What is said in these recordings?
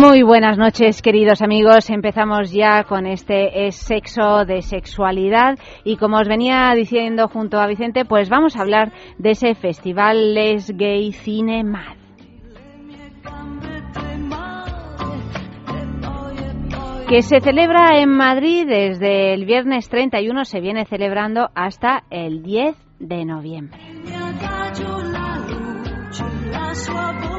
Muy buenas noches, queridos amigos. Empezamos ya con este es sexo de sexualidad y como os venía diciendo junto a Vicente, pues vamos a hablar de ese festival Les Gay Cine Mad. que se celebra en Madrid desde el viernes 31, se viene celebrando hasta el 10 de noviembre.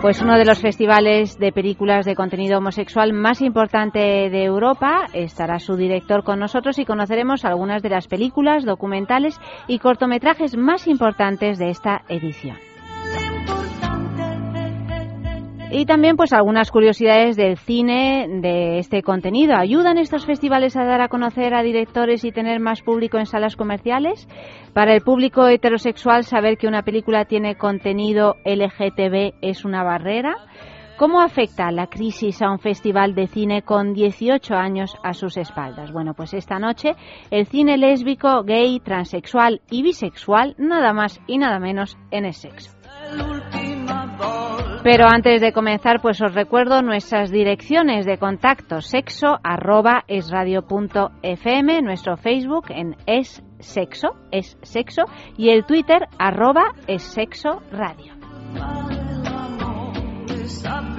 Pues uno de los festivales de películas de contenido homosexual más importante de Europa estará su director con nosotros y conoceremos algunas de las películas, documentales y cortometrajes más importantes de esta edición. Y también pues algunas curiosidades del cine de este contenido. ¿Ayudan estos festivales a dar a conocer a directores y tener más público en salas comerciales? Para el público heterosexual saber que una película tiene contenido LGTB es una barrera. ¿Cómo afecta la crisis a un festival de cine con 18 años a sus espaldas? Bueno, pues esta noche el cine lésbico, gay, transexual y bisexual, nada más y nada menos en el sexo. Pero antes de comenzar, pues os recuerdo nuestras direcciones de contacto sexo arroba esradio.fm, nuestro Facebook en es sexo, es sexo, y el Twitter arroba es sexo radio.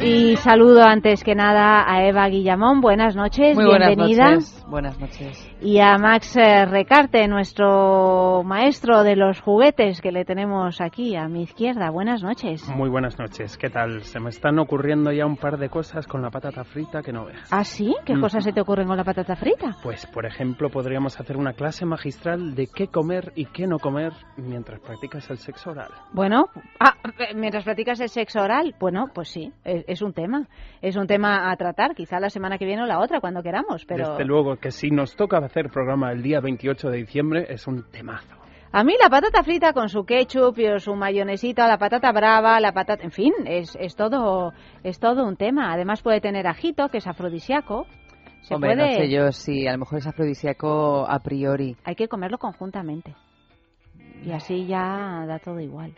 Y saludo antes que nada a Eva Guillamón. Buenas noches, Muy bienvenida. Buenas noches. Buenas noches. Y a Max eh, Recarte, nuestro maestro de los juguetes que le tenemos aquí a mi izquierda. Buenas noches. Muy buenas noches. ¿Qué tal? Se me están ocurriendo ya un par de cosas con la patata frita que no veas. ¿Ah, sí? ¿Qué cosas se te ocurren con la patata frita? Pues, por ejemplo, podríamos hacer una clase magistral de qué comer y qué no comer mientras practicas el sexo oral. Bueno, ah, mientras practicas el sexo oral, bueno, pues sí, es, es, un tema. Es un tema a tratar, quizá la semana que viene o la otra, cuando queramos, pero... Desde luego que si nos toca hacer programa el día 28 de diciembre, es un temazo. A mí la patata frita con su ketchup y su mayonesita, la patata brava, la patata, en fin, es, es todo es todo un tema. Además puede tener ajito, que es afrodisíaco. Se Hombre, puede... no sé yo si a lo mejor es afrodisíaco a priori. Hay que comerlo conjuntamente. Y así ya da todo igual.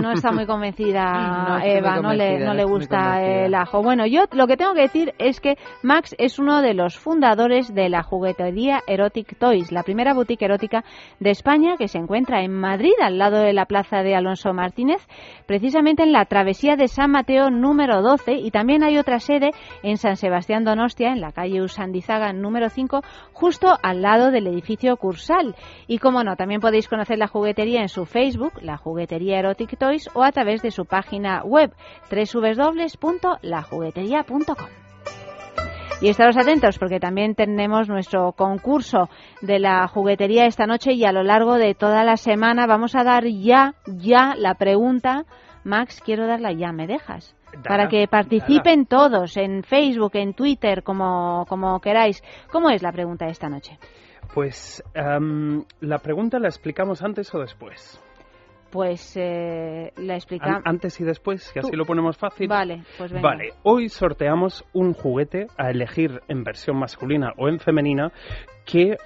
No está muy convencida no Eva, muy convencida, no, le, no le gusta el ajo. Bueno, yo lo que tengo que decir es que Max es uno de los fundadores de la juguetería Erotic Toys, la primera boutique erótica de España que se encuentra en Madrid, al lado de la plaza de Alonso Martínez, precisamente en la travesía de San Mateo número 12 y también hay otra sede en San Sebastián Donostia, en la calle Usandizaga número 5, justo al lado del edificio Cursal. Y como no, también podéis conocer la juguetería en su Facebook, la juguetería Erotic Toys o a través de su página web www.lajugueteria.com. Y estaros atentos porque también tenemos nuestro concurso de la juguetería esta noche y a lo largo de toda la semana vamos a dar ya, ya la pregunta. Max, quiero darla ya, ¿me dejas? Dala, para que participen dala. todos en Facebook, en Twitter, como, como queráis. ¿Cómo es la pregunta de esta noche? Pues um, la pregunta la explicamos antes o después. Pues eh, la explicamos. Antes y después, que así lo ponemos fácil. Vale, pues venga. Vale, hoy sorteamos un juguete a elegir en versión masculina o en femenina que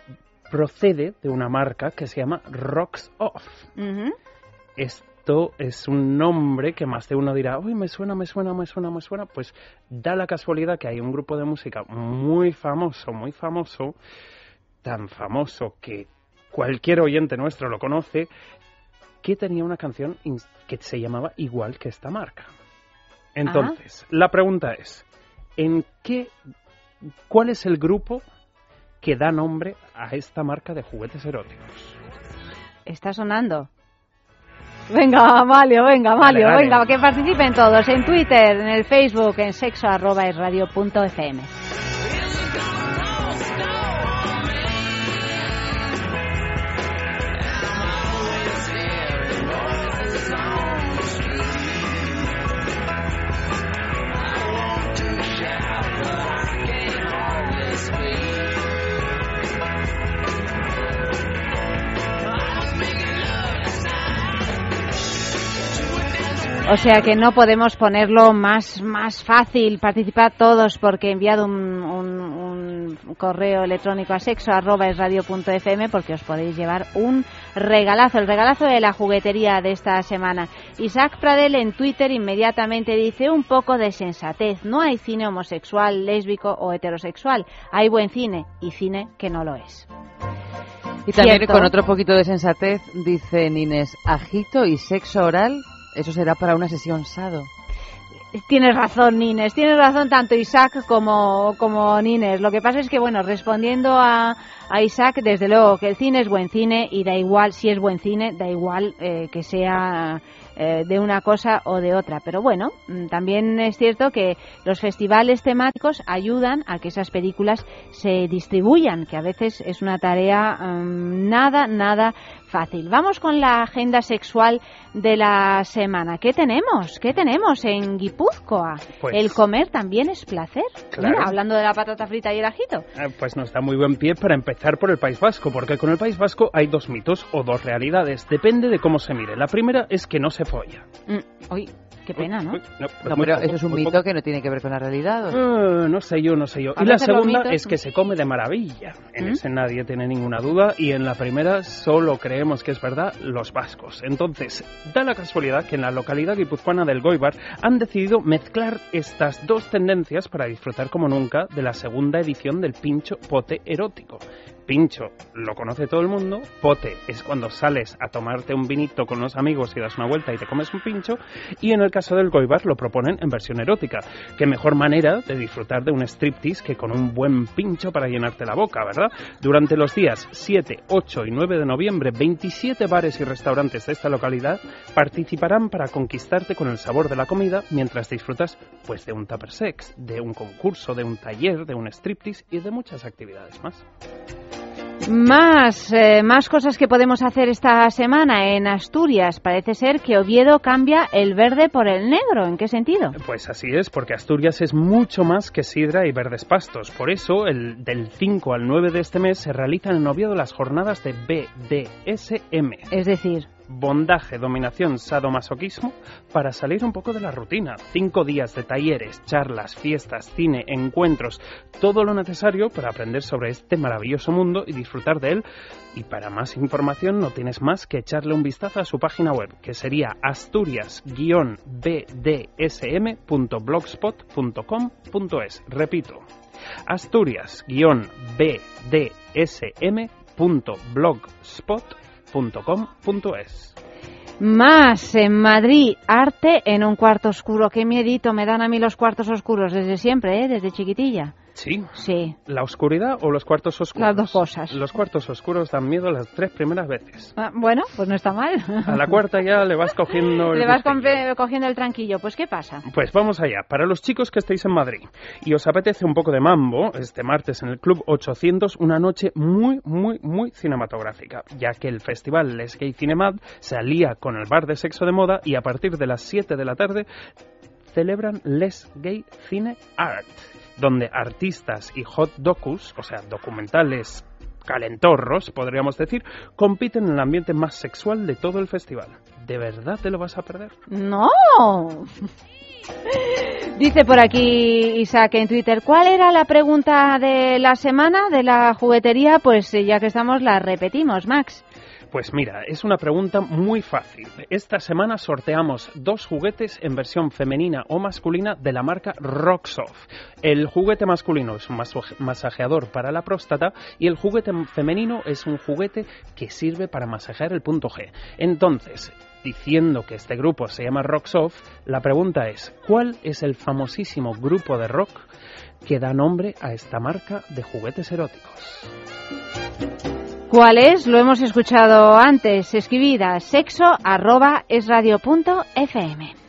procede de una marca que se llama Rocks Off. Uh -huh. Esto es un nombre que más de uno dirá, uy, me suena, me suena, me suena, me suena. Pues da la casualidad que hay un grupo de música muy famoso, muy famoso, tan famoso que cualquier oyente nuestro lo conoce, que tenía una canción que se llamaba igual que esta marca. Entonces, Ah. la pregunta es, ¿en qué, cuál es el grupo que da nombre a esta marca de juguetes eróticos? Está sonando. Venga, Amalio, venga, Amalio, venga, que participen todos en Twitter, en el Facebook, en sexo O sea que no podemos ponerlo más, más fácil. Participad todos porque he enviado un, un, correo electrónico a sexo arroba fm porque os podéis llevar un regalazo, el regalazo de la juguetería de esta semana. Isaac Pradel en Twitter inmediatamente dice un poco de sensatez. No hay cine homosexual, lésbico o heterosexual. Hay buen cine y cine que no lo es. Y también con otro poquito de sensatez dice Nines, agito y sexo oral eso será para una sesión sado. Tienes razón, Nines. Tienes razón tanto Isaac como, como Nines. Lo que pasa es que, bueno, respondiendo a, a Isaac, desde luego que el cine es buen cine y da igual si es buen cine, da igual eh, que sea eh, de una cosa o de otra. Pero bueno, mm, también es cierto que los festivales temáticos ayudan a que esas películas se distribuyan, que a veces es una tarea mm, nada, nada fácil. Vamos con la agenda sexual de la semana. ¿Qué tenemos? ¿Qué tenemos en Guipúzcoa? Pues el comer también es placer. hablando de la patata frita y el ajito. Eh, pues nos da muy buen pie para empezar por el País Vasco, porque con el País Vasco hay dos mitos o dos realidades. Depende de cómo se mire. La primera es que no se folla. Mm, Qué pena, ¿no? no, pero eso es un mito que no tiene que ver con la realidad. Uh, no sé yo, no sé yo. Y la segunda es que se come de maravilla. En ¿Mm? ese nadie tiene ninguna duda. Y en la primera solo creemos que es verdad los vascos. Entonces, da la casualidad que en la localidad guipuzcoana del Goibar han decidido mezclar estas dos tendencias para disfrutar como nunca de la segunda edición del pincho pote erótico. Pincho lo conoce todo el mundo, pote es cuando sales a tomarte un vinito con los amigos y das una vuelta y te comes un pincho, y en el caso del goibar lo proponen en versión erótica. Qué mejor manera de disfrutar de un striptease que con un buen pincho para llenarte la boca, ¿verdad? Durante los días 7, 8 y 9 de noviembre, 27 bares y restaurantes de esta localidad participarán para conquistarte con el sabor de la comida mientras disfrutas pues de un tupper sex, de un concurso, de un taller, de un striptease y de muchas actividades más. Más, eh, más cosas que podemos hacer esta semana en Asturias. Parece ser que Oviedo cambia el verde por el negro. ¿En qué sentido? Pues así es, porque Asturias es mucho más que sidra y verdes pastos. Por eso, el, del 5 al 9 de este mes se realizan en Oviedo las jornadas de BDSM. Es decir, bondaje, dominación, sadomasoquismo, para salir un poco de la rutina. Cinco días de talleres, charlas, fiestas, cine, encuentros, todo lo necesario para aprender sobre este maravilloso mundo y disfrutar de él. Y para más información no tienes más que echarle un vistazo a su página web, que sería asturias-bdsm.blogspot.com.es. Repito, asturias-bdsm.blogspot.com .com.es. Más en Madrid, arte en un cuarto oscuro. Qué miedito me dan a mí los cuartos oscuros desde siempre, ¿eh? desde chiquitilla. Sí. Sí. ¿La oscuridad o los cuartos oscuros? Las dos cosas. Los cuartos oscuros dan miedo las tres primeras veces. Ah, bueno, pues no está mal. A la cuarta ya le vas cogiendo el Le vas cogiendo el tranquillo. Pues ¿qué pasa? Pues vamos allá. Para los chicos que estéis en Madrid y os apetece un poco de mambo, este martes en el Club 800, una noche muy, muy, muy cinematográfica, ya que el festival Les Gay Cinemad se alía con el bar de sexo de moda y a partir de las 7 de la tarde celebran Les Gay Cine Art donde artistas y hot docus, o sea, documentales calentorros, podríamos decir, compiten en el ambiente más sexual de todo el festival. ¿De verdad te lo vas a perder? No. Dice por aquí Isaac en Twitter, ¿cuál era la pregunta de la semana de la juguetería? Pues ya que estamos la repetimos, Max. Pues mira, es una pregunta muy fácil. Esta semana sorteamos dos juguetes en versión femenina o masculina de la marca Rocksoft. El juguete masculino es un masajeador para la próstata y el juguete femenino es un juguete que sirve para masajear el punto G. Entonces, diciendo que este grupo se llama Rocksoft, la pregunta es, ¿cuál es el famosísimo grupo de rock que da nombre a esta marca de juguetes eróticos? ¿Cuál es? Lo hemos escuchado antes. Escribida sexo arroba es fm.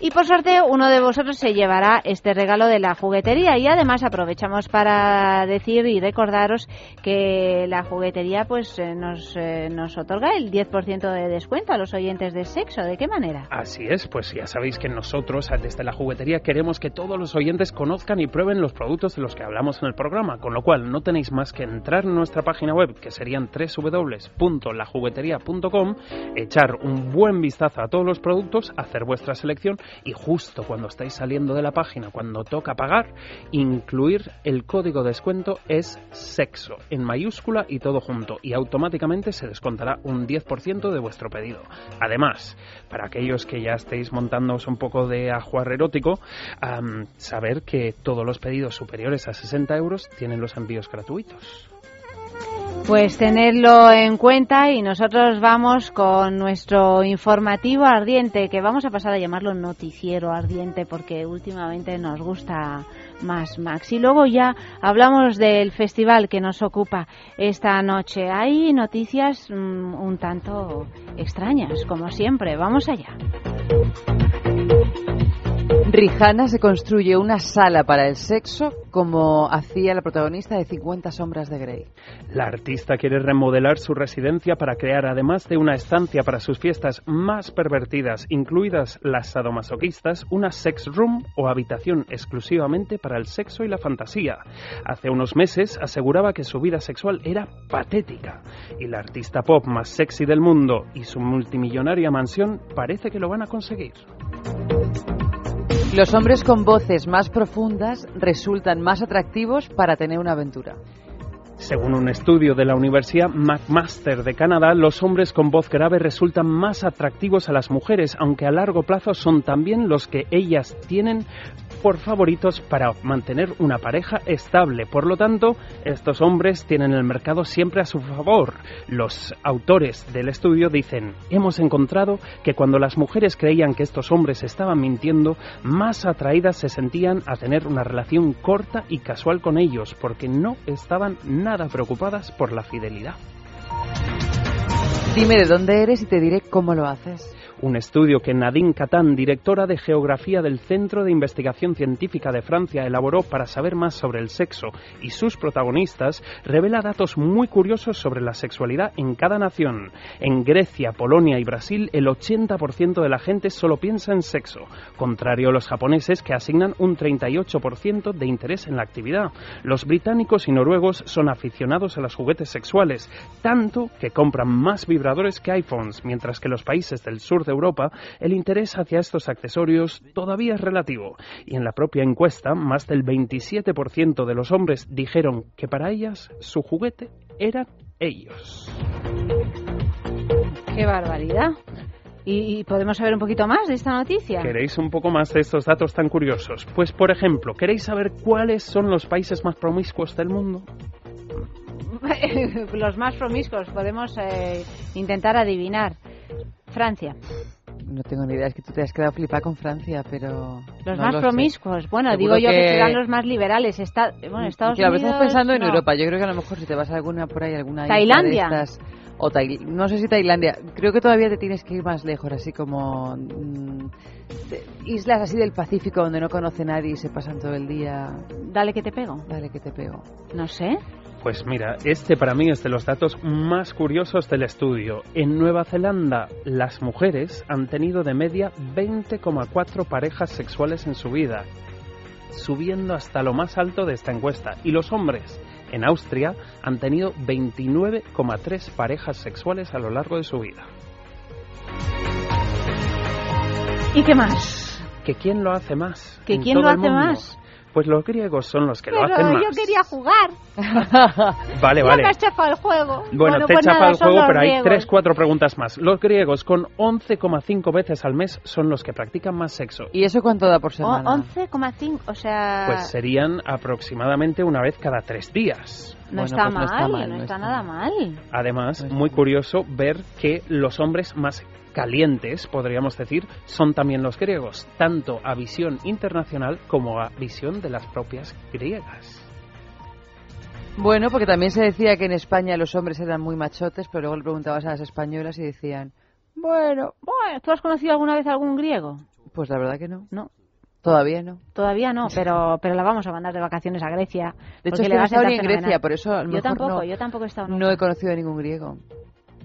Y por sorteo, uno de vosotros se llevará este regalo de la juguetería. Y además aprovechamos para decir y recordaros que la juguetería pues eh, nos, eh, nos otorga el 10% de descuento a los oyentes de sexo. ¿De qué manera? Así es, pues ya sabéis que nosotros desde la juguetería queremos que todos los oyentes conozcan y prueben los productos de los que hablamos en el programa, con lo cual no tenéis más que entrar en nuestra página web, que serían www.lajugueteria.com, echar un buen vistazo a todos los productos, hacer vuestra selección y justo cuando estáis saliendo de la página, cuando toca pagar, incluir el código de descuento es sexo en mayúscula y todo junto y automáticamente se descontará un 10% de vuestro pedido. Además, para aquellos que ya estéis montándoos un poco de ajuar erótico, saber que todos los pedidos superiores a 60 euros tienen los envíos gratuitos. Pues tenerlo en cuenta y nosotros vamos con nuestro informativo ardiente, que vamos a pasar a llamarlo noticiero ardiente porque últimamente nos gusta más Max. Y luego ya hablamos del festival que nos ocupa esta noche. Hay noticias mm, un tanto extrañas, como siempre. Vamos allá. Rihanna se construye una sala para el sexo como hacía la protagonista de 50 sombras de Grey. La artista quiere remodelar su residencia para crear, además de una estancia para sus fiestas más pervertidas, incluidas las sadomasoquistas, una sex room o habitación exclusivamente para el sexo y la fantasía. Hace unos meses aseguraba que su vida sexual era patética y la artista pop más sexy del mundo y su multimillonaria mansión parece que lo van a conseguir. Los hombres con voces más profundas resultan más atractivos para tener una aventura. Según un estudio de la Universidad McMaster de Canadá, los hombres con voz grave resultan más atractivos a las mujeres, aunque a largo plazo son también los que ellas tienen por favoritos para mantener una pareja estable. Por lo tanto, estos hombres tienen el mercado siempre a su favor. Los autores del estudio dicen, hemos encontrado que cuando las mujeres creían que estos hombres estaban mintiendo, más atraídas se sentían a tener una relación corta y casual con ellos, porque no estaban nada preocupadas por la fidelidad. Dime de dónde eres y te diré cómo lo haces un estudio que Nadine Catán, directora de Geografía del Centro de Investigación Científica de Francia, elaboró para saber más sobre el sexo y sus protagonistas, revela datos muy curiosos sobre la sexualidad en cada nación. En Grecia, Polonia y Brasil, el 80% de la gente solo piensa en sexo, contrario a los japoneses que asignan un 38% de interés en la actividad. Los británicos y noruegos son aficionados a los juguetes sexuales, tanto que compran más vibradores que iPhones, mientras que los países del sur de Europa, el interés hacia estos accesorios todavía es relativo. Y en la propia encuesta, más del 27% de los hombres dijeron que para ellas su juguete eran ellos. ¡Qué barbaridad! ¿Y podemos saber un poquito más de esta noticia? ¿Queréis un poco más de estos datos tan curiosos? Pues, por ejemplo, ¿queréis saber cuáles son los países más promiscuos del mundo? los más promiscuos, podemos eh, intentar adivinar. Francia. No tengo ni idea, es que tú te has quedado flipada con Francia, pero... Los más promiscuos, bueno, digo yo que... serán los más liberales. Está, bueno, Estados claro, Unidos... estás pensando en Europa, yo creo que a lo mejor si te vas a alguna por ahí, alguna Tailandia. De estas, o no sé si Tailandia, creo que todavía te tienes que ir más lejos, así como mm, islas así del Pacífico donde no conoce nadie y se pasan todo el día. Dale que te pego. Dale que te pego. No sé. Pues mira, este para mí es de los datos más curiosos del estudio. En Nueva Zelanda, las mujeres han tenido de media 20,4 parejas sexuales en su vida, subiendo hasta lo más alto de esta encuesta. Y los hombres, en Austria, han tenido 29,3 parejas sexuales a lo largo de su vida. ¿Y qué más? ¿Que quién lo hace más? ¿Que quién lo hace más? Pues los griegos son los que lo hacen más. yo quería jugar. vale, vale. Ya has el juego. Bueno, te pues chapa el juego, pero hay tres, cuatro preguntas más. Los griegos con 11,5 veces al mes son los que practican más sexo. ¿Y eso cuánto da por semana? 11,5, o sea... Pues serían aproximadamente una vez cada tres días. No, está, pues mal, no está mal, no está nada mal. Además, muy curioso ver que los hombres más calientes, podríamos decir, son también los griegos, tanto a visión internacional como a visión de las propias griegas. Bueno, porque también se decía que en España los hombres eran muy machotes, pero luego le preguntabas a las españolas y decían, bueno, bueno, ¿tú has conocido alguna vez algún griego? Pues la verdad que no. No. Todavía no. Todavía no, pero, pero la vamos a mandar de vacaciones a Grecia. De hecho, es le que no he a estado ni en. Grecia, por eso a lo Yo mejor tampoco, no, yo tampoco he estado no nunca. he conocido a ningún griego.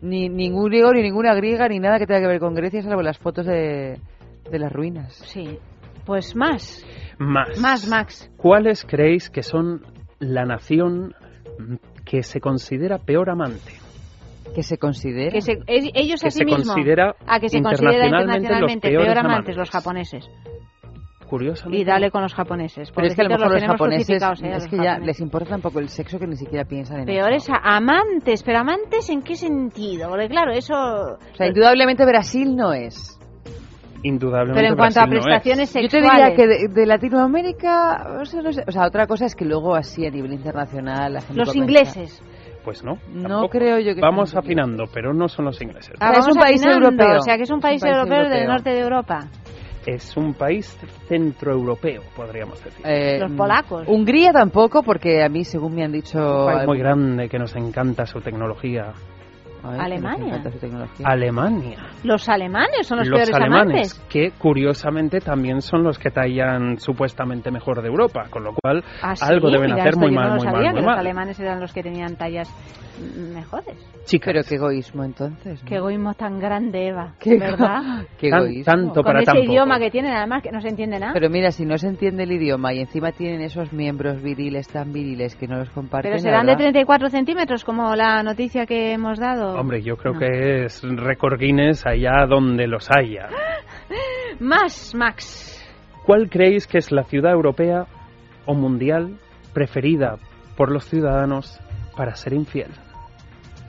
Ni ningún griego, ni ninguna griega, ni nada que tenga que ver con Grecia, salvo las fotos de, de las ruinas. Sí. Pues más, Más. más, Max. ¿Cuáles creéis que son la nación que se considera peor amante? Que se considera. Que se- ellos Que a sí se mismos. considera a que se considera internacionalmente internacionalmente los peores peor amantes amantes. los japoneses. Curiosamente. Y dale con los japoneses. Pero es que a lo mejor los tenemos japoneses, ¿eh? a es que ya les importa tan poco el sexo que ni siquiera piensan en Peores eso. a- amantes, pero amantes en qué sentido? Porque claro, eso... O sea, indudablemente Brasil no es. Indudablemente. Pero en cuanto a Brasil no es. prestaciones Yo te diría que de, de Latinoamérica, o sea, no sé, o sea, otra cosa es que luego así a nivel internacional la gente Los ingleses. Pues no. No tampoco. creo yo que Vamos afinando, pero no son los ingleses. Ah, es un país afinando, europeo. O sea, que es un país, país europeo, del norte de Europa. Es un país centroeuropeo, podríamos decir. Eh, Los polacos. Hungría tampoco, porque a mí, según me han dicho... un país muy algún- grande que nos encanta su tecnología. Alemania. Alemania. Los alemanes son los, los peores alemanes, amantes. que curiosamente también son los que tallan supuestamente mejor de Europa, con lo cual Ah, sí, algo deben mira, hacer muy mal, no muy sabía, mal, los alemanes eran los que tenían tallas mm, mejores. Chicas, Pero qué egoísmo entonces. ¿no? Qué egoísmo tan grande, Eva. Qué ¿Verdad? Qué Tan- egoísmo. tanto Con para ese tan poco. idioma que tienen, además, que no se entiende nada. Pero mira, si no se entiende el idioma y encima tienen esos miembros viriles tan viriles que no los comparten. Pero la serán de verdad- 34 centímetros, como la noticia que hemos dado. Hombre, yo creo No. que es récord Guinness allá donde los haya. Más, Max. ¿Cuál creéis que es la ciudad europea o mundial preferida por los ciudadanos para ser infiel?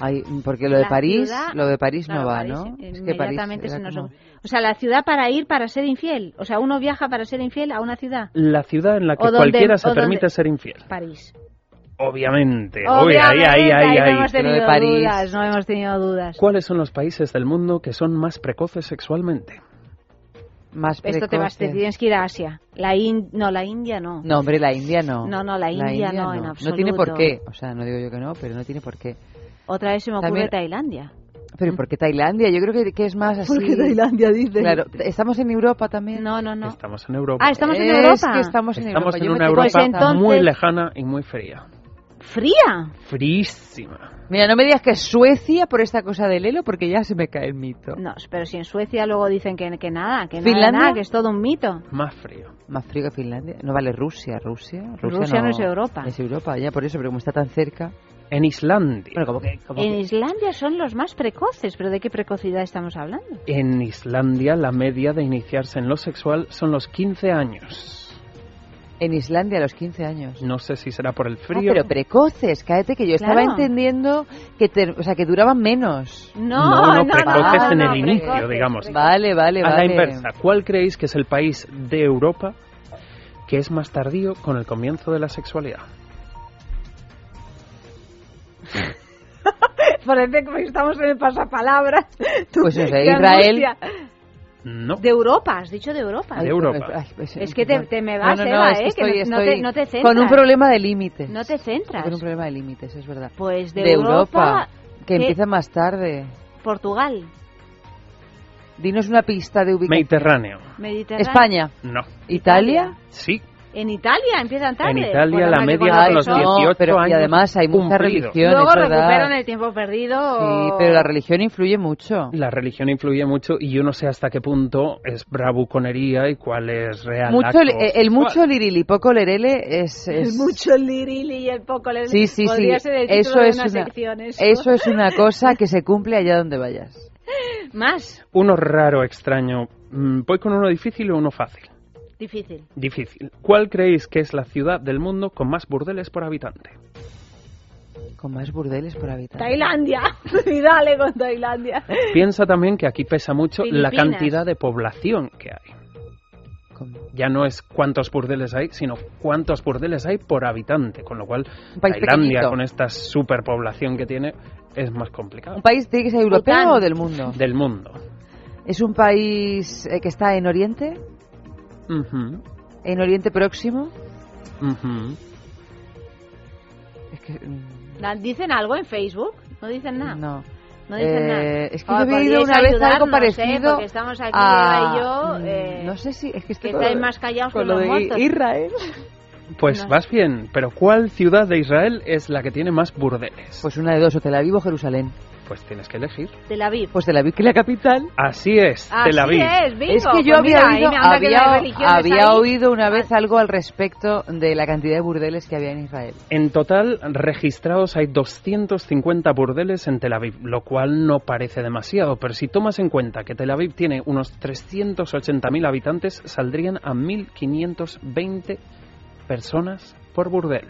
Ay, porque lo de París, ciudad- lo de París Claro, no va, París, ¿no? Es que París se nos... como- O sea, la ciudad para ir para ser infiel. O sea, uno viaja para ser infiel a una ciudad. La ciudad en la que donde- cualquiera se o donde- permite ser infiel. París. Obviamente. Obviamente, ahí, ahí, ahí, no ahí. hemos Pero tenido de París- dudas, no hemos tenido dudas. ¿Cuáles son los países del mundo que son más precoces sexualmente? Más Esto te vas, te tienes que ir a Asia. La In- no, la India no. No, hombre, la India no. No, no, la India no, en No tiene absoluto. por qué. O sea, no digo yo que no, pero no tiene por qué. Otra vez se me ocurre También- Tailandia. Pero ¿y ¿por qué Tailandia? Yo creo que, que es más así. dice? Claro, estamos en Europa también. No, no, no. Estamos en Europa. Ah, estamos en Es Europa. que estamos en Estamos Europa. en una Europa Pues entonces- muy lejana y muy fría. Fría. Frísima. Mira, no me digas que es Suecia por esta cosa del Elo, porque ya se me cae el mito. No, pero si en Suecia luego dicen que, que nada, que nada, ¿Finlandia? nada, que es todo un mito. Más frío. Más frío que Finlandia. No vale Rusia, Rusia. Rusia no es Europa. Es Europa, ya por eso, pero como está tan cerca. En Islandia. Bueno, como que. como En que- Islandia son los más precoces, pero ¿de qué precocidad estamos hablando? En Islandia la media de iniciarse en lo sexual son los 15 años. En Islandia a los 15 años. No sé si será por el Ah, frío. pero precoces, cállate que yo Claro. estaba entendiendo que, te- o sea, que duraban menos. No, No, no, no, precoces no, en no, el inicio, precoces, digamos. precoces. Vale, vale, A vale. la inversa, ¿cuál creéis que es el país de Europa que es más tardío con el comienzo de la sexualidad? Parece que estamos en el pasapalabras. Pues qué Israel. angustia. No. De Europa, has dicho de Europa. de Europa. Ay, pues, Es que te- te me vas, no, no, Eva, es que ¿eh? Que estoy- no- no te- estoy no te Con centras. un problema de límites. No te centras. Con un problema de límites, es verdad. Pues de, de Europa, que ¿qué? empieza más tarde. Portugal, Dinos una pista de ubicación. Mediterráneo. Mediterráneo. España, No. Italia. Sí. En Italia empiezan tarde. En Italia Bueno, la media a lo los que son. 18 pero, años Y además hay mucha cumplidos. religión, Luego verdad. recuperan el tiempo perdido. Sí, pero la religión influye mucho. La religión influye mucho y yo no sé hasta qué punto es bravuconería y cuál es real. Mucho, el, el mucho lirili, poco lerele es... El es- mucho lirili y el poco lerele. Sí, sí, sí. Ser el Eso es una, una, sección. Eso. eso es una cosa que se cumple allá donde vayas. Más Uno raro, extraño. Mm, ¿Voy con uno difícil o uno fácil? Difícil. Difícil. ¿Cuál creéis que es la ciudad del mundo con más burdeles por habitante? Con más burdeles por habitante. Tailandia. y dale con Tailandia. Piensa también que aquí pesa mucho la Filipinas. cantidad de población que hay. Con- Ya no es cuántos burdeles hay, sino cuántos burdeles hay por habitante. Con lo cual, Tailandia, pequeñito. con esta superpoblación que tiene, es más complicado. ¿Un país tiene que ser europeo Bután. o del mundo? Del mundo. ¿Es un país eh, que está en Oriente? ¿En Oriente Próximo? ujú. Es que... mm, ¿Dicen algo en Facebook? No dicen nada. No. No dicen nada. Eh, es que Oh, yo había oído podríais una vez algo ¿eh? parecido estamos aquí, a... Yo, Mm, eh, no sé si... Es que, estoy que con estáis más callados con que lo los de. Israel. Pues No. vas bien, pero ¿cuál ciudad de Israel es la que tiene más burdeles? Pues una de dos, o Tel Aviv o Jerusalén. Pues tienes que elegir. Tel Aviv. Pues Tel Aviv, que es la capital. Así es, Así Tel Aviv. es, bingo. es que yo Pues había, mira, oído, hay había, había oído una vez algo al respecto de la cantidad de burdeles que había en Israel. En total, registrados hay 250 burdeles en Tel Aviv, lo cual no parece demasiado, pero si tomas en cuenta que Tel Aviv tiene unos 380.000 habitantes, saldrían a 1.520 personas por burdel.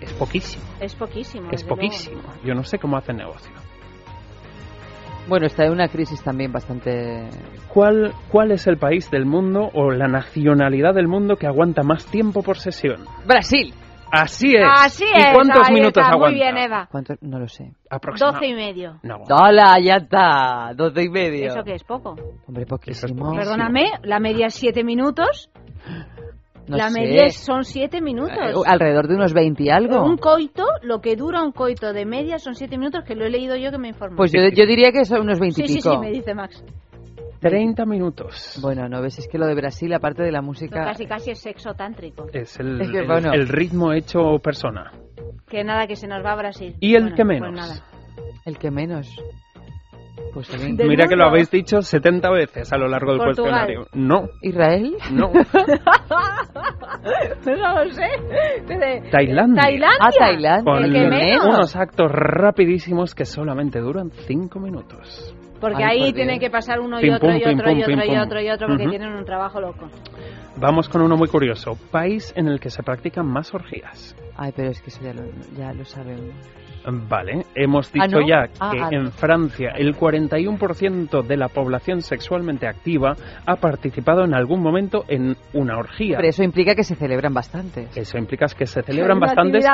Es poquísimo, Es poquísimo. es poquísimo. Yo no sé cómo hacen negocio. Bueno, está en una crisis también bastante... ¿Cuál, ¿Cuál es el país del mundo o la nacionalidad del mundo que aguanta más tiempo por sesión? Brasil. Así es. Así ¿Y es. cuántos ahí minutos está, aguanta? Muy bien, Eva. ¿Cuánto? No lo sé. Aproximado. Doce y medio. No. ¡Hola! Ya está. Doce y medio. ¿Eso que es poco? Hombre, Eso es poquísimo. poquísimo. Perdóname, la media es siete minutos. No la sé. media son siete minutos. Eh, Alrededor de unos 20 y algo. Un coito, lo que dura un coito de media son siete minutos, que lo he leído yo que me informo. Pues yo, yo diría que son unos 20 sí, y sí, pico. sí, me dice Max. 30 minutos. Bueno, no ves, es que lo de Brasil, aparte de la música... casi casi es sexo tántrico. Es el, Es que, el- bueno. el ritmo hecho persona. Que nada, que se nos va a Brasil. ¿Y el Bueno, que pues menos? nada. El que menos. Pues Mira que lo mundo. habéis dicho 70 veces a lo largo del Portugal. cuestionario. No, ¿Israel? no. no lo sé. Tailandia. Tailandia. Ah, Tailandia. Con El que menos. unos actos rapidísimos que solamente duran 5 minutos. Porque Ay, ahí por tienen Dios. que pasar uno y Pim, otro pum, y pim, otro y pum, otro pim, y pum. otro y otro porque Ujú. tienen un trabajo loco. Vamos con uno muy curioso. País en el que se practican más orgías. Ay, pero es que eso ya lo, ya lo sabemos. Vale, hemos Ah, dicho ¿no? ya Ah, que ah, en. Francia el 41% de la población sexualmente activa ha participado en algún momento en una orgía. Pero eso implica que se celebran bastantes. Eso implica que se celebran Una bastantes y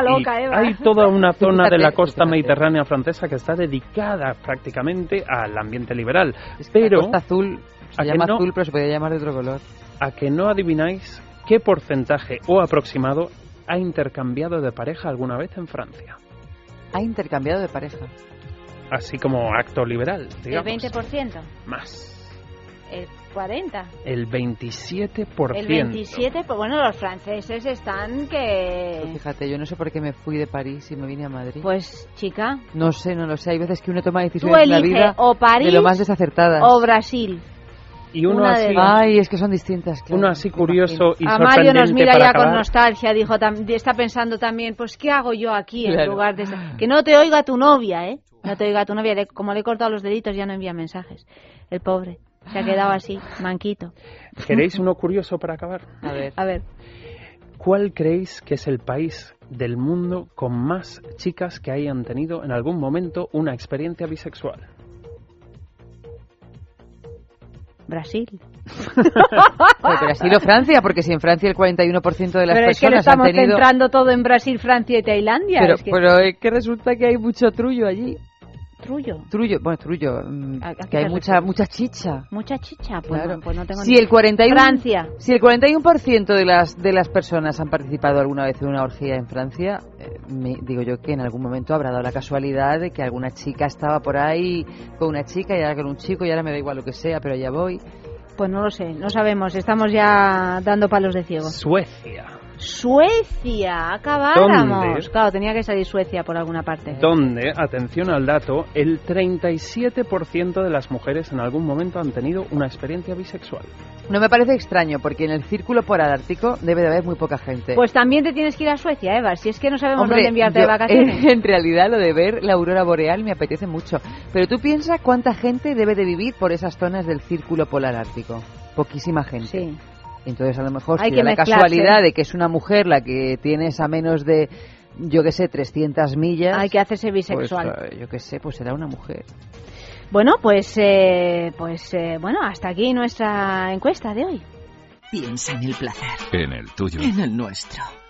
hay toda una zona de la costa mediterránea francesa que está dedicada prácticamente al ambiente liberal. Es que la Pero Costa azul ¿a se llama no? azul, pero se podría llamar de otro color. a que no adivináis qué porcentaje o aproximado ha intercambiado de pareja alguna vez en Francia. Ha intercambiado de pareja. Así como acto liberal, El digamos. 20%, Más. el 40%, El 27%. el 27%. Pues bueno, los franceses están Pues que... fíjate, yo no sé por qué me fui de París y me vine a Madrid. Pues chica, no sé, no lo sé. Hay veces que uno toma decisiones en la vida o París de lo más desacertadas. o Brasil. Y uno Una así. Ay, es que son distintas. claro, uno así curioso y A Mario nos mira ya con nostalgia, dijo, tam- está pensando también, pues ¿qué hago yo aquí en lugar de... Que no te oiga tu novia, ¿eh? No te oiga tu novia, Le- como le he cortado los deditos ya no envía mensajes. El pobre, se ha quedado así, manquito. ¿Queréis uno curioso para acabar? A ver. A ver, ¿Cuál creéis que es el país del mundo con más chicas que hayan tenido en algún momento una experiencia bisexual? Brasil. Brasil o Francia, porque si en Francia el 41% de las Pero es que lo personas han estamos tenido... centrando todo en Brasil, Francia y Tailandia. Pero, es que... pero es que resulta que hay mucho trullo allí. Trullo. Trullo, bueno, trullo, mm, ¿A- a qué que hay mucha mucha chicha. Mucha chicha, pues, Claro. no, pues no tengo Si ni- el 41 Francia. Si el 41% de las de las personas han participado alguna vez en una orgía en Francia, eh, me- digo yo que en algún momento habrá dado la casualidad de que alguna chica estaba por ahí con una chica y ahora con un chico y ahora me da igual lo que sea, pero ya voy. Pues no lo sé, no sabemos, estamos ya dando palos de ciego. Suecia. Suecia, acabáramos. ¿Dónde? Claro, tenía que salir Suecia por alguna parte. Donde, atención al dato, el 37% de las mujeres en algún momento han tenido una experiencia bisexual. No me parece extraño porque en el círculo polar ártico debe de haber muy poca gente. Pues también te tienes que ir a Suecia, Eva, si es que no sabemos Hombre, dónde enviarte yo, de vacaciones. En realidad lo de ver la aurora boreal me apetece mucho. Pero tú piensas cuánta gente debe de vivir por esas zonas del círculo polar ártico. Poquísima gente. Sí. Entonces, a lo mejor, Hay si que da la casualidad de que es una mujer la que tienes a menos de, yo qué sé, 300 millas. Hay que hacerse pues, bisexual. eh, yo qué sé, pues será una mujer. Bueno, pues, eh, pues eh, bueno, hasta aquí nuestra encuesta de hoy. Piensa en el placer, En el tuyo. en el nuestro,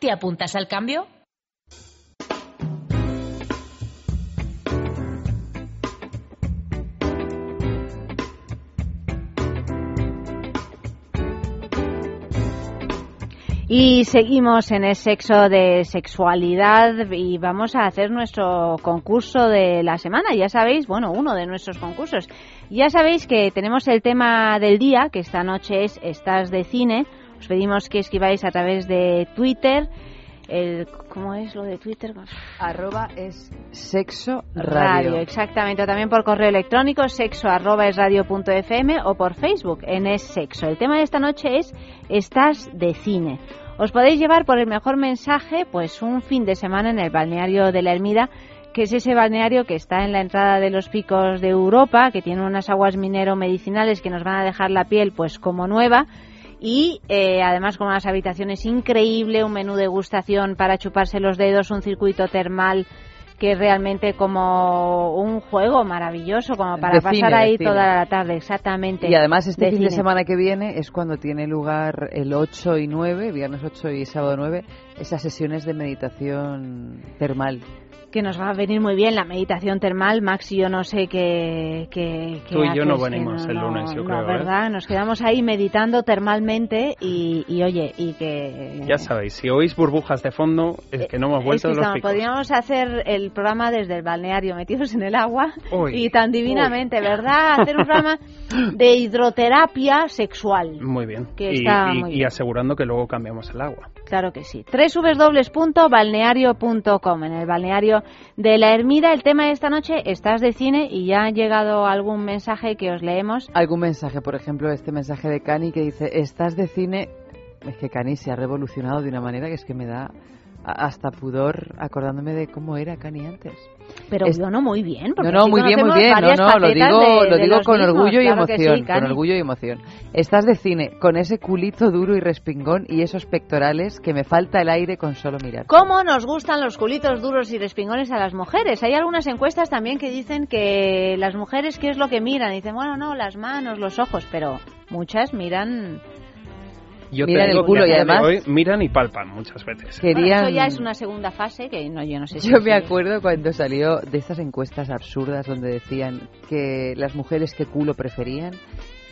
¿Te apuntas al cambio? Y seguimos en el sexo de sexualidad y vamos a hacer nuestro concurso de la semana. Ya sabéis, bueno, uno de nuestros concursos. Ya sabéis que tenemos el tema del día, que esta noche es Estás de Cine os pedimos que escribáis a través de Twitter. El, ¿Cómo es lo de Twitter? Arroba es sexo radio. Exactamente. O también por correo electrónico sexo arroba es radio punto fm o por Facebook en es sexo. El tema de esta noche es Estás de cine. Os podéis llevar por el mejor mensaje pues un fin de semana en el balneario de la Ermida que es ese balneario que está en la entrada de los picos de Europa, que tiene unas aguas minero medicinales que nos van a dejar la piel pues como nueva y eh, además con unas habitaciones increíbles, un menú de degustación para chuparse los dedos, un circuito termal que es realmente como un juego maravilloso, como para pasar ahí toda la tarde, exactamente. Y además este fin de semana que viene es cuando tiene lugar el 8 y 9, viernes 8 y sábado 9, esas sesiones de meditación termal que nos va a venir muy bien la meditación termal. Max y yo no sé qué. qué, Tú y yo no venimos el lunes, yo creo. No, ¿eh? ¿verdad? Nos quedamos ahí meditando termalmente y, oye, y que. Ya sabéis, si oís burbujas de fondo, es que no hemos vuelto es que los picos. Podríamos hacer el programa desde el balneario, metidos en el agua y tan divinamente, ¿verdad? Hacer un programa de hidroterapia sexual. Muy bien. y, y asegurando que luego cambiamos el agua. Claro que sí. www.balneario.com. En el balneario de la Ermida, el tema de esta noche, estás de cine y ya ha llegado algún mensaje que os leemos. Algún mensaje, por ejemplo, este mensaje de Cani que dice, estás de cine. Es que Cani se ha revolucionado de una manera que es que me da hasta pudor acordándome de cómo era Cani antes. Pero yo no muy bien. no, no, muy bien, muy bien. No, no, lo digo, lo digo con orgullo y emoción. con orgullo y emoción. Estás de cine con ese culito duro y respingón y esos pectorales que me falta el aire con solo mirar. ¿Cómo nos gustan los culitos duros y respingones a las mujeres? Hay algunas encuestas también que dicen que las mujeres, ¿qué es lo que miran? dicen, bueno, no, las manos, los ojos, pero muchas miran yo miran el culo y además miran y palpan muchas veces. Querían... eso ya es una segunda fase que no, yo no sé. Si yo me acuerdo cuando salió de estas encuestas absurdas donde decían que las mujeres qué culo preferían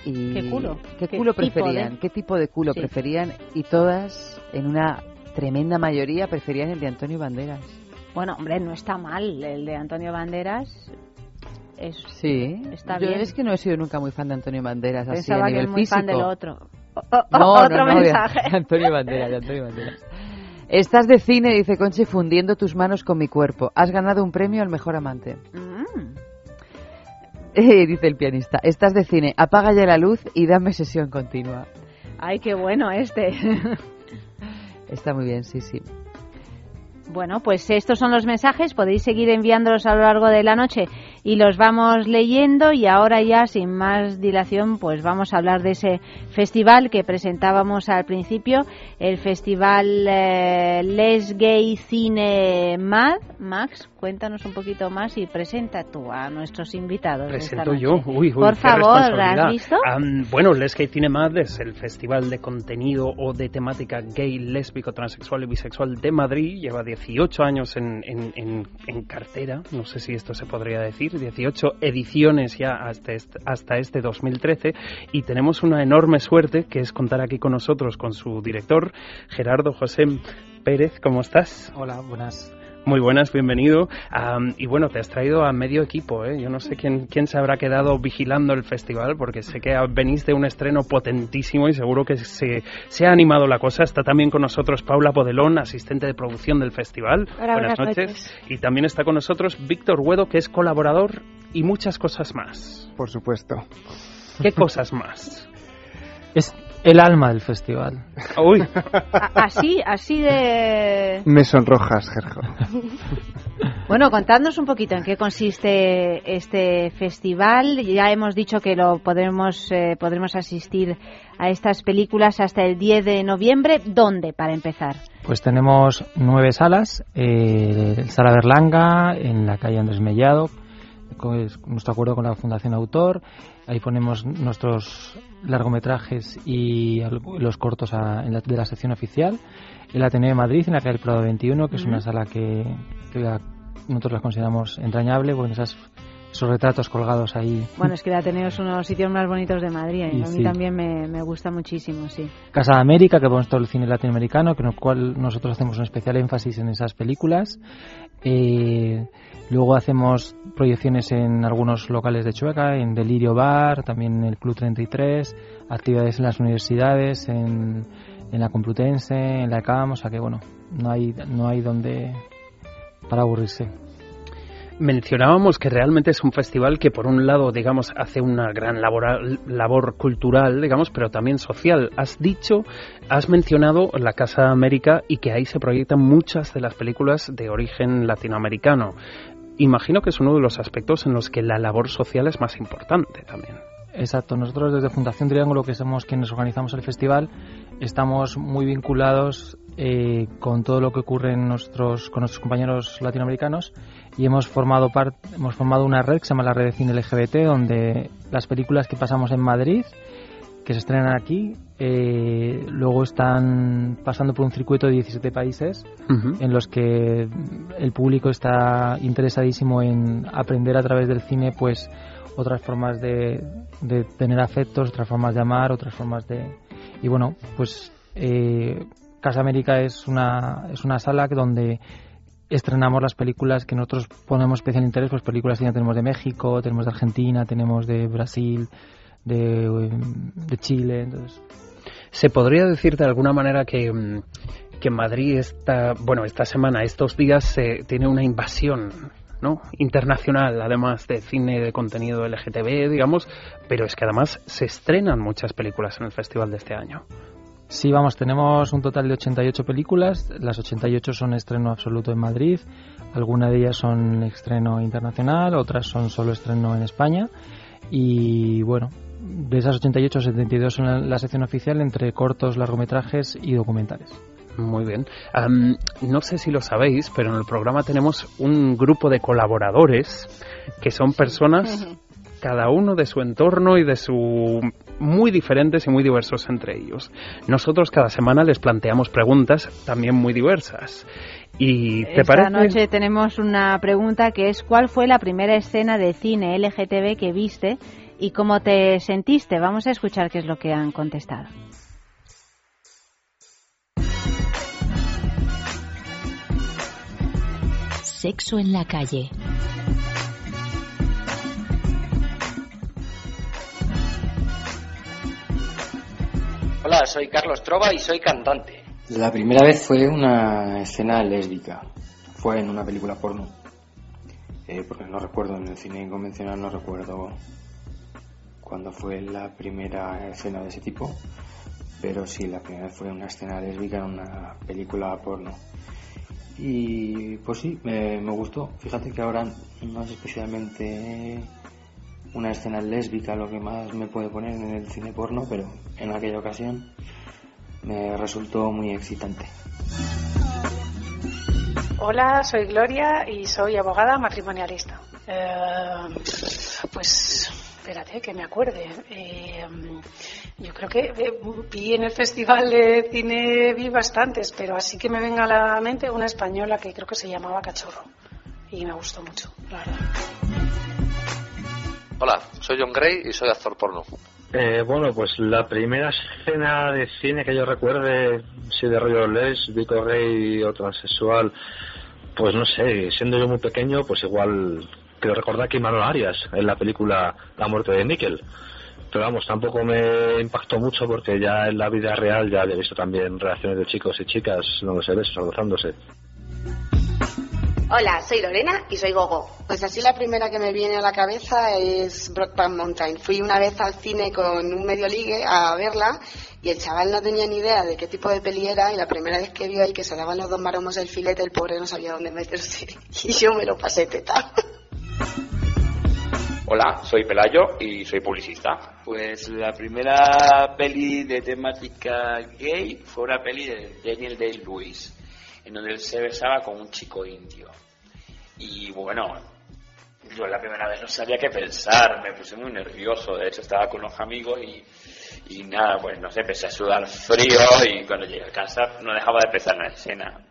y qué culo, qué, culo preferían, qué tipo de culo preferían y todas en una tremenda mayoría preferían el de Antonio Banderas. Bueno, hombre, no está mal el de Antonio Banderas. Es, sí, está yo bien. es que no he sido nunca muy fan de Antonio Banderas así a nivel muy fan del otro otro mensaje. Antonio Banderas, Antonio Banderas. Estás de cine, dice Conchi, fundiendo tus manos con mi cuerpo. Has ganado un premio al mejor amante. Mm. Eh, dice el pianista. Estás de cine, apaga ya la luz y dame sesión continua. Ay, qué bueno este. Está muy bien, sí, sí. Bueno, pues estos son los mensajes, podéis seguir enviándolos a lo largo de la noche y los vamos leyendo y ahora ya sin más dilación pues vamos a hablar de ese festival que presentábamos al principio, el festival eh, Les Gay Cine Mad. Max, cuéntanos un poquito más y presenta tú a nuestros invitados. Presento yo, uy, uy, Por favor, ¿has visto? bueno, Les Gay Cine Mad es el festival de contenido o de temática gay, lésbico, transexual y bisexual de Madrid, lleva 18 años en, en, cartera, no sé si esto se podría decir, 18 ediciones ya hasta este, hasta este 2013 y tenemos una enorme suerte que es contar aquí con nosotros con su director, Gerardo José Pérez, ¿cómo estás? Hola, buenas. Muy buenas, bienvenido. y bueno, te has traído a medio equipo, ¿eh? Yo no sé quién, quién se habrá quedado vigilando el festival, porque sé que venís de un estreno potentísimo y seguro que se, se ha animado la cosa. Está también con nosotros Paula Podelón, asistente de producción del festival. buenas, noches. Y también está con nosotros Víctor Huedo, que es colaborador y muchas cosas más. Por supuesto. ¿Qué cosas más? Es el alma del festival. Uy. así, así de... Me sonrojas, Gerjo. Bueno, contadnos un poquito en qué consiste este festival. Ya hemos dicho que lo podremos, eh, podremos asistir a estas películas hasta el 10 de noviembre. ¿Dónde, para empezar? Pues tenemos nueve salas. Eh, Sala Berlanga, en la calle Andrés Mellado, con nuestro acuerdo con la Fundación Autor. Ahí ponemos nuestros largometrajes y los cortos de la sección oficial. El Ateneo de Madrid, en la calle Prado 21, que es una sala que, nosotros la consideramos entrañable, porque esas, esos retratos colgados ahí. Bueno, es que el Ateneo es uno de los sitios más bonitos de Madrid, y a mí también me, gusta muchísimo, sí. Casa de América, que ponemos todo el cine latinoamericano, con el cual nosotros hacemos un especial énfasis en esas películas. Eh, Luego hacemos proyecciones en algunos locales de Chueca, en Delirio Bar, también en el Club 33, actividades en las universidades, en, la Complutense, en la ECAM, o sea que bueno, no hay, no hay donde para aburrirse. Mencionábamos que realmente es un festival que por un lado, digamos, hace una gran labor, labor cultural, digamos, pero también social. Has dicho, has mencionado la Casa América y que ahí se proyectan muchas de las películas de origen latinoamericano imagino que es uno de los aspectos en los que la labor social es más importante también. Exacto, nosotros desde Fundación Triángulo, que somos quienes organizamos el festival, estamos muy vinculados eh, con todo lo que ocurre en nuestros, con nuestros compañeros latinoamericanos y hemos formado, hemos formado una red que se llama la Red de Cine LGBT, donde las películas que pasamos en Madrid que se estrenan aquí. Eh, luego están pasando por un circuito de 17 países en los que el público está interesadísimo en aprender a través del cine, pues otras formas de, tener afectos, otras formas de amar, otras formas de y bueno, pues eh, Casa América es una es una sala donde estrenamos las películas que nosotros ponemos especial interés, pues películas que ya tenemos de México, tenemos de Argentina, tenemos de Brasil, de, Chile. Entonces. ¿Se podría decir de alguna manera que, mm, que Madrid está, bueno, esta semana, estos días, tiene una invasión ¿no? internacional, además de cine de contenido LGTB, digamos, pero es que además se estrenan muchas películas en el festival de este año. Sí, vamos, tenemos un total de 88 películas, las 88 son estreno absoluto en Madrid, algunas de ellas son estreno internacional, otras son solo estreno en España y bueno, de esas 88, 72 son la, sección oficial entre cortos, largometrajes y documentales. Muy bien. no sé si lo sabéis, pero en el programa tenemos un grupo de colaboradores que son personas, cada uno de su entorno y de su muy diferentes y muy diversos entre ellos. Nosotros cada semana les planteamos preguntas también muy diversas. ¿Y te Esta noche tenemos una pregunta que es ¿cuál fue la primera escena de cine LGTB que viste y cómo te sentiste. Vamos a escuchar qué es lo que han contestado. Sexo en la calle. Hola, soy Carlos Trova y soy cantante. La primera vez fue una escena lésbica. Fue en una película porno. Eh, porque no recuerdo en el cine convencional, no recuerdo cuando fue la primera escena de ese tipo, pero sí, la primera fue una escena lésbica en una película porno. Y pues sí, me, gustó. Fíjate que ahora no es especialmente una escena lésbica lo que más me puede poner en el cine porno, pero en aquella ocasión me resultó muy excitante. Hola, soy Gloria y soy abogada matrimonialista. Eh, pues espérate que me acuerde. Eh, yo creo que eh, vi en el festival de cine vi bastantes, pero así que me venga a la mente una española que creo que se llamaba Cachorro y me gustó mucho, la verdad. Hola, soy John Gray y soy actor porno. Eh, bueno, pues la primera escena de cine que yo recuerde, si de rollo lésbico, gay o transexual, pues no sé, siendo yo muy pequeño, pues igual quiero recordar que Manuel Arias en la película La muerte de Nickel. Pero vamos, tampoco me impactó mucho porque ya en la vida real ya he visto también reacciones de chicos y chicas dándose besos, abrazándose. Hola, soy Lorena y soy Gogo. Pues así la primera que me viene a la cabeza es Brockback Mountain. Fui una vez al cine con un medio ligue a verla y el chaval no tenía ni idea de qué tipo de peli era y la primera vez que vio ahí que se daban los dos maromos del filete, el pobre no sabía dónde meterse y yo me lo pasé teta. Hola, soy Pelayo y soy publicista. Pues la primera peli de temática gay fue una peli de Daniel Day-Lewis en donde él se besaba con un chico indio. Y bueno, yo la primera vez no sabía qué pensar, me puse muy nervioso, de hecho estaba con unos amigos y, y nada, pues no sé, empecé a sudar frío y cuando llegué a casa no dejaba de empezar la escena.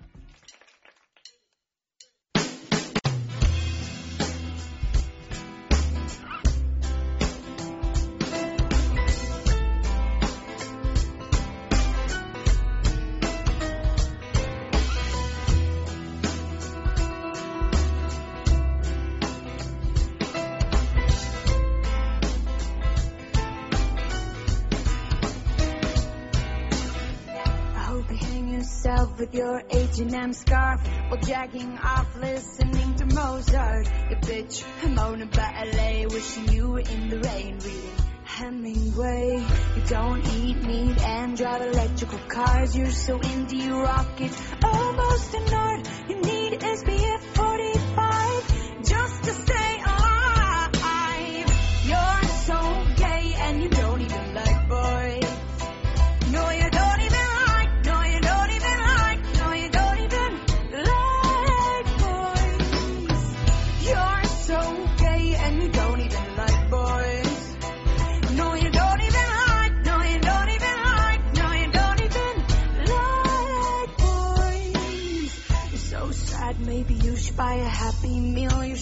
H&M scarf While jacking off listening to Mozart. You bitch, I'm on about LA Wishing you were in the rain. Reading Hemingway You don't eat meat and drive electrical cars. You're so indie rock it's almost an art. You need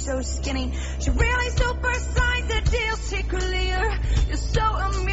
so skinny, She really supersize the deal secretly. You're so amused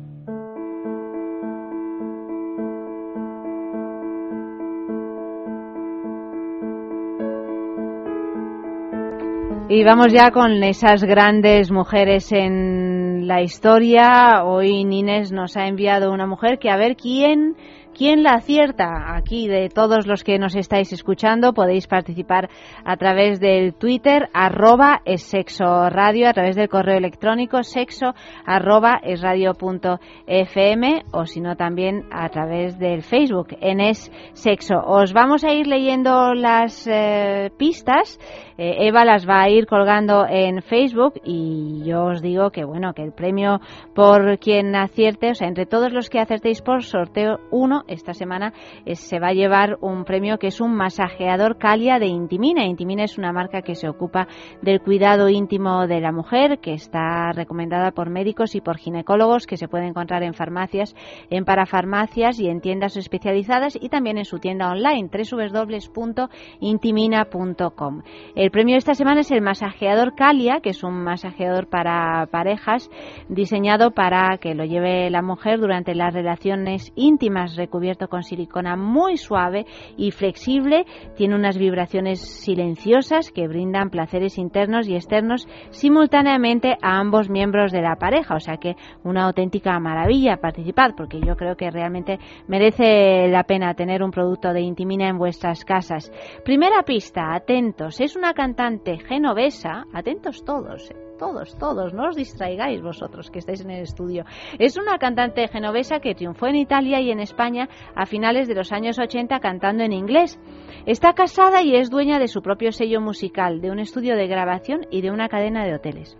Y vamos ya con esas grandes mujeres en la historia. Hoy Nines nos ha enviado una mujer que a ver quién ¿Quién la acierta? Aquí de todos los que nos estáis escuchando podéis participar a través del Twitter arroba es sexo radio, a través del correo electrónico sexo arroba es radio punto fm o si no también a través del Facebook en es sexo. Os vamos a ir leyendo las eh, pistas eh, Eva las va a ir colgando en Facebook y yo os digo que bueno, que el premio por quien acierte, o sea, entre todos los que acertéis por sorteo uno esta semana se va a llevar un premio que es un masajeador Calia de Intimina. Intimina es una marca que se ocupa del cuidado íntimo de la mujer, que está recomendada por médicos y por ginecólogos, que se puede encontrar en farmacias, en parafarmacias y en tiendas especializadas y también en su tienda online www.intimina.com. El premio de esta semana es el masajeador Calia, que es un masajeador para parejas diseñado para que lo lleve la mujer durante las relaciones íntimas, recubierto con silicona muy suave y flexible. Tiene unas vibraciones silenciosas que brindan placeres internos y externos simultáneamente a ambos miembros de la pareja. O sea que una auténtica maravilla participar, porque yo creo que realmente merece la pena tener un producto de Intimina en vuestras casas. Primera pista, atentos, es una cantante genovesa, atentos todos, eh, todos, todos, no os distraigáis vosotros que estáis en el estudio. Es una cantante genovesa que triunfó en Italia y en España a finales de los años 80 cantando en inglés. Está casada y es dueña de su propio sello musical, de un estudio de grabación y de una cadena de hoteles.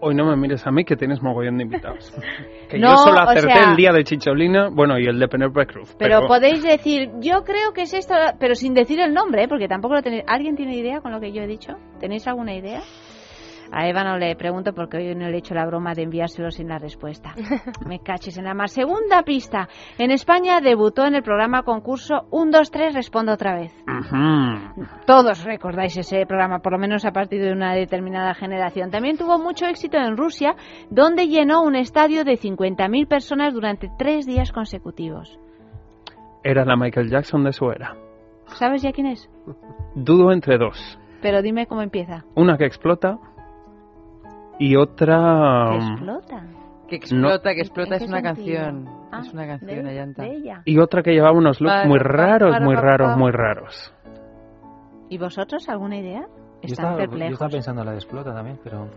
Hoy no me mires a mí que tienes mogollón de invitados. que yo solo acerté el día de Chicholina, bueno, y el de Penelope Cruz. Pero, podéis decir, yo creo que es esto, pero sin decir el nombre, ¿eh? porque tampoco lo tenéis. ¿Alguien tiene idea con lo que yo he dicho? ¿Tenéis alguna idea? A Eva no le pregunto porque hoy no le he hecho la broma de enviárselo sin la respuesta. Me caches en la mar. Segunda pista. En España debutó en el programa concurso 1, 2, 3, respondo otra vez. Todos recordáis ese programa, por lo menos a partir de una determinada generación. También tuvo mucho éxito en Rusia, donde llenó un estadio de 50.000 personas durante tres días consecutivos. Era la Michael Jackson de su era. ¿Sabes ya quién es? Dudo entre dos. Pero dime cómo empieza. Una que explota y otra... ¿Que explota? Que explota, que explota es una canción. Ah, es una canción, de, Y otra que llevaba unos looks muy raros, muy raros, muy raros. ¿Y vosotros alguna idea? Están yo estaba, yo estaba pensando en la de explota también, pero...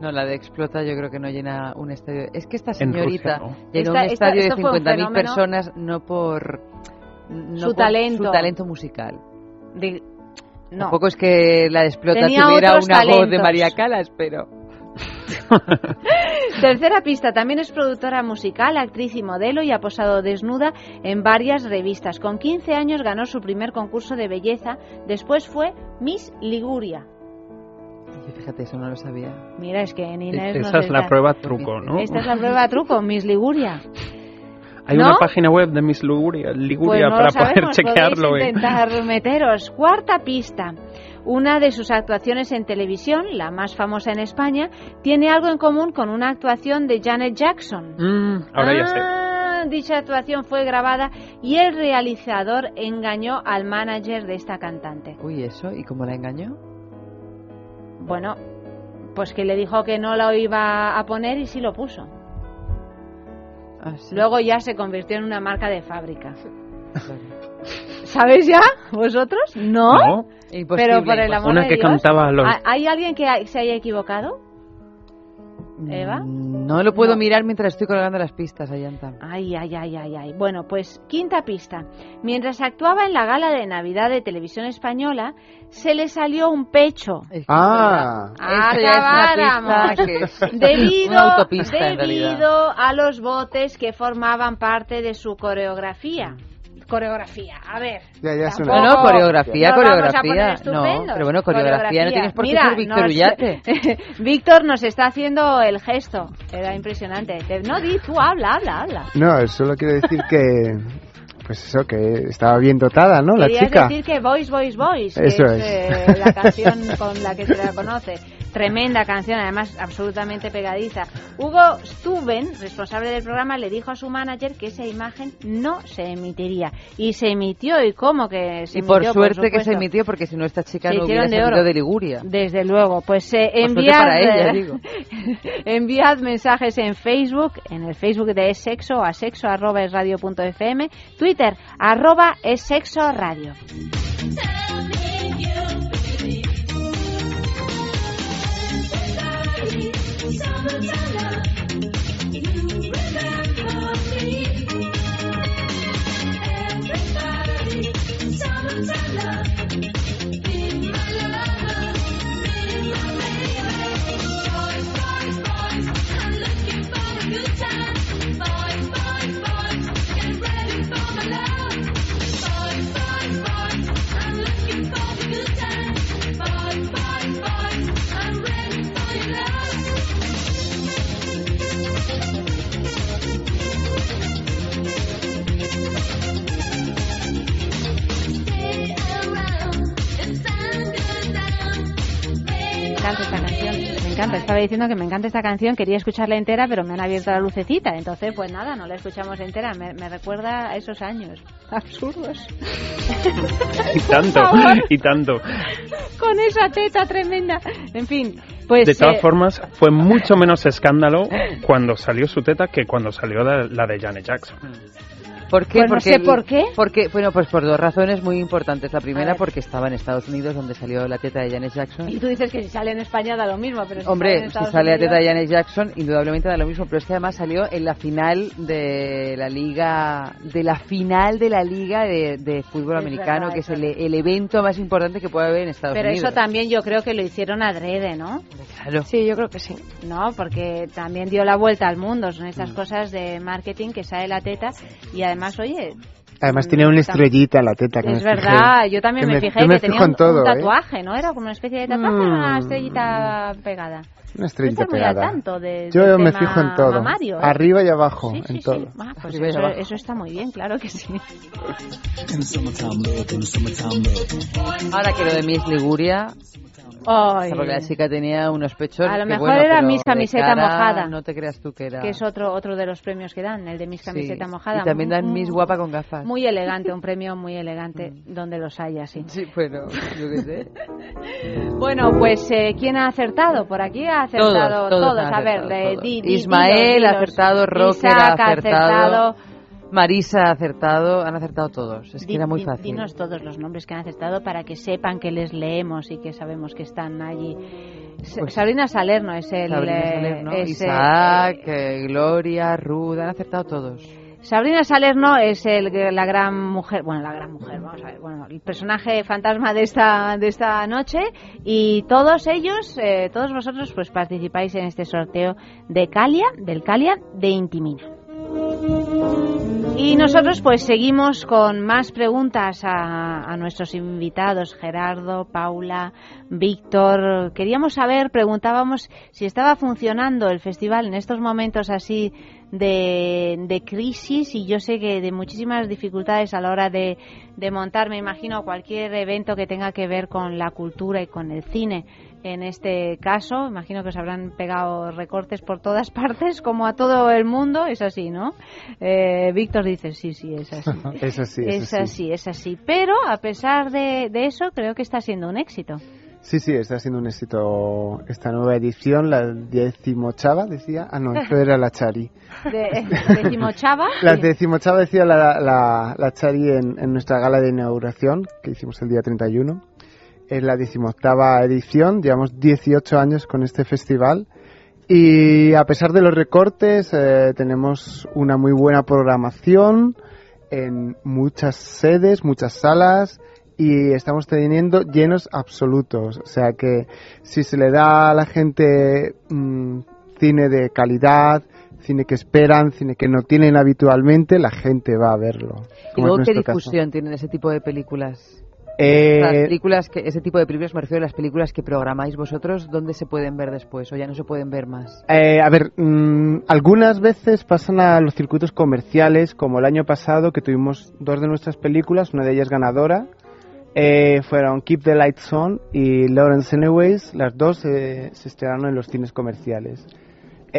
No, la de Explota yo creo que no llena un estadio. Es que esta señorita llenó un estadio de 50.000 personas no por no su talento su talento musical. no. Tampoco es que la de Explota tuviera una voz de María Calas, pero Tercera pista, también es productora musical, actriz y modelo y ha posado desnuda en varias revistas. Con 15 años ganó su primer concurso de belleza, después fue Miss Liguria. Fíjate, eso no lo sabía. Mira, es que en Inés Esa es la prueba truco, ¿no? Esta es la prueba truco, Miss Liguria. Hay una página web de Miss Liguria, Liguria pues para poder chequearlo. intentar meteros. Cuarta pista. Una de sus actuaciones en televisión, la más famosa en España, tiene algo en común con una actuación de Janet Jackson. Mm, ahora ya sé. Ah, dicha actuación fue grabada y el realizador engañó al manager de esta cantante. Uy, ¿eso? ¿Y cómo la engañó? Bueno, pues que le dijo que no la iba a poner y sí lo puso. Ah, Luego ya se convirtió en una marca de fábrica. ¿Sabéis ya? ¿Vosotros? ¿No? no pero por el amor Una de que Dios, cantaba los... ¿hay alguien que se haya equivocado? ¿Eva? No lo puedo mirar mientras estoy colgando las pistas, Ayanta. Ay, ay, ay, ay, ay. Bueno, pues quinta pista. Mientras actuaba en la gala de Navidad de Televisión Española, se le salió un pecho. Ah, acabáramos. debido, debido a los botes que formaban parte de su coreografía coreografía. A ver. Ya, ya no, no, coreografía, coreografía. No, pero bueno, coreografía, no tienes por qué ser Víctor Ullate. Víctor nos está haciendo el gesto. Era impresionante. No, di, tú habla, habla, habla. No, solo quiero decir que pues eso, que estaba bien dotada, ¿no? la chica. decir que Voice, Voice, Voice, eso que es, es. Eh, la canción con la que se la conoce. Tremenda canción, además absolutamente pegadiza. Hugo Stuben, responsable del programa, le dijo a su manager que esa imagen no se emitiría. Y se emitió, ¿y cómo que se y emitió? por suerte que se emitió, porque si no esta chica Se no hubiera de oro. de Liguria. Desde luego, pues eh, Por suerte enviad, para ella, eh, digo. enviad mensajes en Facebook, en el Facebook de Es Sexo, a sexo arroba es radio punto fm, Twitter arroba es sexo radio. Me encanta esta canción, me encanta. Estaba diciendo que me encanta esta canción, quería escucharla entera, pero me han abierto la lucecita. Entonces, pues nada, no la escuchamos entera. Me, me recuerda a esos años absurdos. Y tanto, y tanto. Con esa teta tremenda. En fin, pues. de todas eh, formas, fue mucho menos escándalo cuando salió su teta que cuando salió la, la de Janet Jackson. ¿Por qué? Pues no porque sé por qué. Porque, bueno, pues por dos razones muy importantes. La primera, porque estaba en Estados Unidos, donde salió la teta de Janet Jackson. Y tú dices que si sale en España da lo mismo, pero si sale en Hombre, si sale la teta de Janet Jackson, indudablemente da lo mismo, pero es que además salió en la final de la liga, de la final de la liga de, de fútbol Es americano, verdad, que es el, el evento más importante que puede haber en Estados Pero Unidos. eso también yo creo que lo hicieron adrede, ¿no? Claro. Sí, yo creo que sí. No, porque también dio la vuelta al mundo. Son Mm. estas cosas de marketing que sale la teta y además, oye, Además tiene una estrellita en la teta. que es me fijé. verdad, yo también Que me, fijé yo me que fijo tenía un, todo, un ¿eh? tatuaje, ¿no? Era como una especie de tatuaje, Mm. una estrellita pegada. Una estrellita pegada. tanto de- Yo del me tema fijo en todo. mamario, ¿eh? Arriba y abajo, Sí, sí, en sí. todo. Ah, pues Arriba y eso, abajo. eso está muy bien, claro que sí. Ahora que lo de Miss Liguria, Ay. porque la chica tenía unos pechos A lo que, mejor bueno, era Miss Camiseta cara, Mojada. No te creas tú que era... Que es otro otro de los premios que dan, el de Miss Sí. Camiseta Mojada. Y también dan Mm, Miss Guapa con gafas. Muy elegante, un premio muy elegante donde los haya, sí. Sí, bueno, yo qué sé. Bueno, pues eh, ¿quién ha acertado? Por aquí ha acertado Todos, todos han A ver, todos. di- di- Ismael ha acertado, Isaac ha acertado. Marisa ha acertado, han acertado todos. Es que era muy fácil. Dinos todos los nombres que han acertado para que sepan que les leemos y que sabemos que están allí. Pues- Sabrina Salerno es el... Sabrina eh, Salerno, es, Isaac, eh, Gloria, Ruth, han acertado todos. Sabrina Salerno es el, la gran mujer, bueno, la gran mujer, vamos a ver, bueno, el personaje fantasma de esta, de esta noche y todos ellos, eh, todos vosotros, pues participáis en este sorteo de Calia, del Calia de Intimina. Y nosotros pues seguimos con más preguntas a, a nuestros invitados, Gerardo, Paula, Víctor. Queríamos saber, preguntábamos si estaba funcionando el festival en estos momentos así de, crisis y yo sé que de muchísimas dificultades a la hora de montar, me imagino, cualquier evento que tenga que ver con la cultura y con el cine. En este caso, imagino que os habrán pegado recortes por todas partes, como a todo el mundo, es así, ¿no? Eh, Víctor dice, sí, sí, es así. Es sí. así, es así. Pero a pesar de, de eso, creo que está siendo un éxito. Sí, sí, está siendo un éxito esta nueva edición, la decimochava, decía. Ah, no, eso era la Chari. De, decimochava. La decimochava decía la, la, la Chari en, en nuestra gala de inauguración, que hicimos el día 31. Es la decimoctava edición, llevamos 18 años con este festival. Y a pesar de los recortes, eh, tenemos una muy buena programación en muchas sedes, muchas salas y estamos teniendo llenos absolutos. O sea que si se le da a la gente mm, cine de calidad, cine que esperan, cine que no tienen habitualmente, la gente va a verlo. ¿Y luego qué difusión tienen ese tipo de películas? Eh, Las películas que, ese tipo de películas, me refiero a las películas que programáis vosotros, ¿dónde se pueden ver después o ya no se pueden ver más? Eh, a ver, mm, algunas veces pasan a los circuitos comerciales, como el año pasado que tuvimos dos de nuestras películas, una de ellas ganadora, eh, fueron Keep the Lights On y Lawrence Anyways. Las dos se estrenaron en los cines comerciales.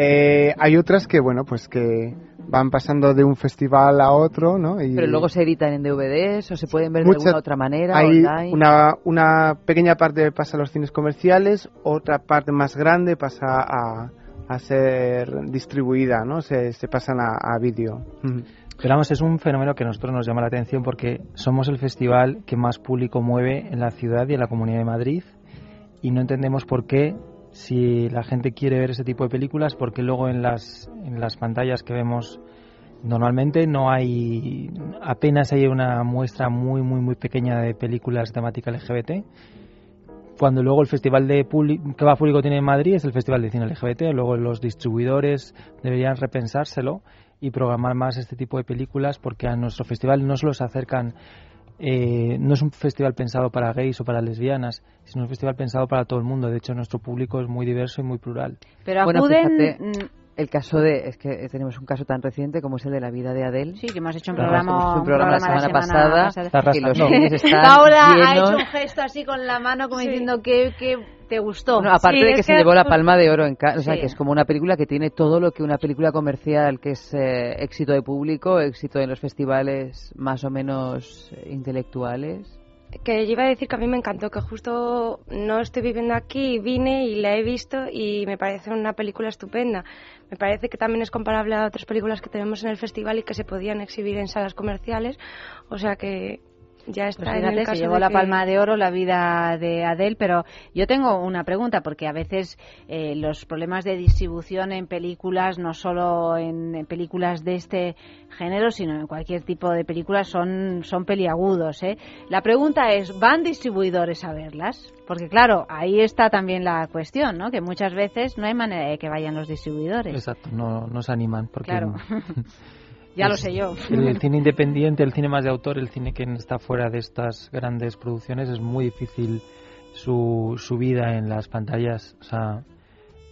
Eh, hay otras que, bueno, pues que van pasando de un festival a otro, ¿no? Y Pero luego se editan en DVDs o se pueden ver de alguna otra manera hay Una, una pequeña parte pasa a los cines comerciales, otra parte más grande pasa a, a ser distribuida, ¿no? Se, se pasan a, a vídeo. Pero vamos, es un fenómeno que a nosotros nos llama la atención porque somos el festival que más público mueve en la ciudad y en la Comunidad de Madrid y no entendemos por qué si la gente quiere ver ese tipo de películas, porque luego en las, en las pantallas que vemos normalmente no hay, apenas hay una muestra muy, muy, muy pequeña de películas temática LGBT. Cuando luego el festival de que va público tiene en Madrid es el festival de cine LGBT, luego los distribuidores deberían repensárselo y programar más este tipo de películas porque a nuestro festival no se los acercan eh, no es un festival pensado para gays o para lesbianas, sino un festival pensado para todo el mundo. De hecho, nuestro público es muy diverso y muy plural. Pero acuden... Mm, el caso de, es que tenemos un caso tan reciente como es el de la vida de Adele. Sí, que hemos hecho un programa, un programa, la semana, pasada, que los están Ahora ha hecho un gesto así con la mano como diciendo que, que te gustó. aparte de que, se llevó la palma de oro en casa, o sea, que es como una película que tiene todo lo que una película comercial, que es eh, éxito de público, éxito en los festivales más o menos eh, intelectuales que yo iba a decir que a mí me encantó, que justo no estoy viviendo aquí, vine y la he visto y me parece una película estupenda. Me parece que también es comparable a otras películas que tenemos en el festival y que se podían exhibir en salas comerciales. O sea que ya está pues en el se llevó la palma de oro la vida de Adele, pero yo tengo una pregunta porque a veces eh, los problemas de distribución en películas, no solo en, películas de este género, sino en cualquier tipo de películas son son peliagudos. ¿eh? La pregunta es, ¿van distribuidores a verlas? Porque claro, ahí está también la cuestión, ¿no? Que muchas veces no hay manera de que vayan los distribuidores. Exacto, no, no se animan porque claro. Ya lo sé yo. El, cine independiente, el cine más de autor, el cine que está fuera de estas grandes producciones, es muy difícil su, su vida en las pantallas. O sea,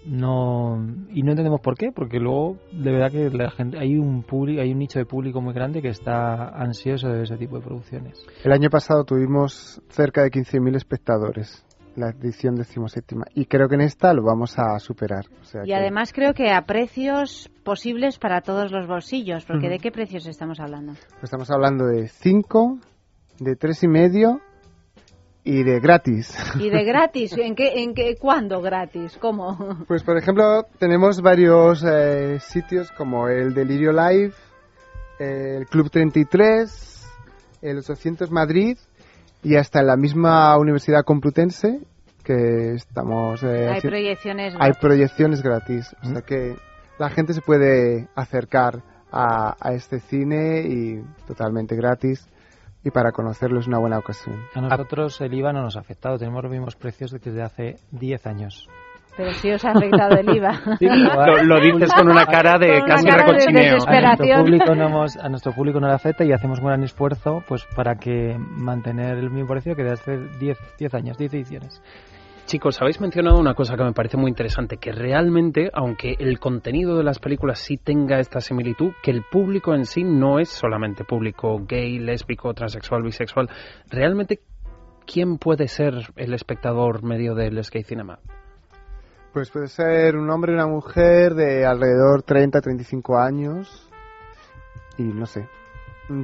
no y no entendemos por qué porque luego de verdad que la gente hay un público hay un nicho de público muy grande que está ansioso de ese tipo de producciones el año pasado tuvimos cerca de 15.000 espectadores la edición decimoséptima. Y creo que en esta lo vamos a superar. y además creo que a precios posibles para todos los bolsillos, porque ¿de qué precios estamos hablando? Pues estamos hablando de 5, de tres y medio y de gratis. ¿Y de gratis? ¿En qué, en qué, cuándo gratis? ¿Cómo? Pues por ejemplo tenemos varios eh, sitios como el Delirio Live, el Club 33, el 800 Madrid y hasta en la misma Universidad Complutense que estamos eh, hay proyecciones hay proyecciones gratis o sea que la gente se puede acercar a, a, este cine y totalmente gratis y para conocerlo es una buena ocasión. A nosotros el IVA no nos ha afectado, tenemos los mismos precios desde hace 10 años. Pero sí os ha afectado el IVA. lo, dices con una cara de casi recochineo. a, nuestro público no a nuestro público no le afecta y hacemos un gran esfuerzo pues para que mantener el mismo precio que de hace 10, 10 años, 10 ediciones. Chicos, habéis mencionado una cosa que me parece muy interesante, que realmente, aunque el contenido de las películas sí tenga esta similitud, que el público en sí no es solamente público gay, lésbico, transexual, bisexual. Realmente, ¿quién puede ser el espectador medio del Skate Cinema? Pues puede ser un hombre y una mujer de alrededor 30-35 años y no sé.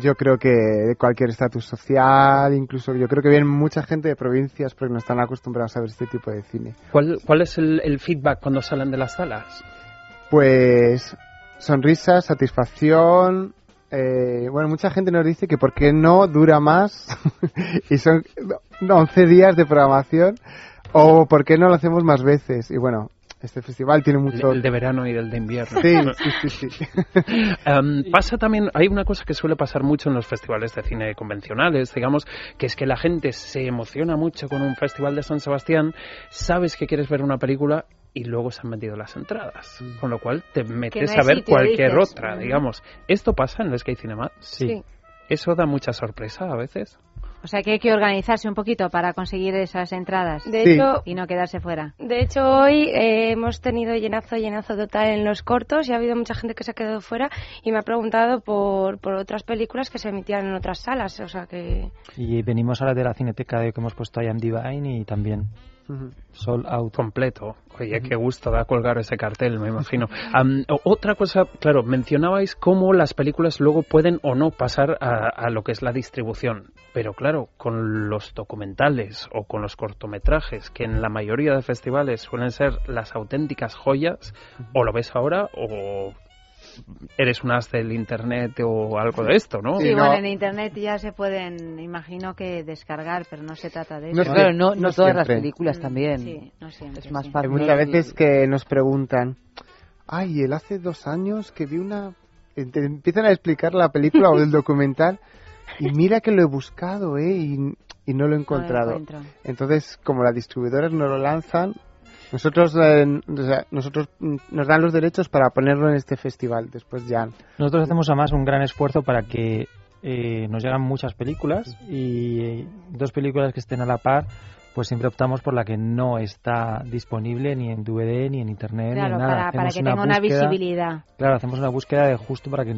Yo creo que de cualquier estatus social, incluso yo creo que viene mucha gente de provincias porque no están acostumbrados a ver este tipo de cine. ¿Cuál, cuál es el, feedback cuando salen de las salas? Pues sonrisas, satisfacción, eh, bueno, mucha gente nos dice que por qué no dura más y son 11 días de programación o por qué no lo hacemos más veces. Y bueno, este festival tiene mucho... El de verano y el de invierno. Sí, sí, sí. sí. Em, pasa también, hay una cosa que suele pasar mucho en los festivales de cine convencionales, digamos, que es que la gente se emociona mucho con un festival de San Sebastián, sabes que quieres ver una película y luego se han vendido las entradas, mm. con lo cual te metes a ver cualquier otra, digamos. ¿Esto pasa en el Skate Cinema? Sí. ¿Eso da mucha sorpresa a veces? O sea que hay que organizarse un poquito para conseguir esas entradas De hecho, y no quedarse fuera. De hecho, hoy eh, hemos tenido llenazo, llenazo total en los cortos y ha habido mucha gente que se ha quedado fuera y me ha preguntado por, por otras películas que se emitían en otras salas. O sea que. Y venimos ahora de la cineteca de que hemos puesto ahí en Divine y también Sol Out. Completo. Oye, qué gusto da colgar ese cartel, me imagino. Am, o- otra cosa, claro, mencionabais cómo las películas luego pueden o no pasar a, a lo que es la distribución. Pero claro, con los documentales o con los cortometrajes, que en la mayoría de festivales suelen ser las auténticas joyas, o lo ves ahora o eres un as del internet o algo de esto, ¿no? Sí, bueno, en internet ya se pueden, imagino que descargar, pero no se trata de eso. No, claro, no, no no todas las películas también. Sí, no siempre. Es más sí. Hay fácil. muchas veces que nos preguntan, ay, él hace dos años que vi una... Te empiezan a explicar la película o el documental y mira que lo he buscado, ¿eh? Y, y no lo he encontrado. encuentro. Entonces, como las distribuidoras no lo lanzan, nosotros, eh, o sea, nosotros mm, nos dan los derechos para ponerlo en este festival. Después ya. Nosotros hacemos además un gran esfuerzo para que eh, nos llegan muchas películas y eh, dos películas que estén a la par, pues siempre optamos por la que no está disponible ni en DVD ni en internet Claro, ni en nada. para, para que tenga una búsqueda- visibilidad. Claro, hacemos una búsqueda de justo para que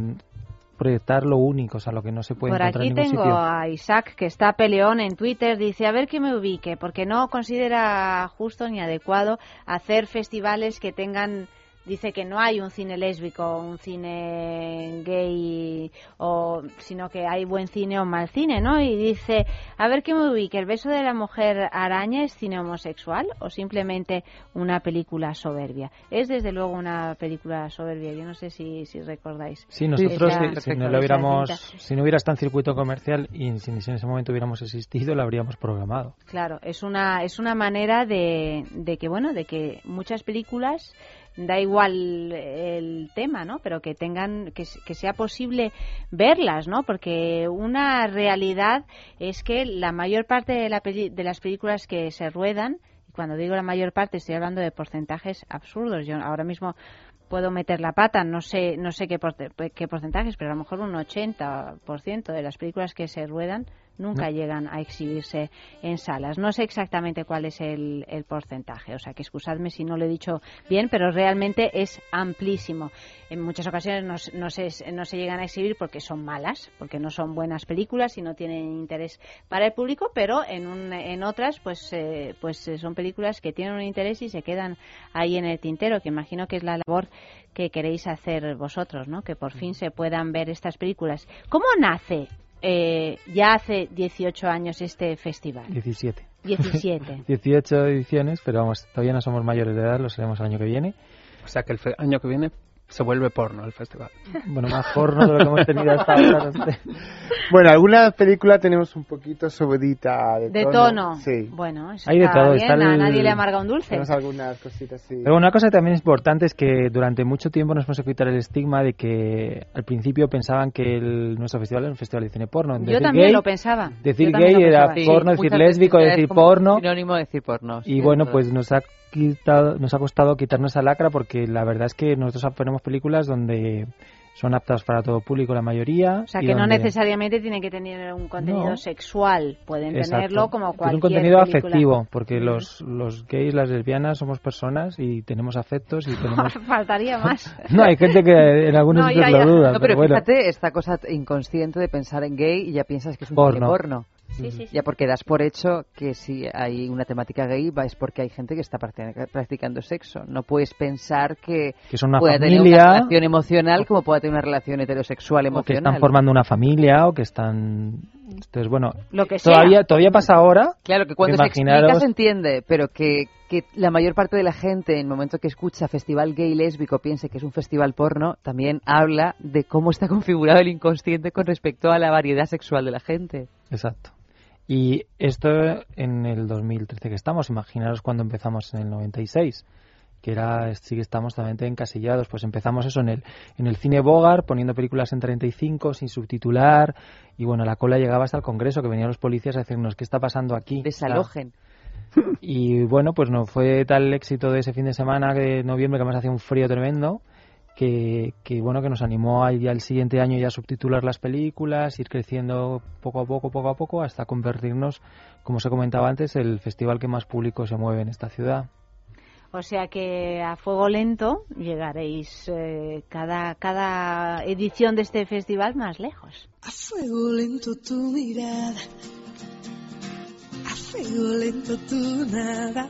proyectar lo único, o sea, lo que no se puede Por encontrar aquí en ningún tengo sitio. a Isaac, que está peleón en Twitter, dice, a ver que me ubique, porque no considera justo ni adecuado hacer festivales que tengan, dice que no hay un cine lésbico, un cine gay, o, sino que hay buen cine o mal cine, ¿no? Y dice, a ver que me ubique, ¿el beso de la mujer araña es cine homosexual o simplemente una película soberbia? Es desde luego una película soberbia, yo no sé si, si recordáis. Sí, nosotros Esa- si, si no lo hubiéramos, si no hubiera estado en circuito comercial y si en ese momento hubiéramos existido, lo habríamos programado. Claro, es una es una manera de, de que bueno, de que muchas películas da igual el tema, ¿no? Pero que tengan que, sea posible verlas, ¿no? Porque una realidad es que la mayor parte de, la peli- de las películas que se ruedan y cuando digo la mayor parte estoy hablando de porcentajes absurdos. Yo ahora mismo puedo meter la pata, no sé no sé qué, porte- qué porcentajes, pero a lo mejor un 80% de las películas que se ruedan nunca No. llegan a exhibirse en salas. No sé exactamente cuál es el, el porcentaje, o sea que excusadme si no lo he dicho bien, pero realmente es amplísimo. En muchas ocasiones no, no se, no se llegan a exhibir porque son malas, porque no son buenas películas y no tienen interés para el público, pero en, un- en otras pues, eh, pues eh, son películas que tienen un interés y se quedan ahí en el tintero, que imagino que es la labor que queréis hacer vosotros, ¿no? que por fin se puedan ver estas películas. ¿Cómo nace eh, ya hace 18 años este festival? 17. 17. 18 ediciones, pero vamos, todavía no somos mayores de edad, lo seremos el año que viene. O sea que el año que viene se vuelve porno el festival. Bueno, más porno de lo que hemos tenido hasta ahora. no sé. Bueno, alguna película tenemos un poquito subidita de, De tono. Sí. Bueno, eso Hay de está todo, bien, está a el- nadie le amarga un dulce. Tenemos algunas cositas, sí. Pero una cosa también importante es que durante mucho tiempo nos hemos quitar el estigma de que al principio pensaban que el, nuestro festival era un festival de cine porno. Yo Decir también gay- lo pensaba. Decir Yo gay lo era pensaba. Sí, porno, decir lésbico, es decir porno. Sinónimo de decir porno. Y es bueno, pues nos ha quitado, nos ha costado quitarnos esa lacra porque la verdad es que nosotros ponemos películas donde son aptas para todo público la mayoría. O sea, que no necesariamente tiene que tener un contenido No. sexual. Pueden Exacto. tenerlo como Es cualquier un contenido película. afectivo, porque los, los gays, las lesbianas somos personas y tenemos afectos y tenemos... Faltaría más. no, hay gente que en algunos No, ya, lo duda, No, pero, pero bueno. fíjate, esta cosa inconsciente de pensar en gay y ya piensas que es un Porno. porno. Sí, sí, sí. Ya porque das por hecho que si hay una temática gay va es porque hay gente que está practi- practicando sexo. No puedes pensar que, Que son una pueda tener una relación emocional como pueda tener una relación heterosexual o que emocional. están formando una familia o que están entonces bueno Lo que sea. todavía todavía pasa ahora Claro, que cuando pero se imaginaros- explica se entiende, pero que, que la mayor parte de la gente, en el momento que escucha festival gay lésbico, piense que es un festival porno, también habla de cómo está configurado el inconsciente con respecto a la variedad sexual de la gente. exacto y esto en el 2013 que estamos imaginaros cuando empezamos en el 96 que era sí que estamos totalmente encasillados. Pues empezamos eso en el en el cine Bogart poniendo películas en 35 sin subtitular y bueno la cola llegaba hasta el Congreso que venían los policías a decirnos qué está pasando aquí Desalojen. Y bueno, pues no fue tal éxito de ese fin de semana de noviembre que además hacía un frío tremendo que, que, bueno que nos animó al, al siguiente año ya a subtitular las películas, ir creciendo poco a poco, poco a poco, hasta convertirnos, como os he comentado antes, el festival que más público se mueve en esta ciudad. O sea que a fuego lento llegaréis eh, cada, cada edición de este festival más lejos. A fuego lento tu mirada, a fuego lento tu nada.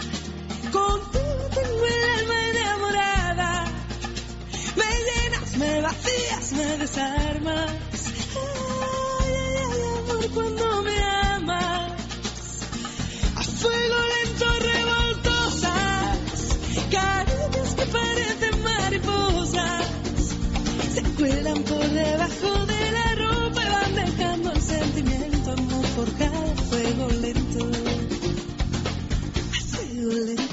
Contigo tengo el alma enamorada. Me llenas, me vacías, me desarmas. Ay, ay, ay, amor, cuando me amas. A fuego lento revoltosas. Caricias que parecen mariposas. Se cuelan por debajo de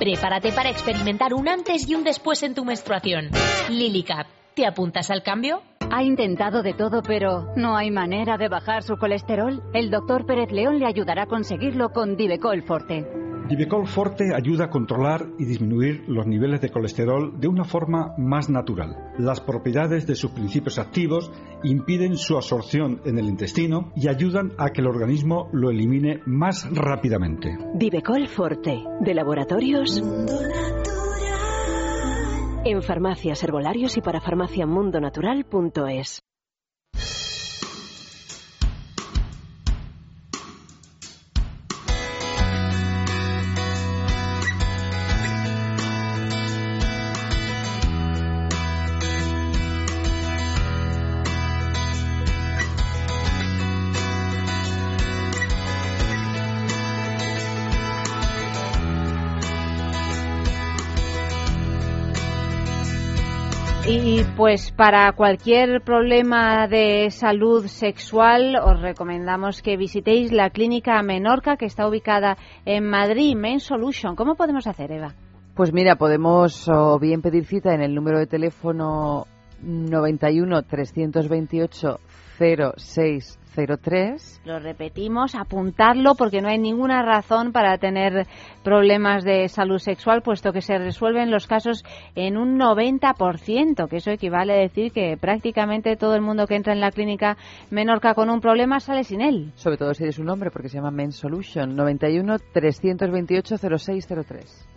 Prepárate para experimentar un antes y un después en tu menstruación. Lily Cap. ¿Te apuntas al cambio? Ha intentado de todo, pero no hay manera de bajar su colesterol. El doctor Pérez León le ayudará a conseguirlo con Divecol Forte. Divecol Forte ayuda a controlar y disminuir los niveles de colesterol de una forma más natural. Las propiedades de sus principios activos impiden su absorción en el intestino y ayudan a que el organismo lo elimine más rápidamente. Divecol Forte, de laboratorios. En farmacias, herbolarios y para farmaciamundonatural.es. pues para cualquier problema de salud sexual os recomendamos que visitéis la clínica Menorca que está ubicada en Madrid, Men Solution. ¿Cómo podemos hacer, Eva? Pues mira, podemos o bien pedir cita en el número de teléfono 91 328 0603. Lo repetimos, apuntarlo porque no hay ninguna razón para tener problemas de salud sexual, puesto que se resuelven los casos en un 90%, que eso equivale a decir que prácticamente todo el mundo que entra en la clínica Menorca con un problema sale sin él. Sobre todo si eres un hombre, porque se llama Men Solution. 91 328 0603.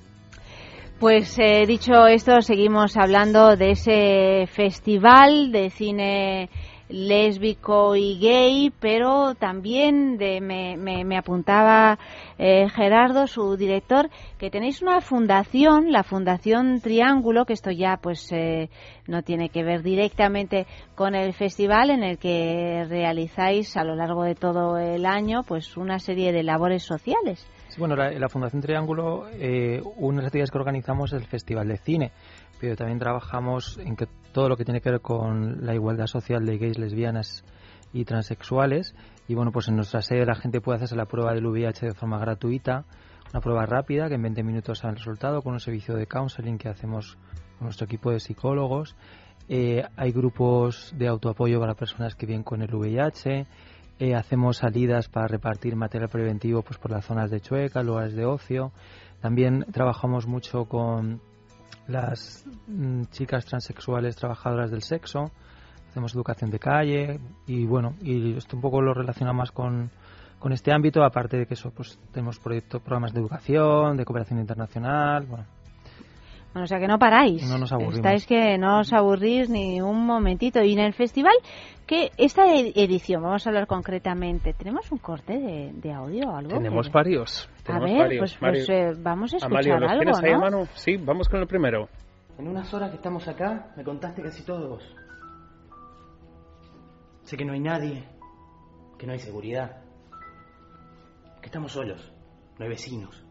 Pues eh, dicho esto, seguimos hablando de ese festival de cine lésbico y gay, pero también de, me, me, me apuntaba eh, Gerardo, su director, que tenéis una fundación, la Fundación Triángulo, que esto ya pues eh, no tiene que ver directamente con el festival, en el que realizáis a lo largo de todo el año pues una serie de labores sociales. Sí, bueno, la, Fundación Triángulo, eh, una de las actividades que organizamos es el Festival de Cine, pero también trabajamos en que todo lo que tiene que ver con la igualdad social de gays, lesbianas y transexuales. Y bueno, pues en nuestra sede la gente puede hacerse la prueba del VIH de forma gratuita, una prueba rápida que en 20 minutos da el resultado con un servicio de counseling que hacemos con nuestro equipo de psicólogos. Eh, hay grupos de autoapoyo para personas que viven con el VIH. Eh, hacemos salidas para repartir material preventivo pues por las zonas de Chueca, lugares de ocio. También trabajamos mucho con las mm, chicas transexuales trabajadoras del sexo, hacemos educación de calle y bueno, y esto un poco lo relaciona más con, con este ámbito, aparte de que eso pues tenemos proyectos, programas de educación, de cooperación internacional, bueno. O sea que no paráis. No nos aburrimos. Estáis que no os aburrís ni un momentito. Y en el festival, que esta edición, vamos a hablar concretamente, ¿tenemos un corte de, de audio o algo? Tenemos que- varios. A Tenemos ver, varios. pues, pues, eh, vamos a escuchar Amalio, ¿los algo, ahí a mano? Sí, vamos con el primero. En unas horas que estamos acá, me contaste casi todo vos. Sé que no hay nadie, que no hay seguridad, que estamos solos, no hay vecinos,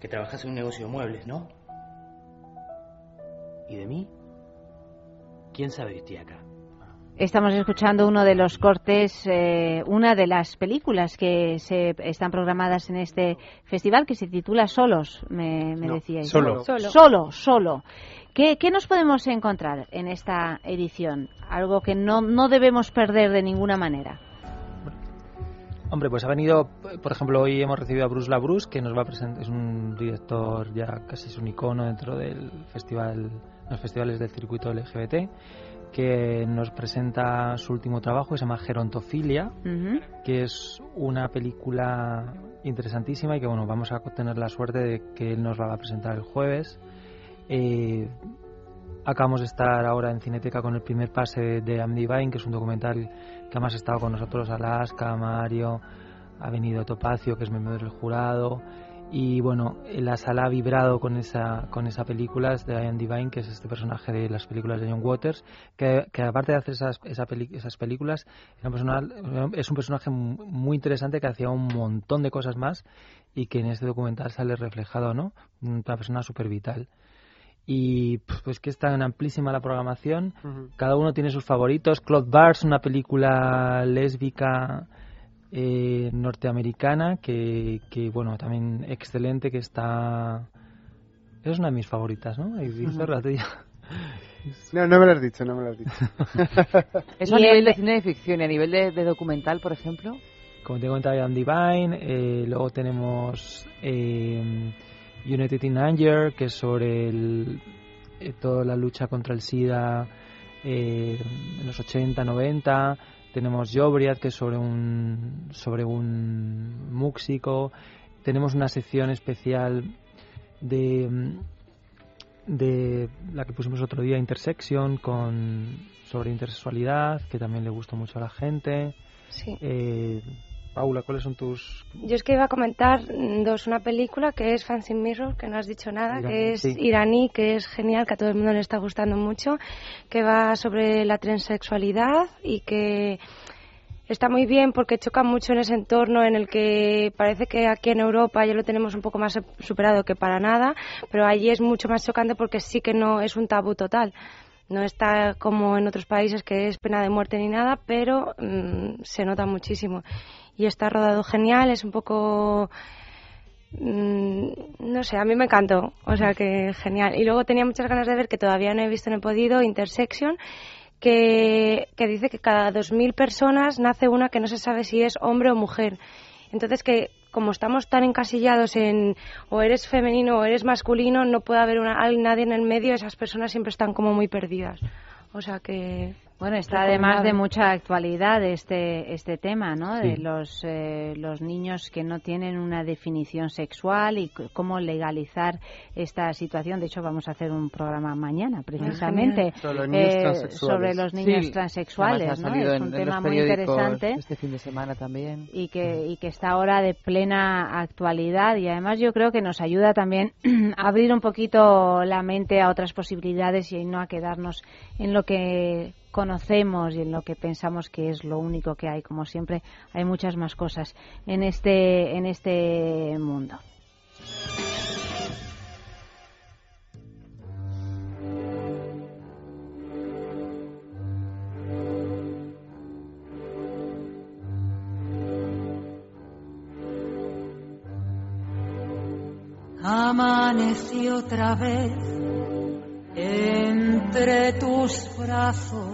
que trabajás en un negocio de muebles, ¿no? ¿Y de mí? ¿Quién sabe que estoy acá? Estamos escuchando uno de los cortes, eh, una de las películas que se están programadas en este festival que se titula Solos, me, me No, decíais. Solo. Solo, solo. solo. ¿Qué, qué nos podemos encontrar en esta edición? Algo que no, no debemos perder de ninguna manera. Hombre, pues ha venido, por ejemplo, hoy hemos recibido a Bruce LaBruce, que nos va a presentar, es un director ya casi es un icono dentro del festival, los festivales del circuito LGBT, que nos presenta su último trabajo, que se llama Gerontofilia, que es una película interesantísima y que bueno, vamos a tener la suerte de que él nos la va a presentar el jueves. Eh, acabamos de estar ahora en Cineteca con el primer pase de Am Divine, que es un documental que además ha estado con nosotros Alaska, Mario, ha venido Topacio, que es miembro del jurado, y bueno, la sala ha vibrado con esa, con esa película es de Ian Divine, que es este personaje de las películas de John Waters, que, que aparte de hacer esas, esa peli- esas películas, era un personal- es un personaje mu- muy interesante que hacía un montón de cosas más y que en este documental sale reflejado, ¿no? Una persona súper vital. Y pues que es tan amplísima la programación, cada uno tiene sus favoritos. Claude Bars, una película lésbica eh, norteamericana que, que, bueno, también excelente, que está... Es una de mis favoritas, ¿no? La tuya. No, no me lo has dicho, no me lo has dicho. Eso a nivel el- de cine de ficción y a nivel de, de documental, por ejemplo. Como te comentaba, Ian Divine. eh, luego tenemos eh, United in Anger, que es sobre el, eh, toda la lucha contra el SIDA eh, en los 80, 90. Tenemos Jobriat, que es sobre un, sobre un músico. Tenemos una sección especial de, de la que pusimos otro día, Intersection, con, sobre intersexualidad, que también le gustó mucho a la gente. Sí. Eh, Paula, ¿cuáles son tus...? Yo es que iba a comentar mm, dos, una película que es Fancy Mirror, que no has dicho nada, Iraní, que es sí. iraní, que es genial, que a todo el mundo le está gustando mucho, que va sobre la transexualidad y que está muy bien porque choca mucho en ese entorno en el que parece que aquí en Europa ya lo tenemos un poco más superado que para nada, pero allí es mucho más chocante porque sí que no es un tabú total. No está como en otros países que es pena de muerte ni nada, pero mm, se nota muchísimo. Y está rodado genial, es un poco mm, no sé, a mí me encantó, o sea que genial. Y luego tenía muchas ganas de ver, que todavía no he visto, no he podido, Intersection, que, que dice que cada 2.000 personas nace una que no se sabe si es hombre o mujer. Entonces que como estamos tan encasillados en o eres femenino o eres masculino, no puede haber una, nadie en el medio, esas personas siempre están como muy perdidas. O sea que... Bueno, está además de mucha actualidad este este tema, ¿no? De los eh, los niños que no tienen una definición sexual y cómo legalizar esta situación. De hecho, vamos a hacer un programa mañana, precisamente, genial. Sobre los niños eh, transexuales. sobre los niños Sí, transexuales, además ha ¿no? Es un en tema muy interesante Este fin de semana también. y que, y que está ahora de plena actualidad y además yo creo que nos ayuda también a abrir un poquito la mente a otras posibilidades y no a quedarnos en lo que conocemos y en lo que pensamos que es lo único que hay como siempre hay muchas más cosas en este en este mundo. Amanecí otra vez entre tus brazos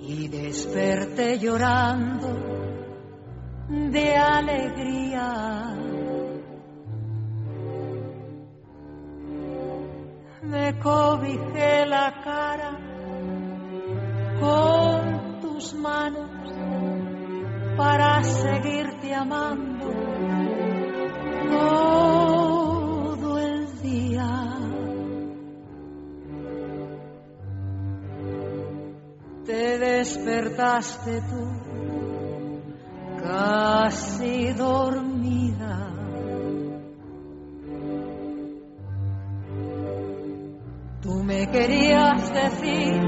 y desperté llorando de alegría. Me cobijé la cara con tus manos para seguirte amando despertaste tú casi dormida. Tú me querías decir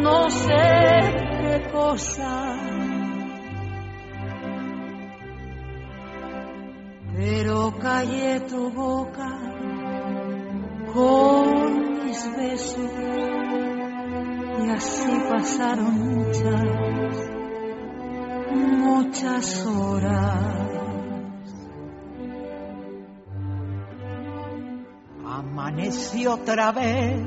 no sé qué cosa. Pero callé tu boca con mis besos así pasaron muchas, muchas horas. Amanecí otra vez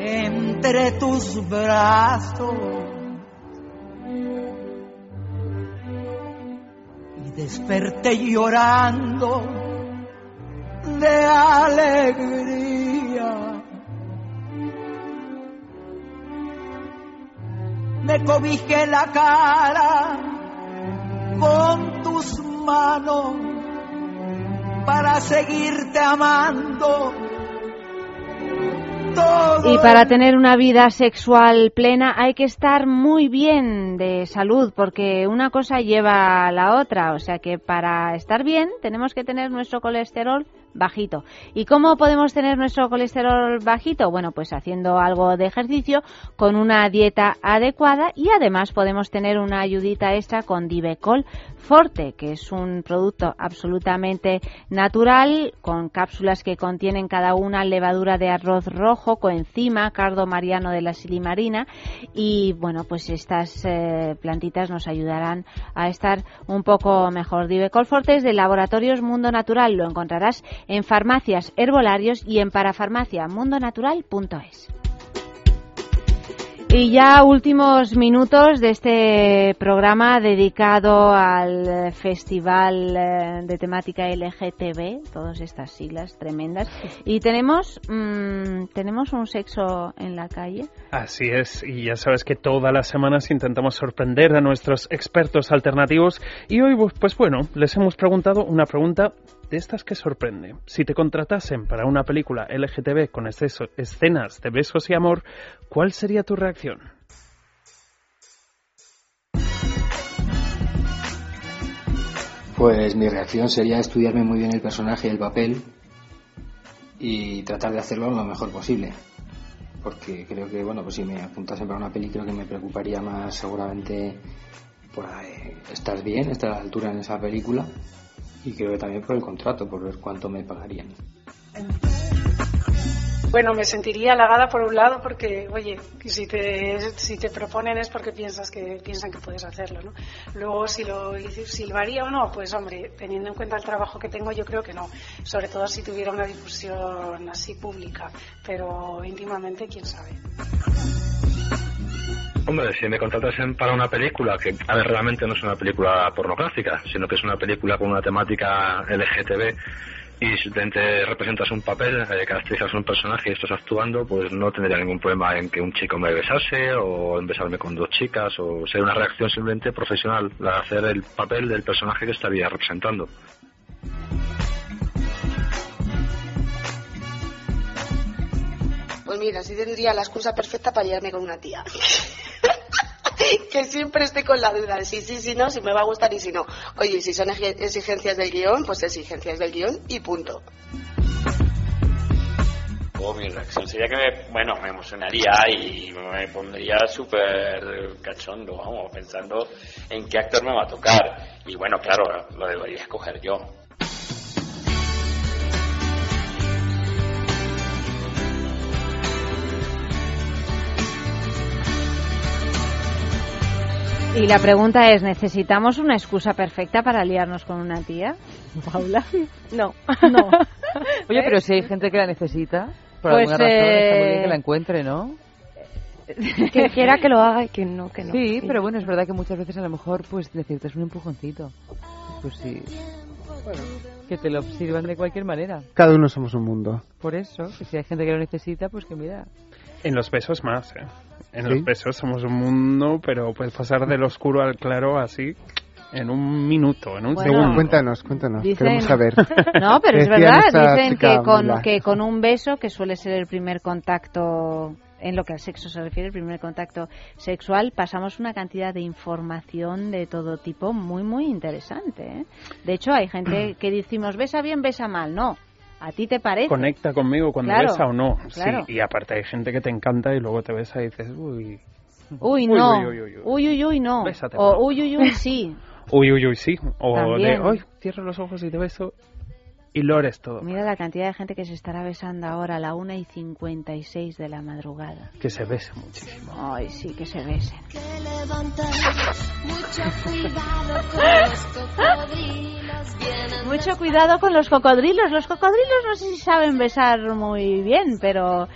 entre tus brazos y desperté llorando de alegría. Me cobijé la cara con tus manos para seguirte amando y para tener una vida sexual plena hay que estar muy bien de salud, porque una cosa lleva a la otra. O sea que para estar bien tenemos que tener nuestro colesterol bajito. ¿Y cómo podemos tener nuestro colesterol bajito? Bueno, pues haciendo algo de ejercicio, con una dieta adecuada y además podemos tener una ayudita extra con Divecol Forte, que es un producto absolutamente natural, con cápsulas que contienen cada una levadura de arroz rojo, coenzima, cardo mariano de la silimarina y bueno, pues estas eh, plantitas nos ayudarán a estar un poco mejor. Divecol Forte es de Laboratorios Mundo Natural, lo encontrarás en farmacias, herbolarios y en parafarmaciamundonatural.es. Y ya últimos minutos de este programa dedicado al festival eh, de temática LGTB, todas estas siglas tremendas. Y tenemos, mmm, tenemos un sexo en la calle. Así es, y ya sabes que todas las semanas intentamos sorprender a nuestros expertos alternativos y hoy, pues bueno, les hemos preguntado una pregunta de estas que sorprende. Si te contratasen para una película LGTB con escenas de besos y amor, ¿cuál sería tu reacción? Pues mi reacción sería estudiarme muy bien el personaje y el papel y tratar de hacerlo lo mejor posible. Porque creo que, bueno, pues si me apuntasen para una peli, creo que me preocuparía más seguramente por eh, estar bien, estar a la altura en esa película y creo que también por el contrato, por ver cuánto me pagarían. Bueno, me sentiría halagada por un lado porque, oye, si te, si te proponen es porque piensas que piensan que puedes hacerlo, ¿no? Luego, si lo, si lo haría o no, pues hombre, teniendo en cuenta el trabajo que tengo, yo creo que no. Sobre todo si tuviera una difusión así pública, pero íntimamente, quién sabe. Hombre, si me contratasen para una película que, a ver, realmente no es una película pornográfica, sino que es una película con una temática LGTB y si te representas un papel, eh, caracterizas un personaje y estás actuando, pues no tendría ningún problema en que un chico me besase o en besarme con dos chicas o ser una reacción simplemente profesional, la de hacer el papel del personaje que estaría representando. Pues mira, sí tendría la excusa perfecta para liarme con una tía. que siempre esté con la duda de si sí, si no, si me va a gustar y si no. Oye, si son exigencias del guion, pues exigencias del guion y punto. Oh, mi reacción sería que, me, bueno, me emocionaría y me pondría súper cachondo, vamos, pensando en qué actor me va a tocar. Y bueno, claro, lo debería escoger yo. Y la pregunta es, ¿necesitamos una excusa perfecta para liarnos con una tía? Paula. No. No. Oye, pero si hay gente que la necesita, por Pues, alguna razón, está muy bien eh, que la encuentre, ¿no? Que quiera que lo haga y que no, que no. Sí, pero bueno, es verdad que muchas veces a lo mejor pues necesitas un empujoncito. Pues sí. Bueno, que te lo sirvan de cualquier manera. Cada uno somos un mundo. Por eso, que si hay gente que lo necesita, pues que mira. En los besos más, ¿eh? En ¿Sí? los besos somos un mundo, pero puedes pasar del oscuro al claro así. en un minuto, en un Bueno. segundo. Cuéntanos, cuéntanos, Dicen- queremos saber. No, pero es verdad, dicen que con, que con un beso, que suele ser el primer contacto, en lo que al sexo se refiere, el primer contacto sexual, pasamos una cantidad de información de todo tipo muy, muy interesante. ¿eh? De hecho, hay gente que decimos, besa bien, besa mal. No, a ti te parece. Conecta conmigo cuando Claro, besa o no. claro. Sí, y aparte hay gente que te encanta y luego te besa y dices, uy. Uy, no. Uy, uy, uy, uy. Uy, no. Bésate, o por uy, uy, uy, sí. Uy, uy, uy, sí. O También. de, uy, cierra los ojos y te beso y lo eres todo. Mira la cantidad de gente que se estará besando ahora a la 1 y 56 de la madrugada. Que se bese muchísimo. Ay, sí, que se besen. Mucho cuidado con los cocodrilos. Los cocodrilos no sé si saben besar muy bien, pero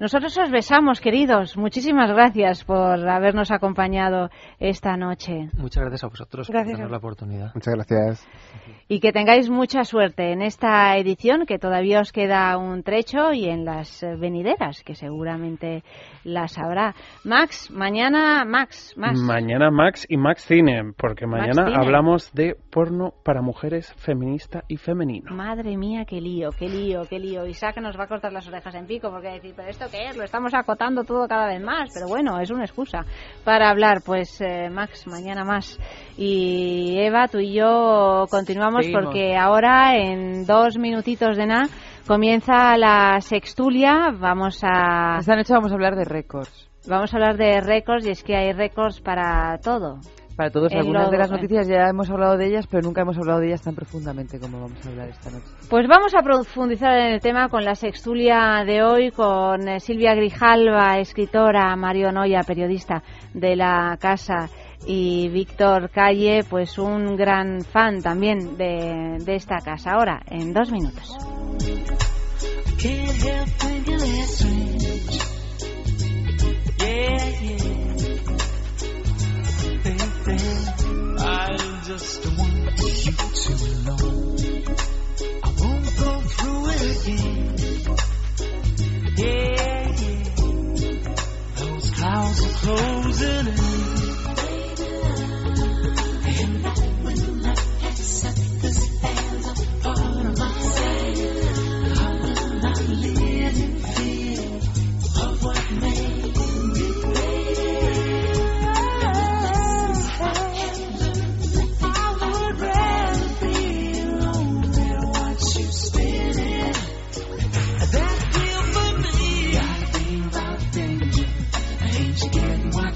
nosotros os besamos, queridos. Muchísimas gracias por habernos acompañado esta noche. Muchas gracias a vosotros Gracias. por darnos la oportunidad. Muchas gracias. Y que tengáis mucha suerte en esta edición, que todavía os queda un trecho, y en las venideras, que seguramente las habrá. Max, mañana, Max, más. Mañana Max y Max Cine, porque mañana Cine. hablamos de porno para mujeres feminista y femenino. Madre mía, qué lío, qué lío, qué lío. Isaac nos va a cortar las orejas en pico porque va a decir, pero ¿esto qué es? Lo estamos acotando todo cada vez más. Pero bueno, es una excusa para hablar. Pues eh, Max, mañana más. Y Eva, tú y yo continuamos Seguimos. porque ahora en dos minutitos de nada comienza la sextulia. Vamos a... Esta noche vamos a hablar de récords. Vamos a hablar de récords y es que hay récords para todo. Para todos, algunas de las noticias ya hemos hablado de ellas, pero nunca hemos hablado de ellas tan profundamente como vamos a hablar esta noche. Pues vamos a profundizar en el tema con la sextulia de hoy, con eh, Silvia Grijalva, escritora, Mario Noya, periodista de la casa, y Víctor Calle, pues un gran fan también de, esta casa. Ahora, en dos minutos.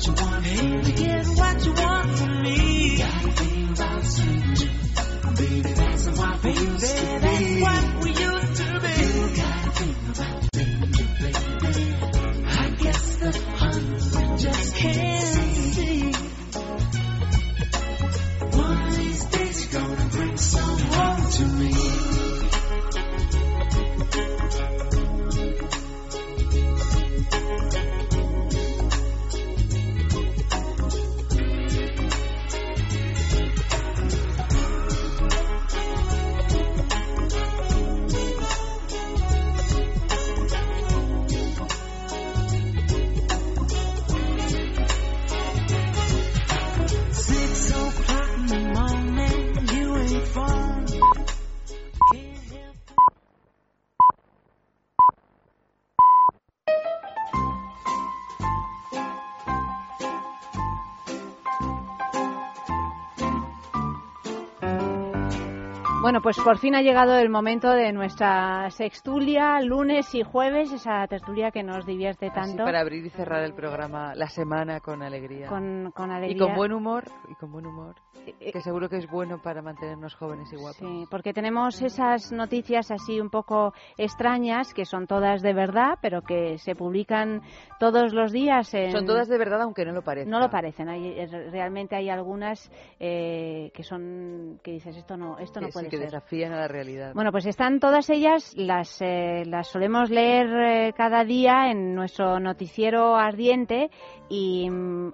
What you want? Ain't you getting what you want Bueno, pues por fin ha llegado el momento de nuestra sextulia, lunes y jueves, esa tertulia que nos divierte Así tanto. para abrir y cerrar el programa la semana con alegría. Con, con alegría. Y con buen humor, y con buen humor, que seguro que es bueno para mantenernos jóvenes y guapos. Sí, porque tenemos esas noticias así un poco extrañas, que son todas de verdad, pero que se publican todos los días. En... Son todas de verdad, aunque no lo parezca. No lo parecen. Hay, eh, realmente hay algunas eh, que son que dices esto no esto no puede que desafían a la realidad. Bueno, pues están todas ellas, las, eh, las solemos leer eh, cada día en nuestro noticiero ardiente y,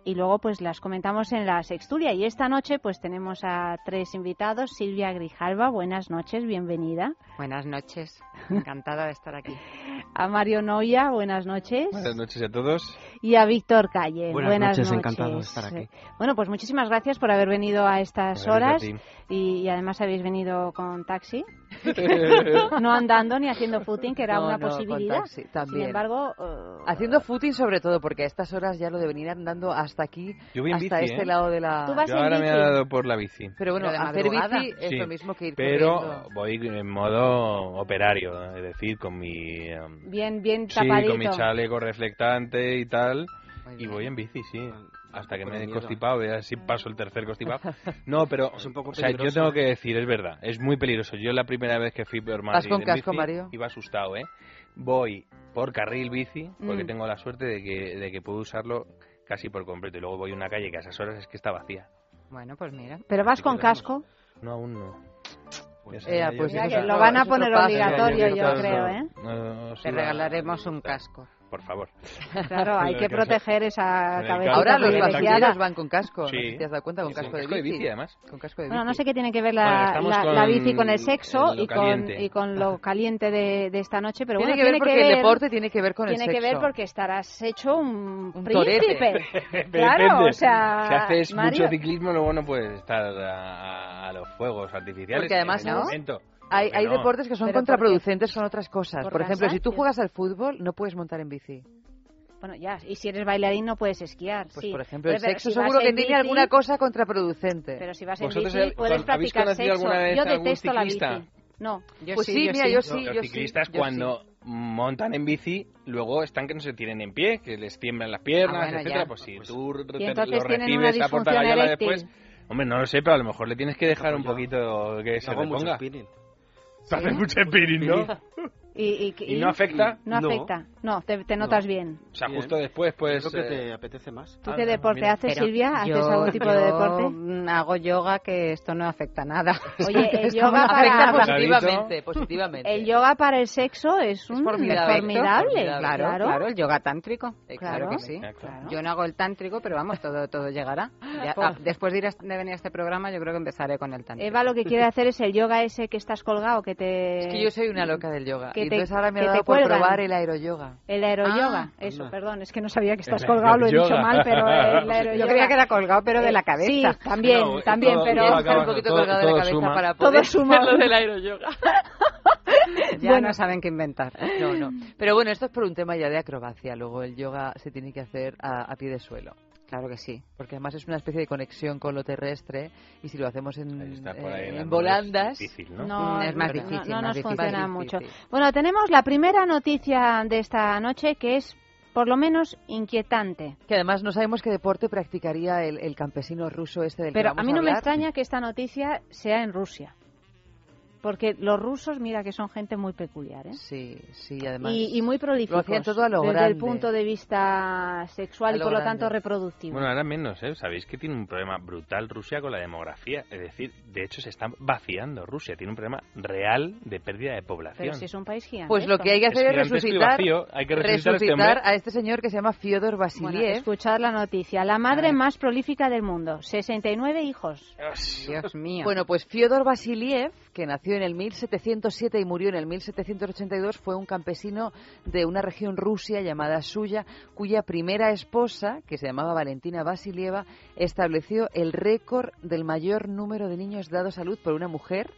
y luego pues las comentamos en la sexturia. Y esta noche pues tenemos a tres invitados. Silvia Grijalva, buenas noches, bienvenida. Buenas noches, encantada de estar aquí. a Mario Noya, buenas noches. Buenas noches a todos. Y a Víctor Calle, buenas, noches, encantado de estar aquí. Bueno, pues muchísimas gracias por haber venido a estas Gracias a horas ti. y, y además habéis venido con taxi, no andando ni haciendo footing, que era No, una no, con posibilidad. taxi, también. Sin embargo, eh, Haciendo footing sobre todo, porque a estas horas ya lo de venir andando hasta aquí, Yo voy en hasta bici, este ¿eh? lado de la... Yo ahora me ha dado por la bici. Pero bueno, Pero hacer madrugada. bici es Sí, lo mismo que ir Pero corriendo. voy en modo operario, es decir, con mi... em, bien, bien Sí, tapadito. con mi chaleco reflectante y tal. Y voy en bici, sí. Hasta que me den miedo. constipado, y así paso el tercer constipado. No, pero Es un poco o sea, yo tengo que decir, es verdad, es muy peligroso. Yo la primera vez que fui por ¿Vas Madrid con en casco, bici, Mario? iba asustado, ¿eh? Voy por carril bici, porque Mm. tengo la suerte de que, de que puedo usarlo casi por completo. Y luego voy a una calle que a esas horas es que está vacía. Bueno, pues mira. Pero vas con casco. No, aún no. Pues yo pues que Mira eso que es lo van a poner obligatorio, yo creo, no- ¿eh? no Te regalaremos un casco. Por favor. Claro, hay que proteger esa cabecita Ahora los vaqueros van con casco, Sí. te has dado cuenta, con casco, con casco de bici. bici, además. Con casco de Bueno, no bici. sé qué tiene que ver Bueno, la, estamos la- la bici con el sexo y con, y con lo caliente de, de esta noche, pero tiene bueno, que ver tiene porque que ver, el deporte tiene que ver con tiene el que sexo. ver porque estarás hecho un, Un príncipe. Claro, o sea, si haces Mario, mucho ciclismo, luego no puedes estar a, a- los fuegos artificiales. Porque además, en ese ¿no? momento. Hay, hay No. deportes que son Pero contraproducentes con otras cosas. por Por, ejemplo, si tú juegas al fútbol, no puedes montar en bici. Bueno, ya, y si eres bailarín no puedes esquiar, Pues, sí. por ejemplo, el Pero sexo si seguro que en tiene alguna cosa contraproducente. Pero si vas en ¿Vosotros bici el- puedes practicar sexo. alguna vez Yo detesto la ciclista? bici. No. Yo Pues sí, sí, yo mira, sí. yo sí, los ciclistas cuando montan en bici, luego están que no se tienen en pie, que les tiemblan las piernas, Ah, bueno, etcétera. ya. Pues si tú re- Y entonces lo recibes a porta disfunción gallola eréctil. después, hombre, no lo sé, pero a lo mejor le tienes que dejar un poquito que se reponga. Spinning. Haces mucho spinning, ¿no? ¿Y, y, ¿Y no afecta? No No. afecta. No, te, te notas bien. O sea, Bien. justo después, pues... Creo que eh, te apetece más. ¿Tú Ah, qué deporte mira. haces, Pero Silvia? ¿Haces yo- algún tipo de deporte? mm, Hago yoga, que esto no afecta nada. Oye, el yoga para- Afecta Para- positivamente, positivamente. El yoga para el sexo es un formidable. formidable. Formidable. Claro, claro. claro, el yoga tántrico. Exacto. Claro que sí. Exacto. Yo no hago el tántrico, pero vamos, todo todo llegará. Ya, ah, después de, ir a- de venir a este programa, yo creo que empezaré con el tántrico. Eva lo que quiere hacer es el yoga ese que estás colgado, que te... Es que yo soy una loca del yoga. que y te- entonces ahora me ha dado por cuelgan. probar el aeroyoga. El aeroyoga, Ah, eso, anda. perdón, es que no sabía que estás El colgado, lo he dicho mal, pero el aeroyoga... Yo creía que era colgado, pero de la cabeza. Sí, también, No, también, todo- pero... todo acaba- un poquito todo- colgado de la todo cabeza suma. para Todo poder suma. hacer lo del aeroyoga. Ya Bueno. no saben qué inventar. No, no. Pero bueno, esto es por un tema ya de acrobacia. Luego el yoga se tiene que hacer a, a pie de suelo. Claro que sí. Porque además es una especie de conexión con lo terrestre y si lo hacemos en, eh, en volandas... difícil, ¿no? No, Es más difícil, no más nos difícil. funciona mucho. Bueno, tenemos la primera noticia de esta noche que es por lo menos inquietante. Que además no sabemos qué deporte practicaría el, el campesino ruso este del que Pero vamos a mí no me hablar. extraña que esta noticia sea en Rusia. Porque los rusos, mira que son gente muy peculiar, ¿eh? Sí, sí, además... Y, y muy prolíficos. Lo hacían todo a lo desde grande. el punto de vista sexual A y por lo tanto reproductivo. Bueno, ahora menos, ¿eh? Sabéis que tiene un problema brutal Rusia con la demografía. Es decir, de hecho se está vaciando Rusia. Tiene un problema real de pérdida de población. Pero si es un país gigante. Pues lo que hay que hacer es, resucitar, vacío. Hay que resucitar a este a este señor que se llama Fyodor Bueno, Vasiliev. escuchad la noticia. La madre más prolífica del mundo. 69 hijos. Dios mío. Bueno, pues Fyodor Vasiliev, que nació en el 1707 y murió en el 1782, fue un campesino de una región rusia llamada Suya, cuya primera esposa, que se llamaba Valentina Vasilieva, estableció el récord del mayor número de niños dados a luz por una mujer,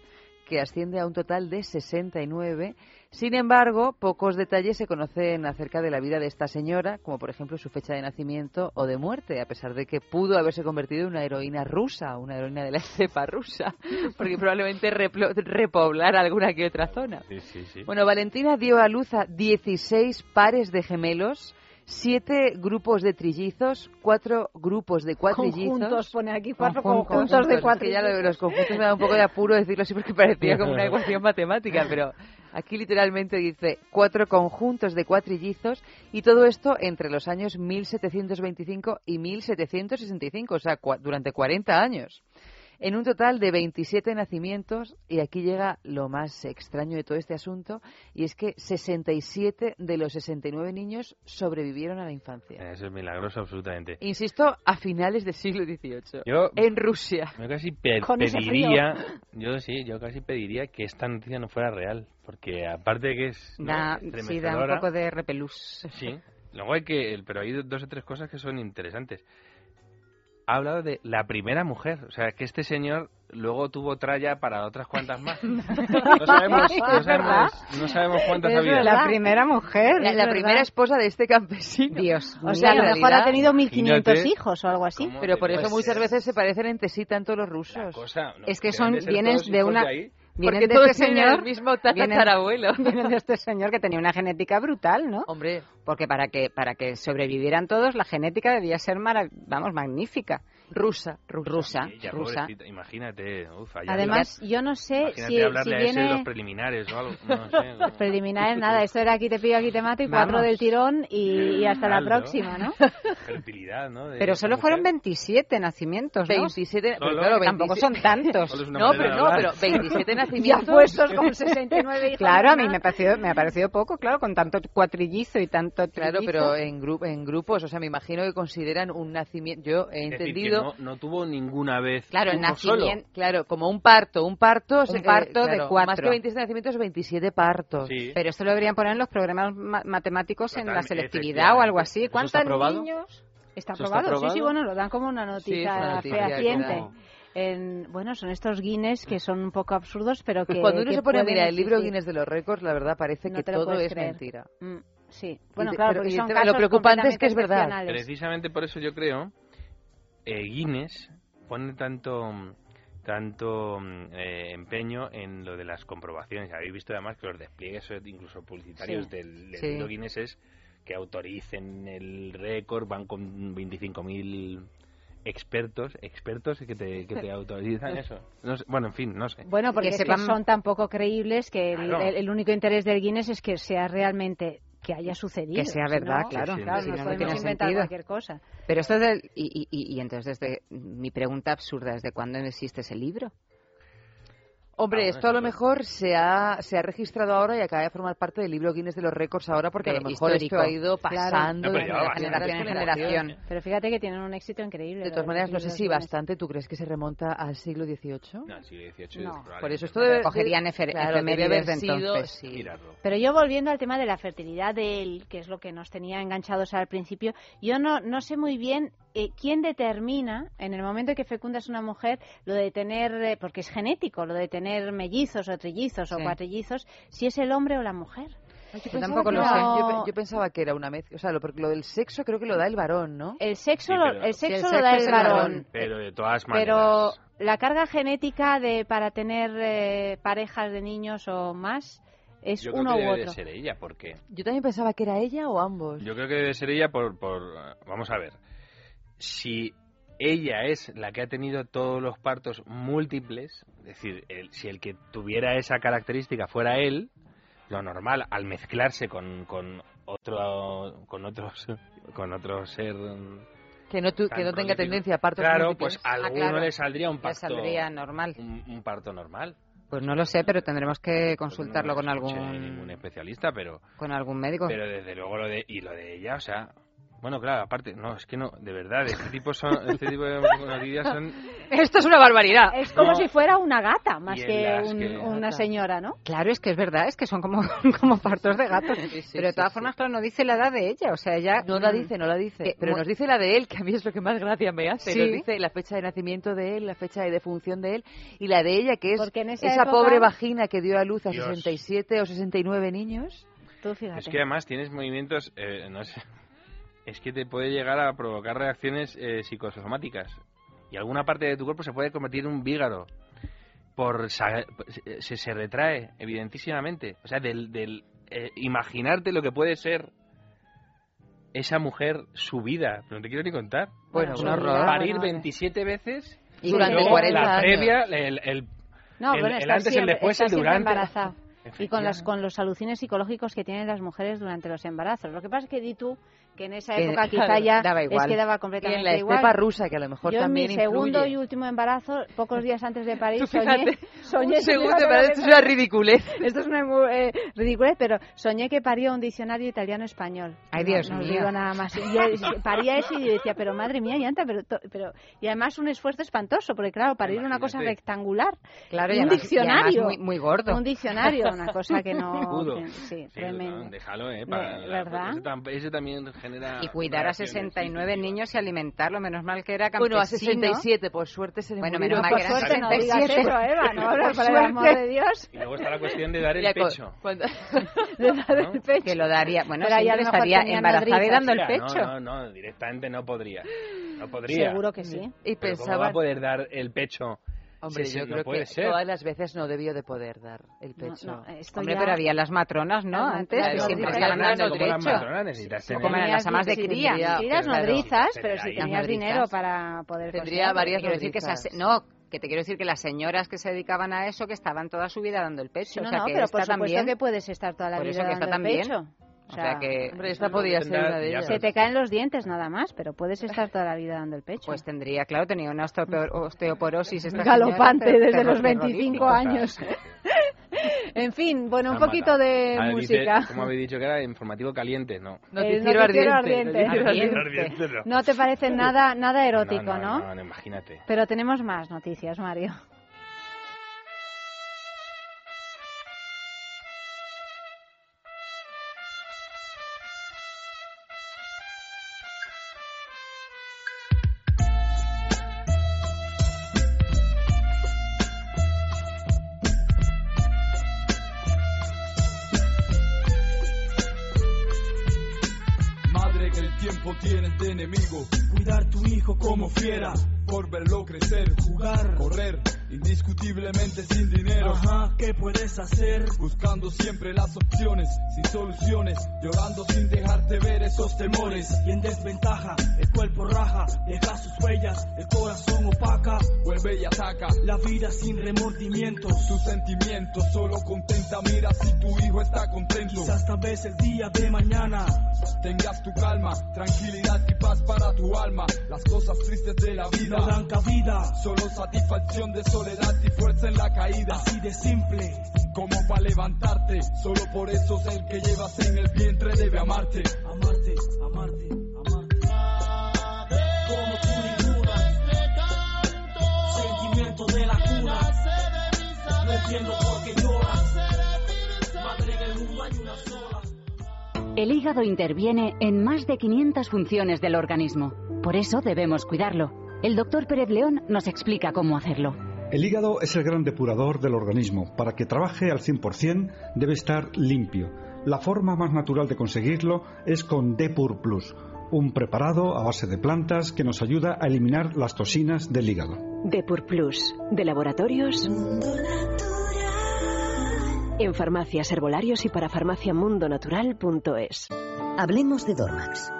que asciende a un total de 69. Sin embargo, pocos detalles se conocen acerca de la vida de esta señora, como por ejemplo su fecha de nacimiento o de muerte, a pesar de que pudo haberse convertido en una heroína rusa, una heroína de la cepa rusa, porque probablemente repoblara alguna que otra zona. Sí, sí, sí. Bueno, Valentina dio a luz a 16 pares de gemelos, siete grupos de trillizos, cuatro grupos de cuatrillizos. Conjuntos, pone aquí cuatro Conjuntos, conjuntos de es cuatro. que ya lo de los conjuntos me da un poco de apuro decirlo así porque parecía como una ecuación matemática, pero aquí literalmente dice cuatro conjuntos de cuatrillizos y todo esto entre los años 1725 y 1765, o sea, cua- durante 40 años. En un total de 27 nacimientos, y aquí llega lo más extraño de todo este asunto, y es que 67 de los 69 niños sobrevivieron a la infancia. Eso es milagroso absolutamente. Insisto, a finales del siglo XVIII, Yo- en Rusia. Yo casi pe- Con ese pediría, yo sí, yo casi pediría que esta noticia no fuera real, porque aparte de que es ¿no? Da, sí, da un poco de repelús. Sí, luego hay que, pero hay dos o tres cosas que son interesantes. Ha hablado de la primera mujer, o sea, que este señor luego tuvo tralla para otras cuantas más. No sabemos, no sabemos, no sabemos cuántas había. La primera mujer. La, primera esposa de este campesino. Dios O sea, a lo mejor ha tenido 1500 hijos o algo así. Pero por eso Pues, muchas veces se parecen entre sí tanto los rusos. Es que son, vienen de una... Vienen Porque de este señor, el mismo vienen- tatarabuelo. Vienen de este señor que tenía una genética brutal, ¿no? Hombre. Porque para que para que sobrevivieran todos, la genética debía ser, marav- vamos, magnífica. Rusa, rusa, Ella, rusa. imagínate, uf, allá Además, yo no sé si, si de los viene preliminares o algo. No sé. los preliminares, nada, esto era aquí te pillo, aquí te mato y Vamos. cuatro del tirón y, y hasta la próxima, ¿no? Fertilidad, ¿no? De Pero solo mujer. fueron 27 nacimientos, ¿no? 27, pero claro, Tampoco 27 son tantos. No, pero no, pero 27 Ya nacimientos. puestos con 69 hijos. Claro, a mí me ha parecido, me ha parecido poco, claro, con tanto cuatrillizo y tanto Claro, trillizo. pero en, gru- en grupos, o sea, me imagino que consideran un nacimiento. Yo he entendido. No, no tuvo ninguna vez. Claro, el solo. nacimiento- Claro, como un parto, un parto, Un eh, parto de cuatro. Más que 27 nacimientos, 27 partos. Sí. Pero esto lo deberían poner en los programas ma- matemáticos en la selectividad o algo así. ¿Eso ¿Cuántos niños? Está ¿Eso está aprobado, sí, sí, bueno, lo dan como una Sí, noticia, noticia fehaciente. En, bueno, son estos Guinness que son un poco absurdos, pero que. Cuando uno que se pone a mirar el libro. Guinness de los récords, la verdad parece No que todo es creer. mentira. Mm, sí, bueno, te- claro, pero- porque y son te- casos lo preocupante es que es verdad. Precisamente por eso yo creo eh, Guinness pone tanto tanto mm, eh, empeño en lo de las comprobaciones. Habéis visto además que los despliegues eh, incluso publicitarios Sí. del, del Sí. Guinness es que autoricen el récord, van con 25.000 expertos, expertos que te, que te autorizan eso. No sé, bueno, en fin, no sé. Bueno, porque sepan- son tan poco creíbles que el, Claro. el- el único interés del Guinness es que sea realmente que haya sucedido. Que sea Si verdad, no, claro. sí, claro, sí, nos sí, no podemos tiene sentido. cualquier cosa. Pero esto es del- y, y- y- y entonces desde mi pregunta absurda, ¿desde cuándo existe ese libro? Hombre, esto a lo mejor se ha, se ha registrado ahora y acaba de formar parte del libro Guinness de los récords ahora porque a lo mejor histórico. esto ha ido Claro. pasando No, de generación en generación en generación. Pero fíjate que tienen un éxito increíble. De todas maneras, no sé si bastante. ¿Tú crees que se remonta al siglo XVIII? No, el siglo XVIII No. Por eso esto debe... Cogerían efer- claro, debe efemérides haber de sido- entonces. sí. Pero yo volviendo al tema de la fertilidad de él, que es lo que nos tenía enganchados al principio, yo no, no sé muy bien eh, quién determina en el momento en que fecundas una mujer lo de tener, eh, porque es genético, lo de tener mellizos o trillizos o cuatrillizos, si es el hombre o la mujer. Yo, tampoco que lo era- sé. Yo, pe- yo pensaba que era una mezcla. O sea, lo, porque lo del sexo creo que lo da el varón, ¿no? El sexo, Sí, lo- pero- el sexo lo da el el varón. varón. Pero de todas Pero maneras. la carga genética de para tener eh, parejas de niños o más es Yo creo uno que u debe de ser ella, porque Yo también pensaba que era ella o ambos. Yo creo que debe ser ella por, por... Vamos a ver. Si ella es la que ha tenido todos los partos múltiples, es decir, el- si el que tuviera esa característica fuera él, lo normal, al mezclarse con, con otro con otros con otro ser Que no, tu- que no tenga tendencia a partos claro múltiples. pues a alguno claro. le saldría un parto saldría normal. un, un parto normal Pues no lo sé, pero tendremos que Porque consultarlo no con algún ningún especialista pero con algún médico. pero desde luego lo de y lo de ella o sea bueno claro aparte no es que no de verdad este tipo son este tipo de noticias son Esto es una barbaridad. Es como No. si fuera una gata más que, un- que- una señora, ¿no? Claro, es que es verdad, es que son como, como partos de gatos. Sí, sí, pero de todas sí. formas, claro, no dice la edad de ella. O sea, ella. No la mm, dice, no la dice. que pero nos dice la de él, que a mí es lo que más gracia me hace. Sí. Nos dice la fecha de nacimiento de él, la fecha de defunción de él, y la de ella, que es esa esa época- pobre vagina que dio a luz a Dios. 67 o 69 niños. Tú fíjate. Es que además tienes movimientos, eh, no sé, es que te puede llegar a provocar reacciones eh, psicosomáticas. Y alguna parte de tu cuerpo se puede convertir en un vígaro. Por se, se retrae, evidentísimamente. O sea, del, del eh, imaginarte lo que puede ser esa mujer, su vida. No te quiero ni contar. Bueno, Bueno, un su horror. vida, Parir bueno, 27 veces. Y durante luego 40 la años. previa, el, el- No, el- bueno, el antes, el siempre- después, estar el durante. y con, las, con los alucines psicológicos que tienen las mujeres durante los embarazos. Lo que pasa es que di tú que en esa Que, época quizá claro, ya daba es igual. que daba Y en completamente la igual. estepa rusa, que a lo mejor Yo también en mi segundo influye. y último embarazo, pocos días antes de parir, Tú soñé, soñé un segundo, lo esto que es una ridiculez. Esto es una eh, ridiculez, pero soñé que paría un diccionario italiano-español. Ay, No- Dios no mío. digo nada más. Y yo paría eso y yo decía, pero madre mía, llanta, pero, to- pero... Y además un esfuerzo espantoso, porque claro, parir una cosa Imagínate. rectangular. Claro, y y un además- y diccionario. muy- muy gordo. Un diccionario, una cosa que no... Que- sí, Sí, tremendo. no, déjalo, ¿eh? Para la- ¿verdad? Ese, tam- ese también genera... Y cuidar a reacciones. 69 niños y alimentarlo, menos mal que era campesino. Bueno, a 67, por suerte se le Bueno, menos mal que no digas 67. eso, Eva, no hablas Por el amor de Dios. Y luego está la cuestión de dar el pecho. De dar el pecho. Que lo daría. Bueno, siempre estaría embarazada y dando el pecho. No, no, no, directamente no podría. No podría. Seguro que sí. Y Pero ¿Cómo va pensaba, a poder dar el pecho? Hombre, Sí, sí, yo no creo puede que ser. todas las veces no debió de poder dar el pecho. No, no, esto Hombre, ya- pero había las matronas, ¿no? Las Antes, que siempre estaban dando el como las matronas necesitas tener... Como eran las amas de sí, cría. Sí, las Claro. nodrizas, pero si tenías dinero para poder Tendría varias Te quiero decir que nodrizas. esas- no, que te quiero decir que las señoras que se dedicaban a eso, que estaban toda su vida dando el pecho. No, o sea, no, que pero por supuesto también, que puedes estar toda la por vida eso que esta dando el también. pecho. O sea, que Hombre, esta podía ser una de ellas. Se te caen los dientes nada más, pero puedes estar toda la vida dando el pecho. pues tendría, claro, tenía una osteopor- osteoporosis esta Galopante señora, desde los terror- 25 terrorífico. años. en fin, bueno, un poquito de ver, dice, música. ¿Cómo habéis dicho que era informativo caliente? No. Noticiero noticiero ardiente. ardiente. Noticiero Ardiente, no. No te parece nada, nada erótico, no, ¿no? no, no, imagínate. Pero tenemos más noticias, Mario. Enemigo. Cuidar tu hijo como fiera. Por verlo crecer, jugar, correr. Indiscutiblemente sin dinero. Ajá, ¿qué puedes hacer? Buscando siempre las opciones, sin soluciones. Llorando sin dejarte ver esos temores. Y en desventaja, el cuerpo raja, deja sus huellas. El corazón opaca, vuelve y ataca. La vida sin remordimientos. Sus sentimientos solo contenta. Mira si tu hijo está contento. Quizás tal vez el día de mañana tengas tu calma, tranquilidad y paz para tu alma. Las cosas tristes de la vida no dan cabida, solo satisfacción de soledad y fuerza en la caída. Así de simple, como para levantarte. Solo por eso es el que llevas en el vientre debe amarte. Amarte, amarte, amarte. Como tú ninguna. Sentimiento de la cuna. No entiendo por qué lloras. Madre el mundo hay una sola. El hígado interviene en más de 500 funciones del organismo. Por eso debemos cuidarlo. El doctor Pérez León nos explica cómo hacerlo. El hígado es el gran depurador del organismo. Para que trabaje al 100% debe estar limpio. La forma más natural de conseguirlo es con Depur Plus, un preparado a base de plantas que nos ayuda a eliminar las toxinas del hígado. Depur Plus, de laboratorios. En farmacias, herbolarios y para farmaciamundonatural.es. Hablemos de Dormax.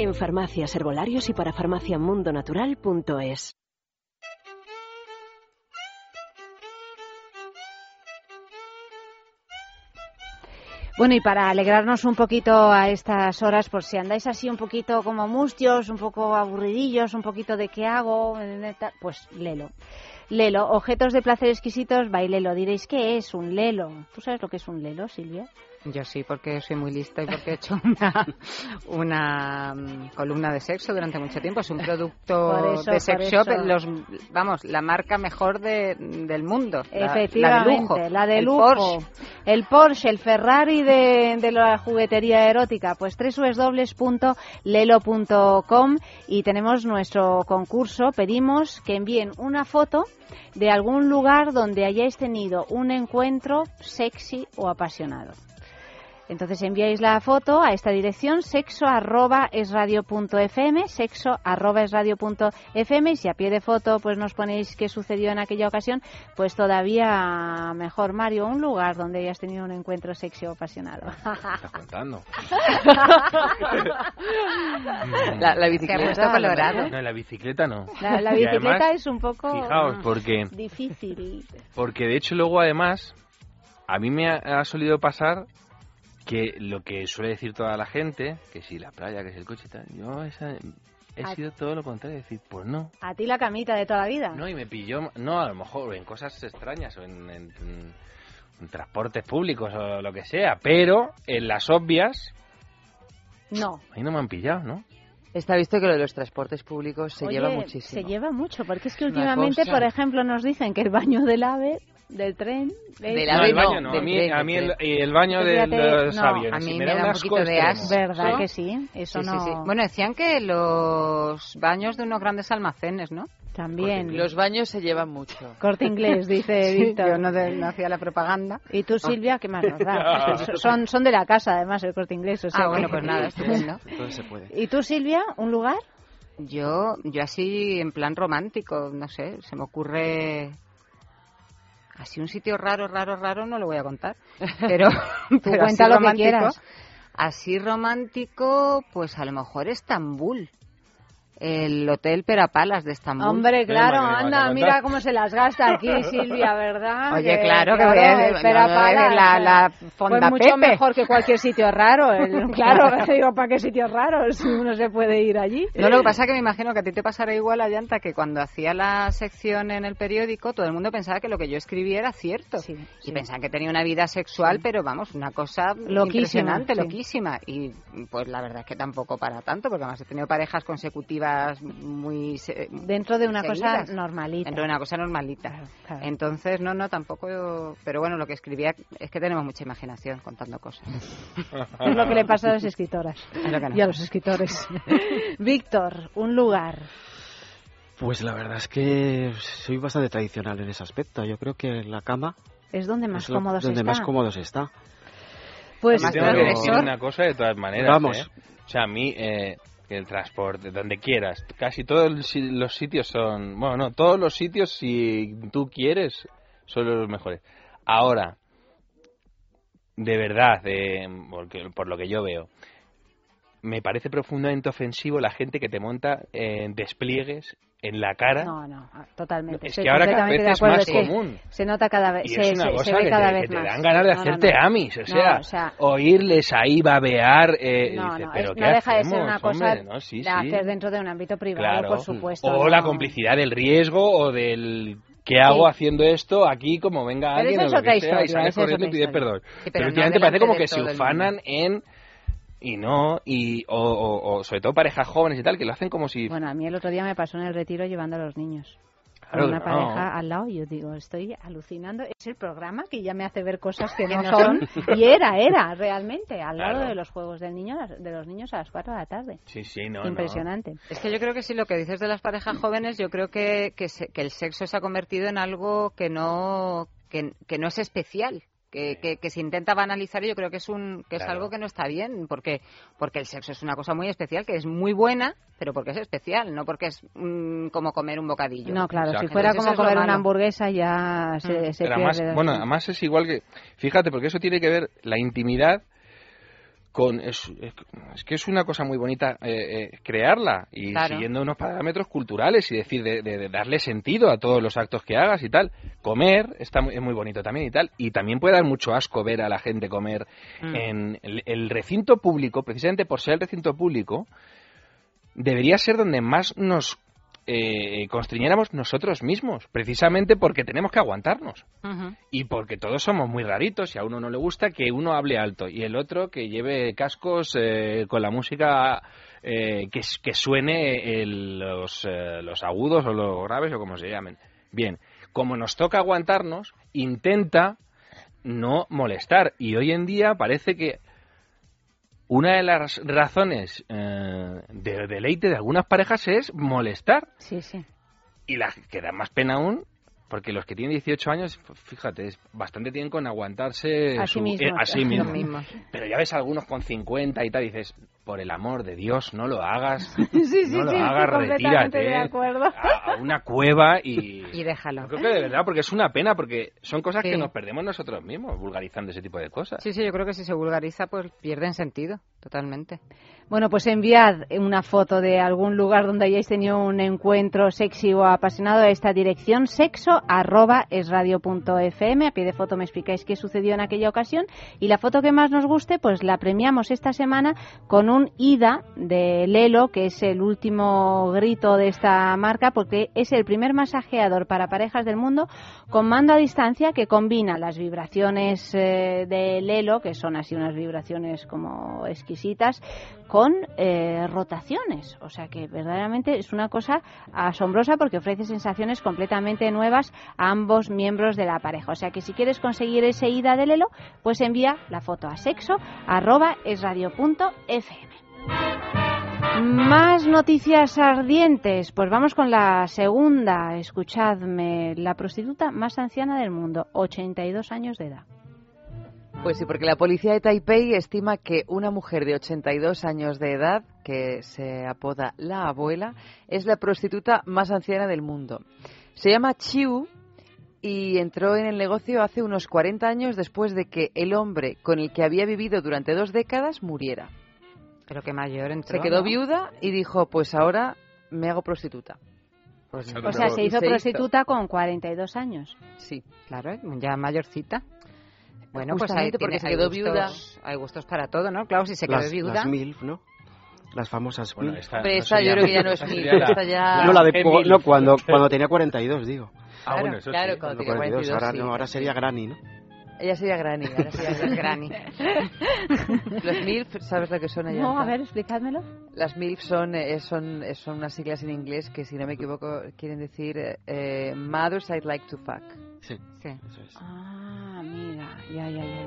En farmacias, herbolarios y para farmaciamundonatural.es. Bueno, y para alegrarnos un poquito a estas horas, por si andáis así un poquito como mustios, un poco aburridillos, un poquito de qué hago, pues lelo. Lelo, objetos de placer exquisitos, bailelo. Diréis, ¿qué es un lelo? ¿Tú sabes lo que es un lelo, Silvia? Yo sí, porque soy muy lista y porque he hecho una, una mm, columna de sexo durante mucho tiempo. Es un producto eso, de sex shop, los, vamos, la marca mejor de, del mundo. la- Efectivamente, la de lujo. de el lujo. Porsche. El Porsche, el Ferrari de, de la juguetería erótica, pues www.lelo.com y tenemos nuestro concurso. Pedimos que envíen una foto de algún lugar donde hayáis tenido un encuentro sexy o apasionado. Entonces enviáis la foto a esta dirección sexo arroba es radio punto fm, sexo arroba es radio punto fm y si a pie de foto pues nos ponéis qué sucedió en aquella ocasión, pues todavía mejor Mario, un lugar donde hayas tenido un encuentro sexy o apasionado. Estás contando. La- la bicicleta, colorado. No, la bicicleta no. La, bicicleta además, es un poco Fijaos, porque, difícil. porque de hecho luego además, a mí me ha, ha solido pasar que lo que suele decir toda la gente, que si la playa, que si el coche y tal, yo esa, he sido todo lo contrario, decir, pues no. A ti la camita de toda la vida. No, y me pilló, no, a lo mejor en cosas extrañas o en, en- en- en transportes públicos o lo que sea, pero en las obvias, No. ahí no me han pillado, ¿no? Está visto que lo de los transportes públicos se Oye, lleva Se muchísimo. lleva mucho, porque es que últimamente, por ejemplo, nos dicen que el baño del AVE, del tren... es- no, el baño no, a mí, a mí el, y el baño de los no, aviones. a mí me me da un poquito de asco. ¿Verdad ¿Sí? que sí? Eso Sí, no... sí, sí. Bueno, decían que los baños de unos grandes almacenes, ¿no? También. Los baños se llevan mucho. Corte inglés, dice Sí, Víctor. yo no, de- no hacía la propaganda. ¿Y tú, Silvia, qué más nos da? son, son de la casa, además, el corte inglés. o sea Ah, bueno, pues nada, estupendo. Se puede. ¿Y tú, Silvia, un lugar? Yo, yo así en plan romántico, no sé, se me ocurre así un sitio raro, raro, raro, no lo voy a contar. Pero, Tú pero cuenta así lo que quieras. Así romántico, pues a lo mejor Estambul. El Hotel Perapalas de Estambul. Hombre, claro, a anda, mira cómo se las gasta aquí Silvia, ¿verdad? Oye, claro, que voy a- para la- la Fonda Pues mucho Pepe. mejor que cualquier sitio raro. el- claro, digo, ¿para qué sitios raros? Uno se puede ir allí. No, lo que pasa es que me imagino que a ti te pasará igual, Ayanta, que cuando hacía la sección en el periódico, todo el mundo pensaba que lo que yo escribía era cierto. y pensaban que tenía una vida sexual, pero vamos, una cosa Loquísima, impresionante, sí. loquísima. Y pues la verdad es que tampoco para tanto, porque además he tenido parejas consecutivas muy... se- Dentro de una cosa seguidas. normalita. Dentro de una cosa normalita. claro. Entonces, no, no, tampoco... Pero bueno, lo que escribía es que tenemos mucha imaginación contando cosas. Es lo que le pasa a las escritoras no. y a los escritores. Víctor, un lugar. Pues la verdad es que soy bastante tradicional en ese aspecto. Yo creo que la cama Es donde más es lo- cómodo se donde está. más cómodo se está. Pues Yo tengo que decir una cosa de todas maneras. Vamos. ¿eh? O sea, a mí, eh, el transporte, donde quieras, casi todos los sitios son. Bueno, no, todos los sitios, si tú quieres, son los mejores. Ahora, de verdad, eh, porque, por lo que yo veo, me parece profundamente ofensivo la gente que te monta en despliegues en la cara. No, no, totalmente. Es Estoy que ahora cada vez es más es común. Se nota cada vez, Y se, es una se- cosa se ve que, cada te, vez que te dan ganas de No, no, hacerte no. amis, o No, sea, o sea, oírles ahí babear. Eh, No, dices, no, pero es- ¿qué no deja de ser una cosa hombre? ¿no? Sí, de sí. hacer dentro de un ámbito privado, Claro. por supuesto. O no. la complicidad del riesgo o del ¿qué hago Sí. haciendo esto aquí como venga Pero alguien eso o lo que sea y historia, eso es corriendo y historia. perdón? Sí, pero pero no últimamente parece como que se ufanan en y no y o, o- o sobre todo parejas jóvenes y tal que lo hacen como si Bueno, a mí el otro día me pasó en el retiro llevando a los niños. Claro Con una no. pareja al lado y yo digo, estoy alucinando. Es el programa que ya me hace ver cosas que no son. Y era, era, realmente, al lado Claro. de los juegos del niño, de los niños a las 4 de la tarde. sí sí no no. Impresionante. Es que yo creo que sí, lo que dices de las parejas jóvenes, yo creo que, que, se- que el sexo se ha convertido en algo que no, que, que no es especial. Que, que, que se intenta banalizar y yo creo que es un que es Claro. algo que no está bien porque porque el sexo es una cosa muy especial que es muy buena pero porque es especial no porque es mm, como comer un bocadillo No, claro, si fuera Entonces como comer una hamburguesa ya se, se Pero pierde. además, bueno, además es igual que, fíjate, porque eso tiene que ver la intimidad con, es, que es una cosa muy bonita eh, eh, crearla y Claro. siguiendo unos parámetros culturales y decir, de, de- de darle sentido a todos los actos que hagas y tal. Comer está muy, es muy bonito también y tal. Y también puede dar mucho asco ver a la gente comer Mm. en el, el recinto público, precisamente por ser el recinto público, debería ser donde más nos eh, constriñéramos nosotros mismos, precisamente porque tenemos que aguantarnos. Y porque todos somos muy raritos y a uno no le gusta que uno hable alto y el otro que lleve cascos eh, con la música eh, que, que suene el- los, eh, los agudos o los graves o como se llamen. Bien, como nos toca aguantarnos, intenta no molestar. Y hoy en día parece que una de las razones eh, de deleite de algunas parejas es molestar. Sí, sí. Y la que da más pena aún, porque los que tienen 18 años, fíjate, es- bastante tienen con aguantarse A sí mismos. eh, mismos. mismo. Pero ya ves algunos con 50 y tal, y dices, por el amor de Dios, no lo hagas. Sí, sí, no lo sí, hagas, retírate de acuerdo. a una cueva y... Y déjalo. Yo creo que de verdad, porque es una pena, porque son cosas que nos perdemos nosotros mismos vulgarizando ese tipo de cosas. Sí, sí, yo creo que si se vulgariza, pues pierden sentido, totalmente. Bueno, pues enviad una foto de algún lugar donde hayáis tenido un encuentro sexy o apasionado a esta dirección, sexo arroba es radio fm. A pie de foto me explicáis qué sucedió en aquella ocasión y la foto que más nos guste, pues la premiamos esta semana con un IDA de Lelo, que es el último grito de esta marca, porque es el primer masajeador para parejas del mundo con mando a distancia que combina las vibraciones eh, de Lelo, que son así unas vibraciones como exquisitas, con eh, rotaciones. O sea que verdaderamente es una cosa asombrosa porque ofrece sensaciones completamente nuevas a ambos miembros de la pareja. O sea que si quieres conseguir ese ida de Lelo, pues envía la foto a sexo arroba. Más noticias ardientes. Pues vamos con la segunda. Escuchadme. La prostituta más anciana del mundo, 82 años de edad. Pues sí, porque la policía de Taipei estima que una mujer de 82 años de edad, que se apoda la abuela, es la prostituta más anciana del mundo. Se llama Chiu y entró en el negocio hace unos 40 años después de que el hombre con el que había vivido durante dos décadas muriera. Pero que mayor entró, Se quedó ¿no? viuda y dijo, pues ahora me hago prostituta. O sea, se hizo Y prostituta con 42 años. Sí. Claro, ya mayorcita. Bueno, pues hay, porque tiene- se hay quedó gustos, hay gustos para todo, ¿no? Claro, si se quedó las, viuda. las MILF, ¿no? Las famosas Bueno, MILF. esta Pero no esta yo creo que ya no es MILF, esta ya- No, la de, no cuando, cuando tenía 42, digo. Ah, bueno, eso claro, sí. cuando Cuando tenía 42, ahora, sí, no, ahora sí. sería Granny, ¿no? Ella sería Granny, ahora sería Granny. Los MILF, ¿sabes lo que son ellas? No, a ver, explicádmelo. Las MILF son, eh, son, son unas siglas en inglés que, si no me equivoco, quieren decir eh, eh, Mothers I'd Like to Fuck. Sí. Sí. Ah, mira, ya, ya, ya.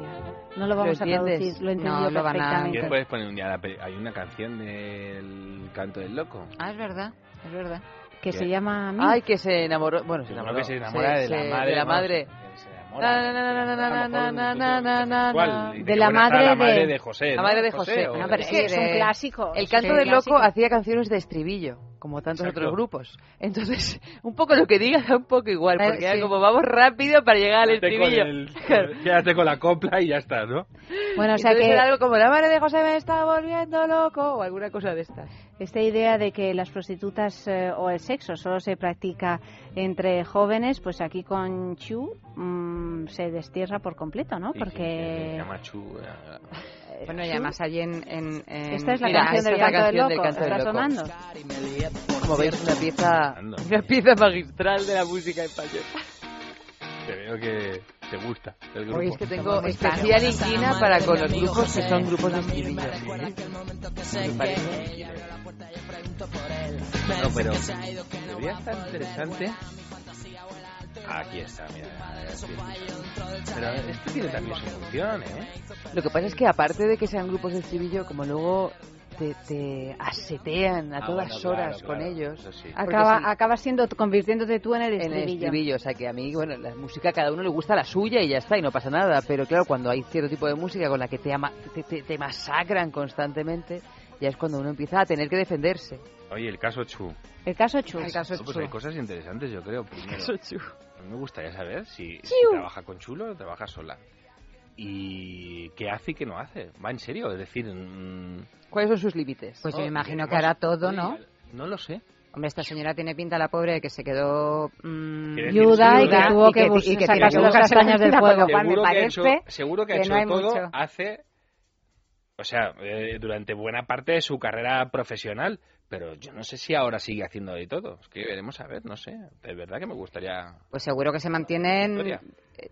No lo vamos ¿Lo a traducir, lo entendió no, lo perfectamente. Van a... puedes poner un día la Hay una canción del canto del loco. Ah, es verdad, es verdad. Que ¿Qué? se llama... Ay, que se enamoró... Bueno, se enamoró. Que se enamora de, la madre, de la madre. De la madre de José. La madre de José. Es un clásico. El canto del loco hacía canciones de estribillo como tantos Exacto. otros grupos. Entonces, un poco lo que diga da un poco igual, Eh, porque sí. como vamos rápido para llegar al estribillo. el- Quédate con la copla y ya está, ¿no? Bueno, o sea Entonces que era algo como la madre de José me está volviendo loco o alguna cosa de estas. esta idea de que las prostitutas eh, o el sexo solo se practica entre jóvenes, pues aquí con Chu mm, se destierra por completo, ¿no? Se Porque llama Chu. eh, Bueno, y además allí en... en- en- esta es la Mira, canción del esta es la canto del canción del loco. canto del ¿Está loco. sonando? Como veis, una pieza, una pieza magistral de la música española. Te veo que te gusta el grupo. Hoy es que tengo especial inquina para con los grupos que son grupos de estribillo. Me parece. No, pero debería estar interesante. Aquí está, mira. Pero este tiene también su función, ¿eh? Lo que pasa es que aparte de que sean grupos de estribillo, como luego te, te asetean a Ah, todas bueno, claro, horas con claro, ellos. sí. Acaba, sí, acaba siendo convirtiéndote tú en el en el estribillo. estribillo, o sea que a mí, bueno, la música a cada uno le gusta la suya y ya está, y no pasa nada, pero claro, cuando hay cierto tipo de música con la que te, ama- te, te- te masacran constantemente, ya es cuando uno empieza a tener que defenderse. Oye, el caso Chu. El caso Chu. El caso No, pues Chu. hay cosas interesantes, yo creo. Primero, Caso Chu. A mí me gustaría saber si, si trabaja con Chulo o trabaja sola. Y qué hace y qué no hace. Va en serio, es decir... mm, ¿Cuáles son sus límites? Pues yo no, me imagino que que hará todo, ¿no? No lo sé. Hombre, esta señora tiene pinta, la pobre, de que se quedó mm, decir, Viuda y que tuvo que, y que sacarse las castañas del fuego. Seguro que ha hecho, seguro que ha que hecho no todo mucho. hace... O sea, eh, durante buena parte de su carrera profesional, pero yo no sé si ahora sigue haciendo de todo. Es que veremos a ver, no sé. De verdad que me gustaría. Pues seguro que se mantienen, eh,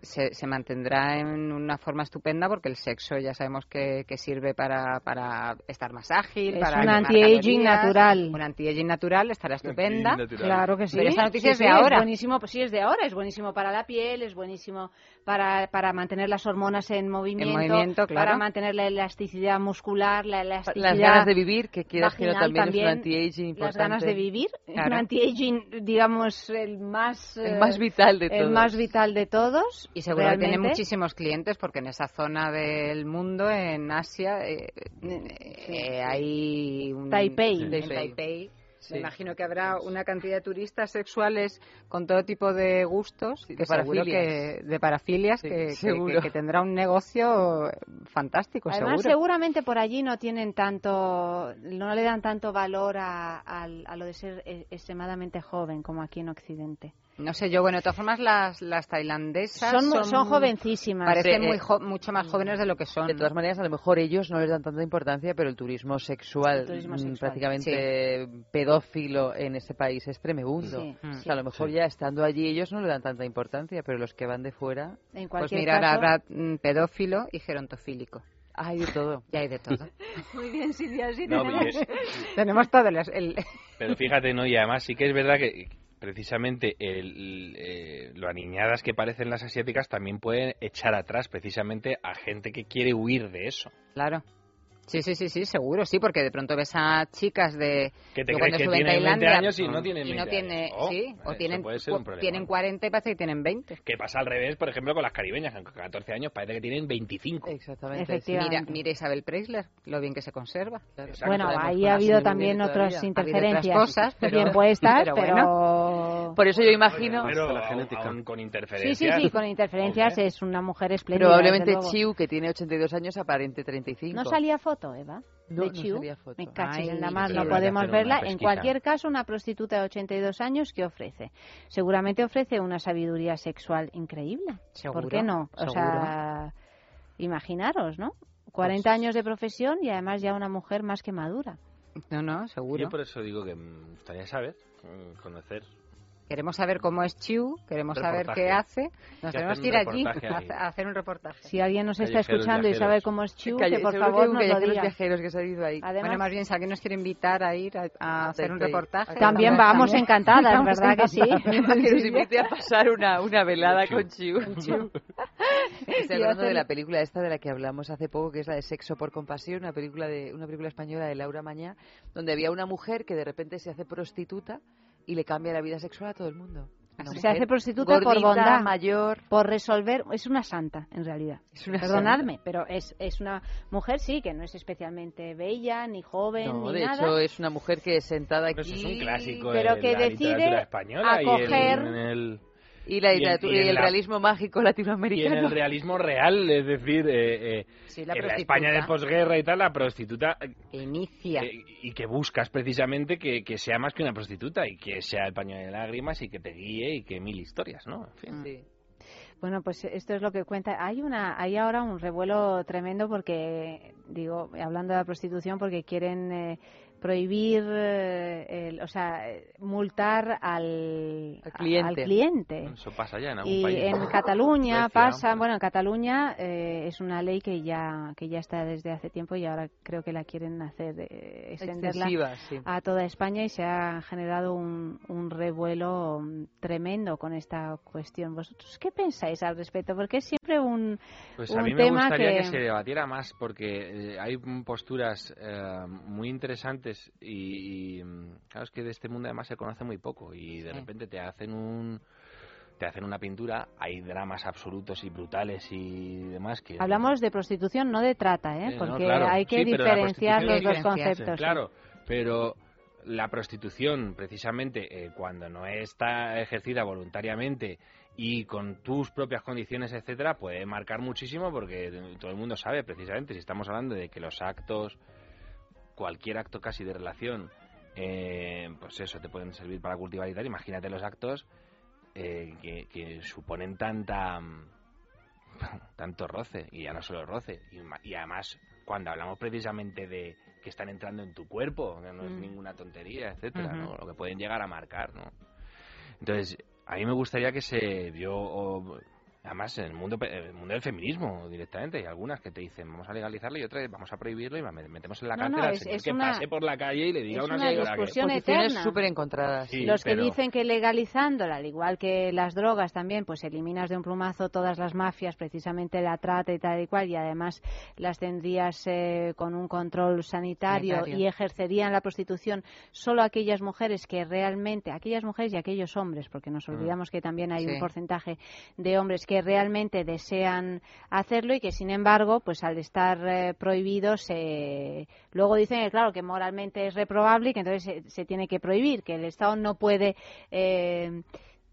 se, se mantendrá en una forma estupenda porque el sexo ya sabemos que, que sirve para, para estar más ágil, Es para un anti-aging natural. Un anti-aging natural estará estupenda. Claro que sí. Pero esta noticia Sí, es de sí, ahora. buenísimo, pues sí, es de ahora. Es buenísimo para la piel, es buenísimo para, para mantener las hormonas en movimiento, movimiento, claro. para mantener la elasticidad muscular, la elasticidad Las ganas de vivir, que quieras que vaginal también, es un anti-aging importante. Las ganas de vivir, Claro. un anti-aging, digamos, el más... El eh, más vital de El todos. más vital de todos. Y seguro que tiene realmente. muchísimos clientes porque en esa zona del mundo, en Asia, eh, eh, hay un... Taipei. En. Taipei. Sí. Me imagino que habrá una cantidad de turistas sexuales con todo tipo de gustos, de que seguro parafilias. que, de parafilias, Sí, que, que- seguro. que- que tendrá un negocio fantástico, Además, seguro. seguramente por allí no tienen tanto, no le dan tanto valor a, a lo de ser eh, extremadamente joven como aquí en Occidente. No sé yo, bueno, de todas formas las, las tailandesas Son son jovencísimas. Parecen Sí, muy eh, jo- mucho más jóvenes de lo que son. De todas maneras, a lo mejor ellos no les dan tanta importancia, pero el turismo sexual, El turismo mm, sexual, prácticamente pedófilo en ese país es tremebundo. Sí, O sí. sea, a lo mejor ya estando allí ellos no le dan tanta importancia, pero los que van de fuera... En Pues cualquier mira, caso- habrá mm, pedófilo y gerontofílico. Hay de todo. Ya hay de todo. Muy bien, Silvia, sí No, tenemos. y es- Tenemos todo el, el- Pero fíjate, ¿no? Y además sí que es verdad que precisamente el, eh, lo aniñadas que parecen las asiáticas también pueden echar atrás precisamente a gente que quiere huir de eso. Claro. Sí, sí, sí, sí, seguro, sí, porque de pronto ves a chicas de... Que te cuando que en tienen 20 Tailandia, años y no tienen y no 20 tiene, años. Oh, sí, o tienen, puede ser un cu- problema. tienen 40 y parece que tienen 20. Que pasa al revés, por ejemplo, con las caribeñas, que con 14 años parece que tienen 25. Exactamente. Mira, mira Isabel Preisler, lo bien que se conserva. Bueno, ahí ha habido también otras interferencias. cosas, pero- bien puestas, pero pero... bueno. Por eso yo imagino... Pero la genética. aún con Sí, interferencias. sí, sí, con interferencias es una mujer espléndida. Probablemente. Chiu, que tiene 82 años, aparente 35. ¿No salía foto, Eva? No, de no Chiu? foto. Me cachis Ay, en la mar, pero no que podemos verla. En cualquier caso, una prostituta de 82 años, ¿qué ofrece? Seguramente ofrece una sabiduría sexual increíble. Seguro, ¿Por qué no? O seguro. sea, imaginaros, ¿no? 40 años de profesión y además ya una mujer más que madura. No, no, seguro. Yo por eso digo que me gustaría saber, mm, conocer. Queremos saber cómo es Chiu, queremos saber qué hace. Nos Que tenemos que ir allí a, hacer un reportaje. Si alguien nos está escuchando y sabe cómo es Chiu, Calle- que por que favor un nos lo diga. viajeros que se ha ido ahí. Además, bueno, más bien, si alguien nos quiere invitar a ir a, a hacer un reportaje. También vamos encantadas, ¿verdad que sí? que nos invite a pasar una, una velada con Chiu. Y Estoy hablando de la película esta de la que hablamos hace poco, que es la de Sexo por Compasión, una película de una película española de Laura Mañá, donde había una mujer que de repente se hace prostituta y le cambia la vida sexual a todo el mundo. Una Se hace prostituta por gordita, bondad, mayor. por resolver. Es una santa, en realidad. una Perdonadme, pero es, es una mujer, sí, que no es especialmente bella, ni joven, No, ni de nada. hecho es una mujer que sentada aquí Eso es un clásico pero de que la decide acoger- en el, y la y literatura y y, el la- realismo mágico y latinoamericano. en el realismo real, es decir, eh, eh, Sí, la en la. España de posguerra y tal, la prostituta eh, Inicia. eh, y que buscas precisamente que, que sea más que una prostituta y que sea el paño de lágrimas y que te guíe y que mil historias, ¿no? En fin. Sí. Bueno, pues esto es lo que cuenta. Hay una, hay ahora un revuelo tremendo porque, digo, hablando de la prostitución, porque quieren eh, prohibir, eh, el- o sea, multar al, Al cliente. al cliente. Eso pasa ya en algún Y país. en Cataluña pasa, bueno, en Cataluña eh, es una ley que ya que ya está desde hace tiempo y ahora creo que la quieren hacer eh, extenderla sí. a toda España y se ha generado un, un revuelo tremendo con esta cuestión. ¿Vosotros qué pensáis al respecto? Porque es siempre un, Pues un a mí me tema gustaría que... que se debatiera más porque eh, hay posturas eh, muy interesantes y, y, mm, claro es que de este mundo además se conoce muy poco y de Sí. repente te hacen un te hacen una pintura, hay dramas absolutos y brutales y demás que hablamos de prostitución, no de trata, ¿eh? Sí, no, porque claro. hay que Sí, diferenciar los dos conceptos. sí. Claro, pero la prostitución, precisamente, eh, cuando no está ejercida voluntariamente y con tus propias condiciones, etcétera, puede marcar muchísimo porque todo el mundo sabe, precisamente, si estamos hablando de que los actos, cualquier acto casi de relación, eh, pues eso, te pueden servir para cultivar y tal. Imagínate los actos eh, que, que suponen tanta tanto roce, y ya no solo roce, y, además cuando hablamos precisamente de que están entrando en tu cuerpo, que no es Mm. ninguna tontería, etcétera. ¿no? Lo que pueden llegar a marcar, ¿no? Entonces, a mí me gustaría que se vio, además, en el mundo, pe- el mundo del feminismo directamente. Hay algunas que te dicen, vamos a legalizarlo y otras, vamos a prohibirlo y me- metemos en la No, cárcel no, al es- señor es que una- pase por la calle y le diga es a una una señora que... discusión eterna. súper encontradas. Sí, los que pero- dicen que legalizándola, al igual que las drogas también, pues eliminas de un plumazo todas las mafias, precisamente la trata y tal y cual, y además las tendrías eh, con un control sanitario, Sanitario. y ejercerían la prostitución solo aquellas mujeres que realmente, aquellas mujeres y aquellos hombres, porque nos Mm. olvidamos que también hay Sí. un porcentaje de hombres que realmente desean hacerlo y que sin embargo, pues al estar eh, prohibidos, eh, luego dicen que claro que moralmente es reprobable y que entonces se, se tiene que prohibir, que el Estado no puede eh,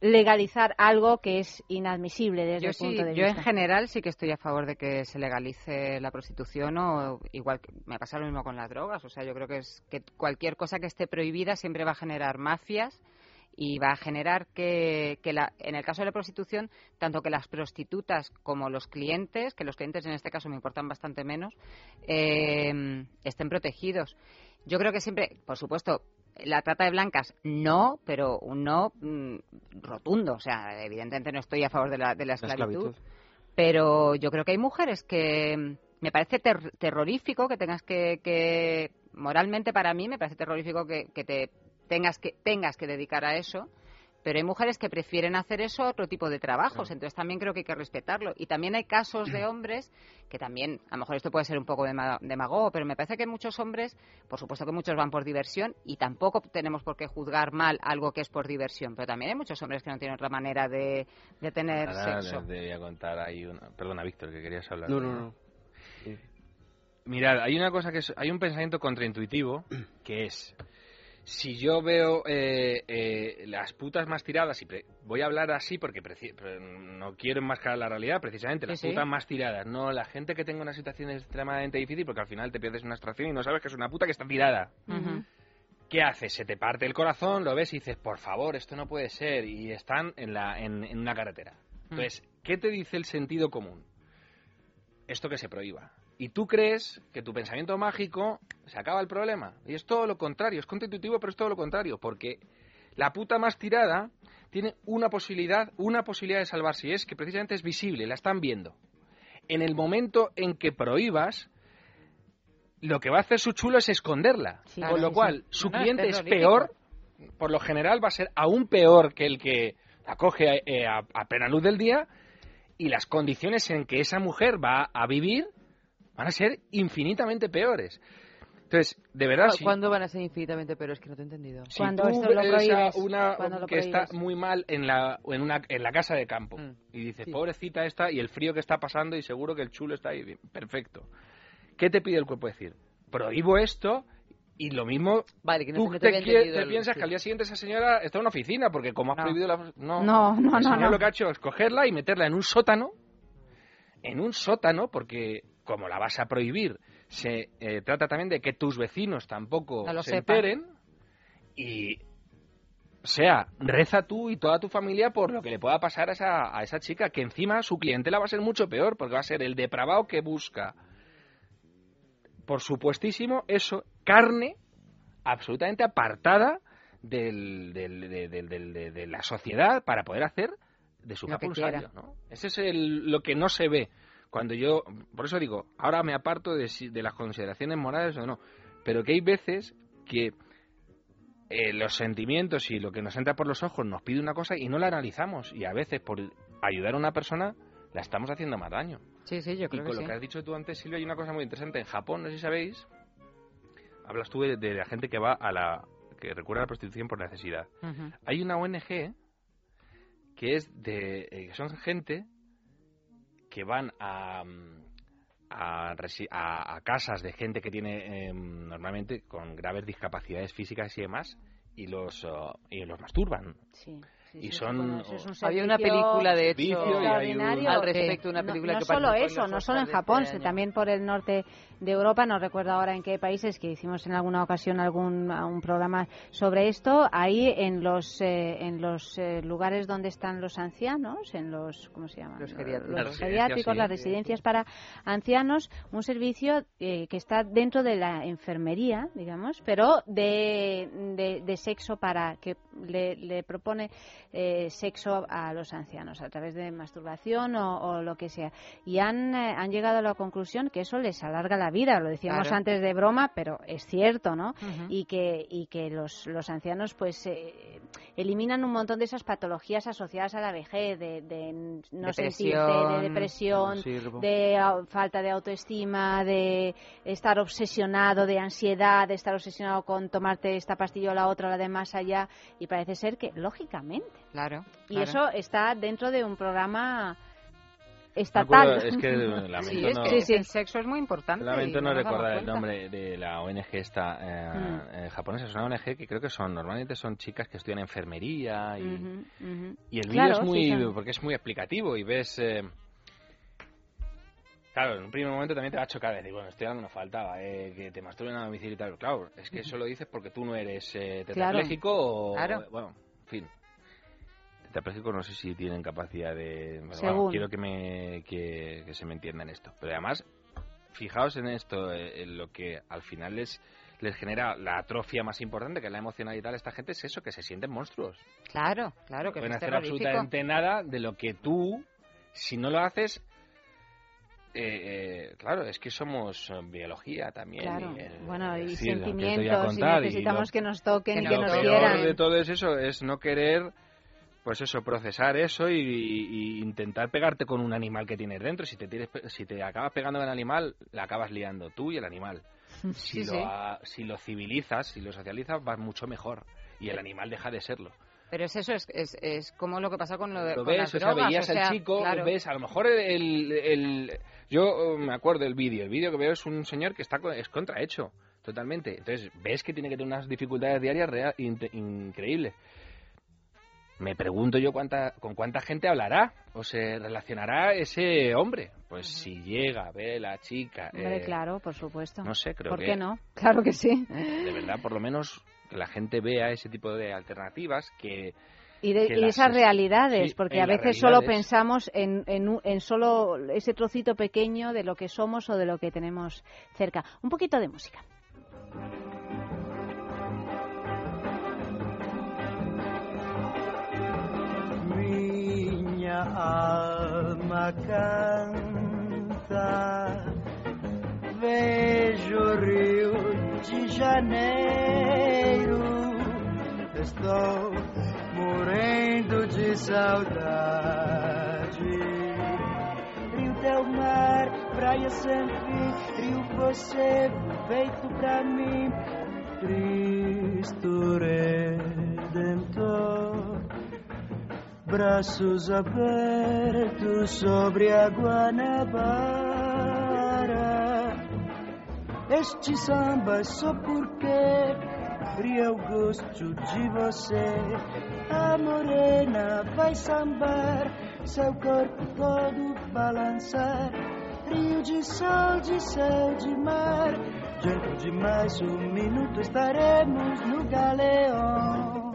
legalizar algo que es inadmisible desde Yo el sí, punto de yo vista. en general sí que estoy a favor de que se legalice la prostitución o igual que me pasa lo mismo con las drogas, o sea, yo creo que es que cualquier cosa que esté prohibida siempre va a generar mafias y va a generar que, que la, en el caso de la prostitución, tanto que las prostitutas como los clientes, que los clientes en este caso me importan bastante menos, eh, estén protegidos. Yo creo que siempre, por supuesto, la trata de blancas no, pero un no mm, rotundo. O sea, evidentemente no estoy a favor de la, de la esclavitud. Pero yo creo que hay mujeres que mm, me parece ter- terrorífico que tengas que, que, moralmente para mí me parece terrorífico que, que te tengas que tengas que dedicar a eso. Pero hay mujeres que prefieren hacer eso a otro tipo de trabajos, entonces también creo que hay que respetarlo. Y también hay casos de hombres que también, a lo mejor esto puede ser un poco dema- demagogo, pero me parece que muchos hombres, por supuesto que muchos van por diversión y tampoco tenemos por qué juzgar mal algo que es por diversión, pero también hay muchos hombres que no tienen otra manera de, de tener Ahora sexo. debía contar ahí una... Perdona, Víctor, que querías hablar. No, no, no. Mirad, hay una cosa que es... Hay un pensamiento contraintuitivo que es... Si yo veo eh, eh, las putas más tiradas, y pre- voy a hablar así porque no quiero enmascarar la realidad, precisamente, las Sí, sí. putas más tiradas, no la gente que tenga una situación extremadamente difícil, porque al final te pierdes una abstracción y no sabes que es una puta que está tirada. ¿Qué haces? Se te parte el corazón, lo ves y dices, por favor, esto no puede ser. Y están en, la, en, en una carretera. Entonces, ¿qué te dice el sentido común? Esto que se prohíba. Y tú crees que tu pensamiento mágico se acaba el problema. Y es todo lo contrario. Es contraintuitivo, pero es todo lo contrario. Porque la puta más tirada tiene una posibilidad, una posibilidad de salvarse. Y es que precisamente es visible, la están viendo. En el momento en que prohíbas, lo que va a hacer su chulo es esconderla. Claro, Con lo sí, cual, sí. su No, no, es cliente es peor, por lo general va a ser aún peor que el que la coge eh, a, a plena luz del día y las condiciones en que esa mujer va a vivir van a ser infinitamente peores. Entonces, de verdad, ¿Cu- si, ¿Cuándo van a ser infinitamente pero Es que no te he entendido. si tú ves a una que está muy mal en la, en, una, en la casa de campo Mm. y dices, pobrecita esta y el frío que está pasando y seguro que el chulo está ahí, bien, perfecto. ¿Qué te pide el cuerpo decir? Prohíbo esto y lo mismo Vale, que no tú se me te, te el- piensas sí. que al día siguiente esa señora está en una oficina porque como has prohibido la... No, No, no, no, no. lo que ha hecho es cogerla y meterla en un sótano en un sótano porque como la vas a prohibir se eh, trata también de que tus vecinos tampoco No lo se sepan. enteren y o sea, reza tú y toda tu familia por lo que le pueda pasar a esa, a esa chica, que encima su clientela va a ser mucho peor, porque va a ser el depravado que busca, por supuestísimo, eso, carne absolutamente apartada del, del- de, del- la sociedad para poder hacer de su Lo que. Ese es el- lo que no se ve. Cuando yo, por eso digo, ahora me aparto de, si- de las consideraciones morales o no, pero que hay veces que eh, los sentimientos y lo que nos entra por los ojos nos pide una cosa y no la analizamos. Y a veces, por ayudar a una persona, la estamos haciendo más daño. Sí, sí, yo Y creo con que lo sí. que has dicho tú antes, Silvia, hay una cosa muy interesante. En Japón, no sé si sabéis, hablas tú de, de la gente que va a la. que recurre a la prostitución por necesidad. Hay una ONG que es de. eh, son gente que van a. A, a- a casas de gente que tiene em, normalmente con graves discapacidades físicas y demás y los y los masturban Sí. y son... eso es un Había una película, de hecho, servicio y hay un- extraordinario. al respecto, una No- película no, que solo eso, no solo en Japón, este año. también por el norte de Europa, no recuerdo ahora en qué países, que hicimos en alguna ocasión algún un programa sobre esto, ahí en los eh, en los eh, lugares donde están los ancianos, en los ¿cómo se llaman? Los geriátricos. Los Las geriátricos, residencias, las sí. residencias para ancianos, un servicio eh, que está dentro de la enfermería, digamos, pero de, de, de sexo para que le, le propone eh, sexo a los ancianos a través de masturbación o, o lo que sea. Y han, eh, han llegado a la conclusión que eso les alarga la vida, lo decíamos Claro. antes de broma, pero es cierto, ¿no? Y que, y que los, los ancianos pues eh, eliminan un montón de esas patologías asociadas a la vejez, de, de no sentirse, de Depresión. depresión, de falta de autoestima, de estar obsesionado, de ansiedad, de estar obsesionado con tomarte esta pastilla o la otra, la de más allá, y parece ser que, lógicamente. Claro. Y claro. eso está dentro de un programa estatal. acuerdo, es que lamento Sí, es no, que el sexo es muy importante. lamento no recordar el nombre de la ONG esta eh, Mm. eh, japonesa. Es una ONG que creo que son, normalmente son chicas que estudian enfermería y, y el vídeo Claro, es sí, muy, porque es muy explicativo y ves... eh, Claro, en un primer momento también te va a chocar decir, bueno, esto ya no nos faltaba, eh, que te masturben a domicilio y tal. Claro, es que eso lo dices porque tú no eres eh, Claro. tetrapléjico o... Claro. Bueno, en fin. Tetrapléjicos no sé si tienen capacidad de... bueno, quiero que, me, que, que se me entienda en esto. Pero además, fijaos en esto, eh, en lo que al final les, les genera la atrofia más importante, que es la emocional y tal, esta gente, es eso, que se sienten monstruos. Claro, claro, que pueden es hacer absolutamente nada de lo que tú, si no lo haces, eh, eh, claro, es que somos eh, biología también. Claro, y, eh, bueno, y es sentimientos, y necesitamos lo- que nos toquen y lo que nos peor quieran. de todo es eso, es no querer, pues eso, procesar eso y, y intentar pegarte con un animal que tienes dentro. Si te, tienes, si te acabas pegando con el animal, la acabas liando tú y el animal. Si, Sí, lo, sí. si lo civilizas, si lo socializas, vas mucho mejor. Y el animal deja de serlo. Pero es eso, es, es, es como lo que pasa con lo de Lo con ves, las o sea, drogas, veías o sea, al chico, claro. ves, a lo mejor el... el- yo eh, me acuerdo del vídeo, el vídeo que veo es un señor que está es contrahecho, totalmente. Entonces, ves que tiene que tener unas dificultades diarias increíbles. Me pregunto yo cuánta, con cuánta gente hablará o se relacionará ese hombre. Pues si llega, ve la chica... Hombre, eh, claro, por supuesto. no sé, creo ¿Por que- qué no? Claro que sí. De verdad, por lo menos que la gente vea ese tipo de alternativas que... Y, de, y las esas es- realidades, sí, porque a veces solo pensamos en, en, en solo ese trocito pequeño de lo que somos o de lo que tenemos cerca. Un poquito de música. Minha alma canta. Vejo o Rio de Janeiro, estou morrendo de saudade. Rio del Mar, praia sem fim, Rio você feito pra mim, Cristo Redentor braços abertos sobre a Guanabara. Este samba só porque eu gosto de você. A morena vai sambar, seu corpo todo balançar. Rio de sol, de céu, de mar. Dentro de mais um minuto estaremos no galeão.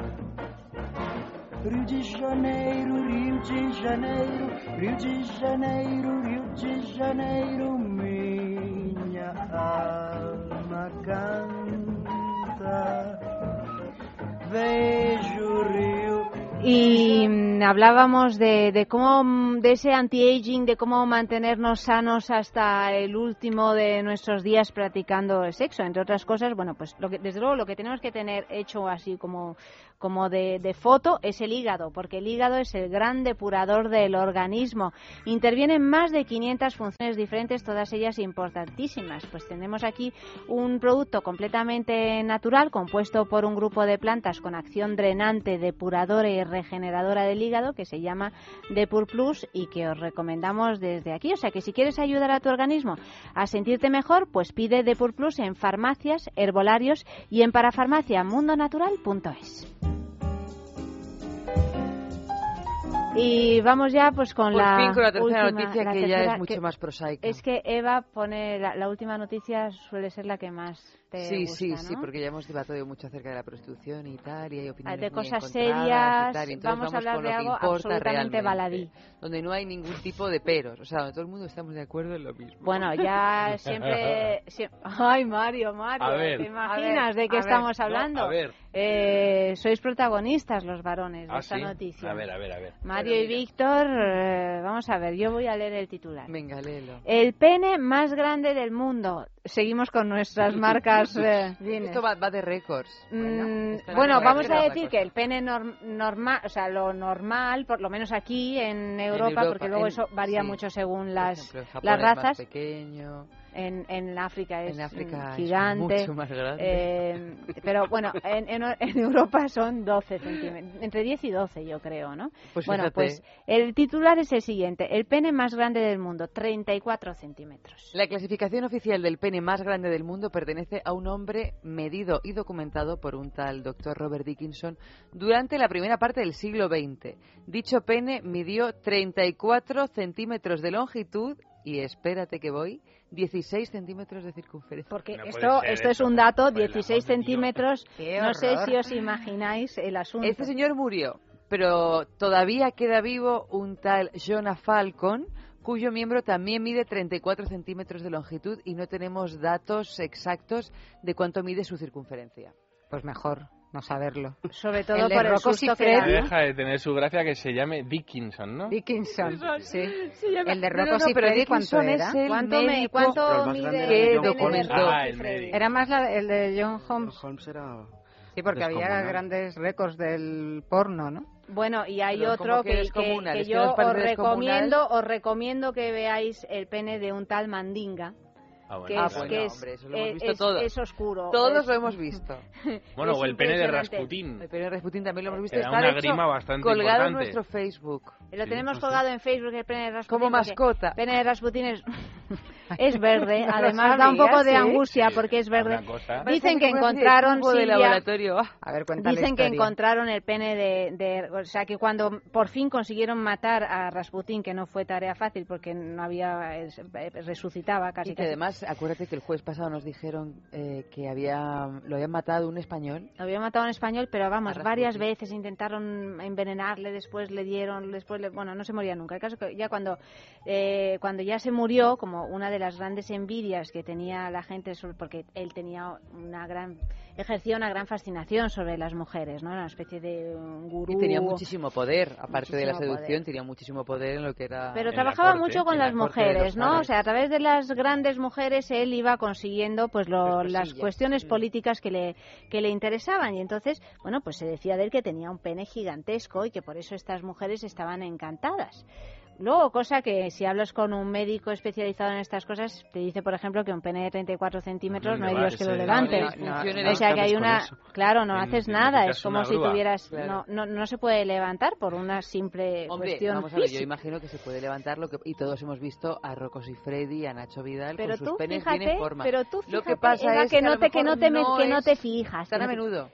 Rio de Janeiro, Rio de Janeiro, Rio de Janeiro, Rio de Janeiro, minha alma canta. Vejo Rio Y hablábamos de, de cómo, de ese anti-aging, de cómo mantenernos sanos hasta el último de nuestros días practicando el sexo. Entre otras cosas, bueno, pues lo que, desde luego lo que tenemos que tener hecho así como, como de, foto es el hígado, porque el hígado es el gran depurador del organismo. Intervienen más de 500 funciones diferentes, todas ellas importantísimas. Pues tenemos aquí un producto completamente natural, compuesto por un grupo de plantas con acción drenante, depuradora y regeneradora del hígado, que se llama Depur Plus y que os recomendamos desde aquí. O sea que si quieres ayudar a tu organismo a sentirte mejor, pues pide Depur Plus en farmacias, herbolarios y en parafarmaciamundonatural.es. Y vamos ya pues con Por la, fin, con la tercera última, noticia la que tercera, ya es mucho más prosaica. Es que Eva pone la, la última noticia suele ser la que más sí, Sí, sí, porque ya hemos debatido mucho acerca de la prostitución y tal, y hay opiniones De cosas serias, vamos, a hablar de algo absolutamente baladí. Donde no hay ningún tipo de peros, o sea, donde todo el mundo estamos de acuerdo en lo mismo. Bueno, ya siempre... siempre... Ay, Mario, Mario, ver, imaginas de qué estamos hablando? No, eh, sois protagonistas los varones de ¿Ah, esta noticia. A ver, a ver, a ver. Mario y Víctor, eh, vamos a ver, yo voy a leer el titular. Venga, léelo. El pene más grande del mundo seguimos con nuestras marcas. Esto va, de récords. Mm, bueno, vamos a decir que el pene nor- normal, o sea, lo normal, por lo menos aquí en Europa, porque luego eso varía mucho según las, razas. pequeño en, en mm, África es gigante. Mucho más grande. Eh, pero bueno, en, en, Europa son 12 centímetros, entre 10 y 12 yo creo, ¿no? Pues bueno, pues el titular es el siguiente, el pene más grande del mundo, 34 centímetros. La clasificación oficial del pene más grande del mundo pertenece a un hombre medido y documentado por un tal doctor Robert Dickinson durante la primera parte del siglo XX. Dicho pene midió 34 centímetros de longitud y espérate que voy, 16 centímetros de circunferencia. Porque esto, esto es un dato, 16 centímetros. No sé si os imagináis el asunto. Este señor murió, pero todavía queda vivo un tal Jonah Falcon cuyo miembro también mide 34 centímetros de longitud y no tenemos datos exactos de cuánto mide su circunferencia. Pues mejor no saberlo. Sobre todo el por el susto que da, ¿no? Deja de tener su gracia que se llame Dickinson, ¿no? Dickinson, sí. Llama... El de Rocco no, no, ¿cuánto era? ¿Cuánto, ¿Cuánto mide? ¿Qué documento? Ah, el médico. Era más la, el de John Holmes. Holmes era... Sí, porque había grandes récords del porno, ¿no? Bueno, y hay Pero otro que, que, que, que yo os recomiendo, os recomiendo que veáis el pene de un tal Mandinga Ah, que ah, es, bueno, es, lo hemos visto es oscuro. Todos lo hemos visto. bueno, o el pene de Rasputín. El pene de Rasputín también lo hemos visto. Está una grima bastante colgado importante. en nuestro Facebook. Lo tenemos sí, colgado en Facebook el pene de Rasputín. Como mascota. Pene de Rasputín es... Es verde, además da un poco de angustia porque es verde. Dicen que encontraron Dicen que encontraron el pene de, de, o sea, que cuando por fin consiguieron matar a Rasputín, que no fue tarea fácil porque no había eh, resucitaba casi. Y que además, acuérdate que el jueves pasado nos dijeron eh, que había lo habían matado un español. Lo habían matado un español, pero vamos, varias veces intentaron envenenarle, después le dieron, después le, bueno, no se moría nunca. El caso que ya cuando eh, cuando ya se murió, como una de las grandes envidias que tenía la gente, sobre, porque él tenía una gran, ejercía una gran fascinación sobre las mujeres, ¿no? Era una especie de gurú. Y tenía muchísimo poder, aparte de la seducción, tenía muchísimo poder en lo que era. Pero trabajaba mucho con las mujeres, ¿no? O sea, a través de las grandes mujeres él iba consiguiendo pues lo, pues, pues las cuestiones mm. políticas que le, que le interesaban. Y entonces, bueno, pues se decía de él que tenía un pene gigantesco y que por eso estas mujeres estaban encantadas. Luego, cosa que si hablas con un médico especializado en estas cosas, te dice, por ejemplo, que un pene de 34 centímetros no, hay Dios que lo levante. No, o sea, que hay una... Claro, no haces nada, es como si tuvieras... Claro. No, no, se puede levantar por una simple cuestión vamos a ver, yo imagino que se puede levantar lo que... Y todos hemos visto a Rocos y Freddy, a Nacho Vidal, pero con sus penes fíjate, tienen forma. Pero tú fíjate, lo que pasa es que, no te, que no te, que no te fijas. Tan a menudo.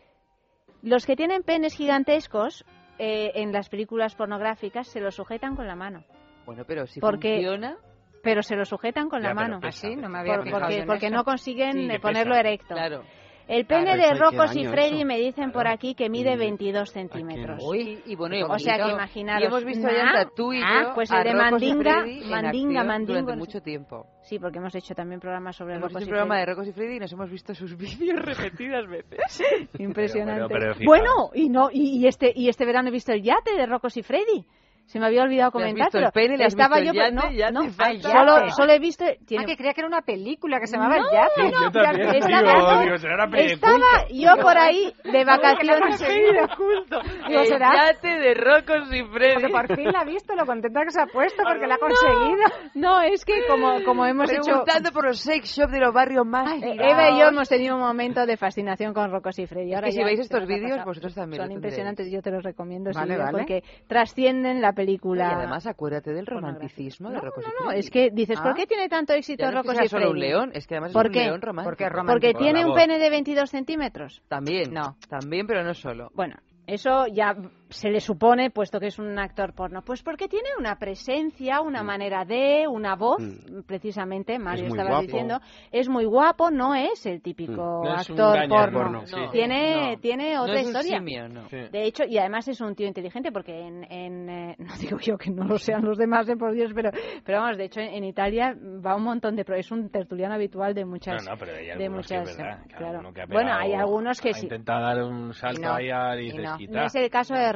Los que tienen penes gigantescos... Eh, en las películas pornográficas se lo sujetan con la mano. Bueno, pero si porque, funciona... Pero se lo sujetan con ya, la mano. Así, ah, no me había Por, porque, porque no consiguen sí, eh, ponerlo pesa. erecto. Claro. El pene claro, de Rocco y Freddy me dicen claro. por aquí que mide 22 centímetros. Uy, y bueno, y o sea que imaginaros. Y hemos visto ah, ya entre tú y ah, yo pues el de Mandinga, Mandinga, Mandinga. Durante mucho tiempo. Sí, porque hemos hecho también programas sobre hemos Rocco hecho un programa Freddy. de Rocco y Freddy y nos hemos visto sus vídeos repetidas veces. Impresionante. Pero, pero, pero, bueno, y no y, y, este y este verano he visto el yate de Rocco y Freddy se me había olvidado comentar, pero estaba yo, yate, no, ah, yate, no, yate. solo, solo he visto, tiene... ah, que creía que era una película que se llamaba no, El Yate. No, yo también, estaba, digo, digo, una estaba yo por ahí de vacaciones. ¿Digo, El Yate de Rocos y Freddy. Porque por fin la ha visto, lo contenta que se ha puesto porque la ha conseguido. No, es que como, como hemos hecho... por los sex shops de los barrios más... Ay, Eva y yo hemos tenido un momento de fascinación con Rocos y Freddy. Ahora es que si veis estos vídeos, vosotros también Son impresionantes, yo te los recomiendo, porque trascienden la película. Y además, acuérdate del romanticismo de Rocco no, no, no, es que dices, ¿Ah? ¿por qué tiene tanto éxito ya no Rocco es que sea solo un león, es que además ¿Por es un qué? león romántico. Porque, romántico. Porque tiene un pene de 22 centímetros. También, no. También, pero no solo. Bueno, eso ya se le supone, puesto que es un actor porno? Pues porque tiene una presencia, una manera de, una voz, precisamente, Mario muy estaba guapo. diciendo, es muy guapo, no es el típico No es un actor porno. porno, sí. Tiene, No. tiene No otra es un historia. simio, no. Sí. De hecho, y además es un tío inteligente porque en, en, eh, no digo yo que no lo sean los demás, eh, por Dios, pero, pero vamos, de hecho en Italia va un montón de, es un tertuliano habitual de muchas, No, no, pero hay de algunos que muchas, es verdad, claro. que ha Bueno, hay algunos que ha sí. intentado dar un salto Y no, ahí a y. "Quita". No es el caso de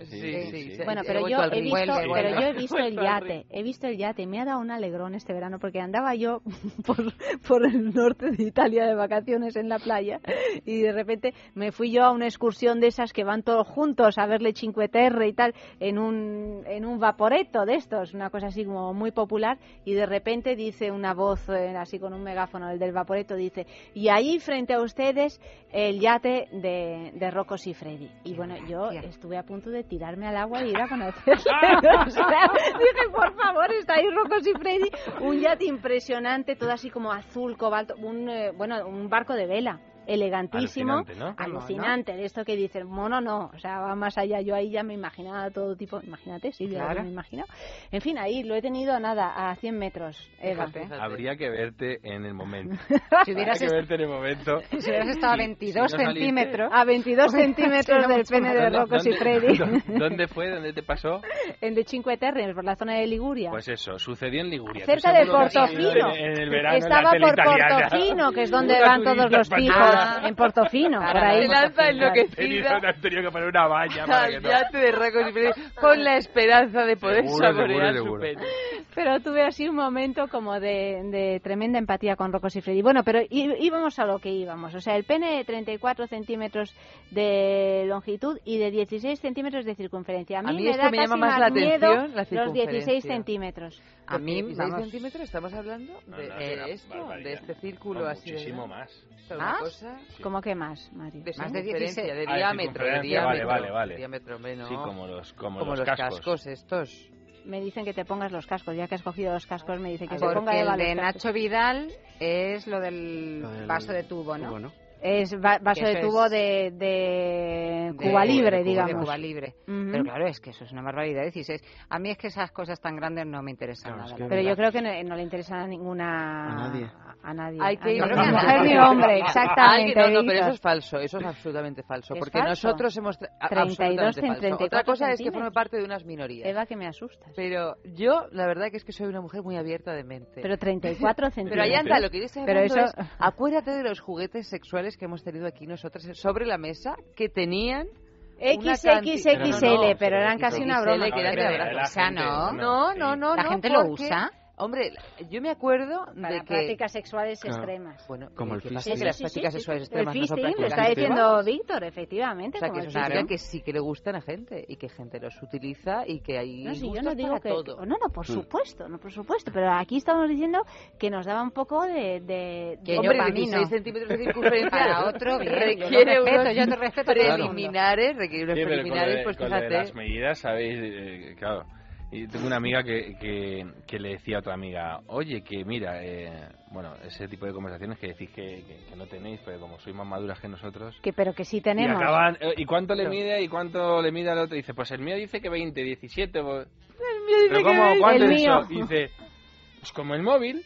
Sí, sí, sí. Bueno, pero yo he visto, Vuelve, pero vuelve. yo he visto el yate, he visto el yate, me ha dado un alegrón este verano porque andaba yo por, por el norte de Italia de vacaciones en la playa y de repente me fui yo a una excursión de esas que van todos juntos a verle Cinque Terre y tal en un en un vaporeto de estos, una cosa así como muy popular y de repente dice una voz eh, así con un megáfono el del vaporeto dice y ahí frente a ustedes el yate de, de Rocco Siffredi y bueno yo estuve a punto de tirarme al agua y ir a conocerle O sea, dije por favor está ahí Rocco Siffredi un yate impresionante todo así como azul cobalto un eh, bueno un barco de vela elegantísimo, Alucinante, ¿no? alucinante, de esto que dicen, mono no, o sea, va más allá, yo ahí ya me imaginaba todo tipo, imagínate, sí, yo Claro. me imagino. En fin, ahí lo he tenido nada, a 100 metros, Eva. Habría que verte en el momento. Si hubieras Habría que verte en el momento. Si hubieras estado a Sí, 22 si no centímetros. A 22 centímetros del pene de ¿Dónde- Rocco dónde- Siffredi, dónde- ¿Dónde fue? ¿Dónde te pasó? en de Cinque Terre, por la zona de Liguria. Pues eso, sucedió en Liguria. Cerca de Portofino. En, en el verano en la Estaba por. Portofino, que es donde van todos los pijos, española. en Portofino, por ahí. Se lanza enloquecida Han tenido que poner una valla para que al no... de Siffredi con la esperanza de poder Seguro, saborear seguro, su pene. Pero tuve así un momento como de, de tremenda empatía con Rocco Siffredi. Bueno, pero íbamos a lo que íbamos. O sea, el pene de 34 centímetros de longitud y de 16 centímetros de circunferencia. A mí, A mí me da me casi llama más más la miedo atención, la los 16 circunferencia. centímetros. A mí, 16 vamos. centímetros, estamos hablando de, No, no, de esto, barbaridad. de este círculo No, así. de muchísimo grande. más. ¿Ah? cosa ¿Cómo que más, Mario? de Más de circunferencia, 16. de Ah, de diámetro, de circunferencia, vale, diámetro. vale, vale. Diámetro, no. Sí, como los, como Como los, cascos. cascos estos. Me dicen que te pongas los cascos. Ya que has cogido los cascos, me dicen que se Porque ponga Eva el de. Nacho Vidal es lo del Lo del vaso de tubo, ¿no? tubo, ¿no? Es va- vaso Que de tubo es- de, de De- Cuba Libre, de Cuba- digamos. De Cuba Libre. Ujú. Pero claro, es que eso es una barbaridad. 16. A mí es que esas cosas tan grandes no me interesan Claro, es nada. que- la Pero yo creo que no, no le interesa a ninguna... A nadie. A nadie. Hay A que ni ir mujer ni hombre, exactamente. Ay, no, no, pero eso es falso, eso es absolutamente falso. ¿Es porque falso? nosotros hemos. tra- a- 32 absolutamente en falso. 34 Otra cosa es que forme parte de unas minorías. Eva, que me asustas. Pero yo, la verdad, que es que soy una mujer muy abierta de mente. Pero 34 centímetros. Pero ahí anda, lo que estoy Pero eso... es, acuérdate de los juguetes sexuales que hemos tenido aquí nosotros sobre la mesa, que tenían XXXL, pero eran casi una broma. No. No, no, no, ¿La gente lo usa? Hombre, yo me acuerdo Para de que... prácticas sexuales Claro. extremas. Bueno, Como el fisting. Que las Sí, sí, prácticas sí, sexuales sí. extremas El no son fisting, lo prácticas está diciendo extremas. Víctor, efectivamente. O sea, que eso significa que sí que le gustan a gente y que gente los utiliza y que hay No, si yo gustos no digo para que... todo. No, no, por supuesto, no, por supuesto. Pero aquí estamos diciendo que nos daba un poco de... de, Que de- Hombre, mí 16 no. centímetros de circunferencia Para otro, bien, yo requiere respeto, unos yo te respeto a preliminares, requiere unos Sí, preliminares, pues fíjate. las medidas, sabéis, Eh, claro. Y tengo una amiga que, que, que le decía a otra amiga, oye, que mira, eh, bueno, ese tipo de conversaciones que decís que, que- no tenéis, porque como sois más maduras que nosotros. Que, pero que sí Y tenemos. acaban, eh, ¿y cuánto le mide y cuánto le mide al otro? Dice, pues el mío dice que 20, 17. pues- ¿Pero cómo, cuánto El es mío. eso? Y dice, pues como el móvil.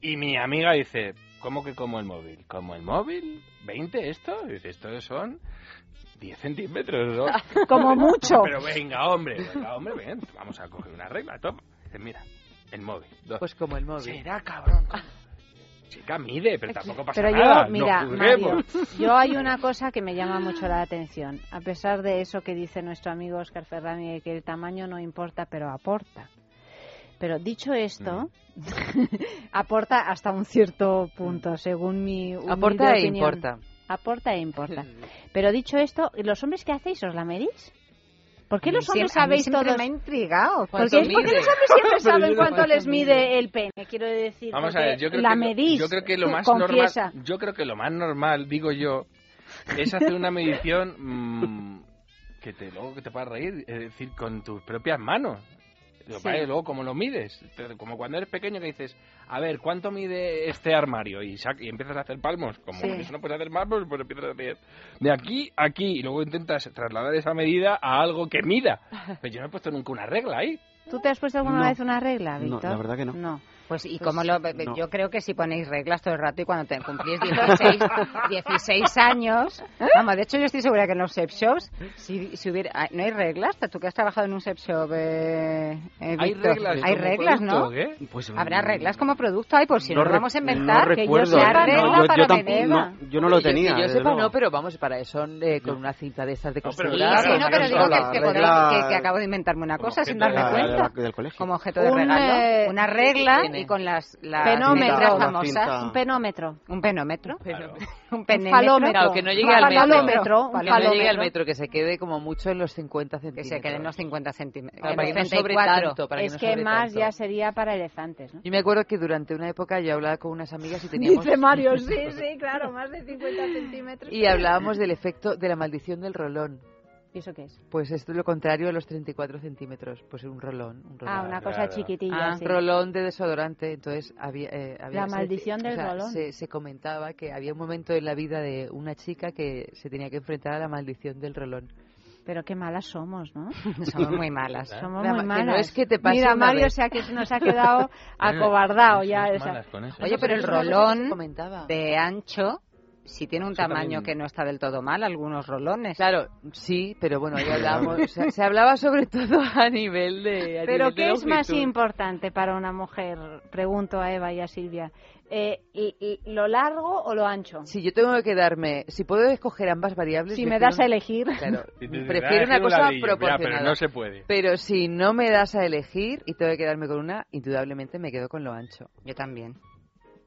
Y mi amiga dice, ¿cómo que como el móvil? ¿Como el móvil? ¿20 esto? Y dice, esto son 10 centímetros, ¿no? Como mucho. Pero venga, hombre, venga, hombre, ven, vamos a coger una regla, toma. Dice, mira, el móvil. dos. Pues como el móvil. Será, cabrón. Chica, mide, pero tampoco pasa Pero nada. yo, mira, no Mario, yo hay una cosa que me llama mucho la atención. A pesar de eso que dice nuestro amigo Oscar Ferrani, de que el tamaño no importa, pero aporta. Pero dicho esto, aporta hasta un cierto punto, según mi humilde Aporta e opinión. importa. Aporta e importa. Pero dicho esto, ¿los hombres qué hacéis? ¿Os la medís? ¿Por qué los hombres sabéis todos? me ha intrigado. Porque, ¿Cuánto es porque los hombres siempre saben cuánto les mide el pene, quiero decir. Vamos a ver, yo creo, la que lo, medís. yo creo que lo más confiesa. normal, yo creo que lo más normal, digo yo, es hacer una medición mm, que te luego que te puedas reír, es decir, con tus propias manos. Sí. que luego, ¿cómo lo mides? Como cuando eres pequeño que dices, a ver, ¿cuánto mide este armario? Y, empiezas a hacer palmos. Como Sí. eso no puedes hacer palmos, pues empiezas a hacer de aquí a aquí. Y luego intentas trasladar esa medida a algo que mida. Pero yo no he puesto nunca una regla ahí. ¿Tú te has puesto alguna No. vez una regla, No, Víctor? la verdad que no. No. Pues y Pues, como lo, no. yo creo que si ponéis reglas todo el rato y cuando te cumplís 16, 16 años, vamos, de hecho yo estoy segura que en los sex shops, si, si hubiera, ah, no hay reglas, tú que has trabajado en un sex shop, eh, eh, ¿Hay reglas hay reglas, producto ¿no? Pues, Habrá mm, reglas como producto, ay, por si no nos vamos a no inventar, que yo no, regla yo- yo para tampoco- Beneva. no, yo no lo tenía, Que yo sepa, no, pero vamos, para eso eh, con una cinta de estas de pero costura. Sí, sí, no, pero digo que, que podéis- regla- que- que acabo de inventarme una cosa sin darme cuenta. Como objeto de regalo. una regla. Y con las, las Penómetro. famosas. Un penómetro. Un penómetro. Un Un penémetro. falómetro. Claro, que no llegue al metro. Que no llegue al metro, que se quede como mucho en los 50 Que centímetros. se queden los 50 centímetros. Claro, en para que no sobre 34. tanto, para que es no que más tanto. ya sería para elefantes, ¿no? Yo me acuerdo que durante una época yo hablaba con unas amigas y teníamos... Dice Mario, sí, sí, claro, más de 50 centímetros. Y hablábamos del efecto de la maldición del rolón. ¿Y eso qué es? Pues esto es lo contrario a los 34 centímetros. Pues un rolón. Un rolón. Ah, una cosa chiquitilla, Ah, sí. rolón de desodorante. Entonces había... eh, había- La se- maldición del o sea, rolón. Se, se comentaba que había un momento en la vida de una chica que se tenía que enfrentar a la maldición del rolón. Pero qué malas somos, ¿no? Somos muy malas. Somos La muy malas. no es que te pase Mira, una Mario vez. se ha, que se nos ha quedado acobardado ya. o sea. Oye, pero el rolón comentaba. de ancho, si tiene un Eso tamaño también- que no está del todo mal, algunos rolones. Claro, sí, pero bueno, ahí o sea, se hablaba sobre todo a nivel de... a Pero nivel de ¿qué es más importante para una mujer? Pregunto a Eva y a Silvia. Eh, y- y ¿Lo largo o lo ancho? Si yo tengo que quedarme, si puedo escoger ambas variables... Si me das a elegir. Claro, Si prefiero una un cosa ladrillo, ya, proporcionada. pero no se puede. Pero si no me das a elegir y tengo que quedarme con una, indudablemente me quedo con lo ancho. Yo también.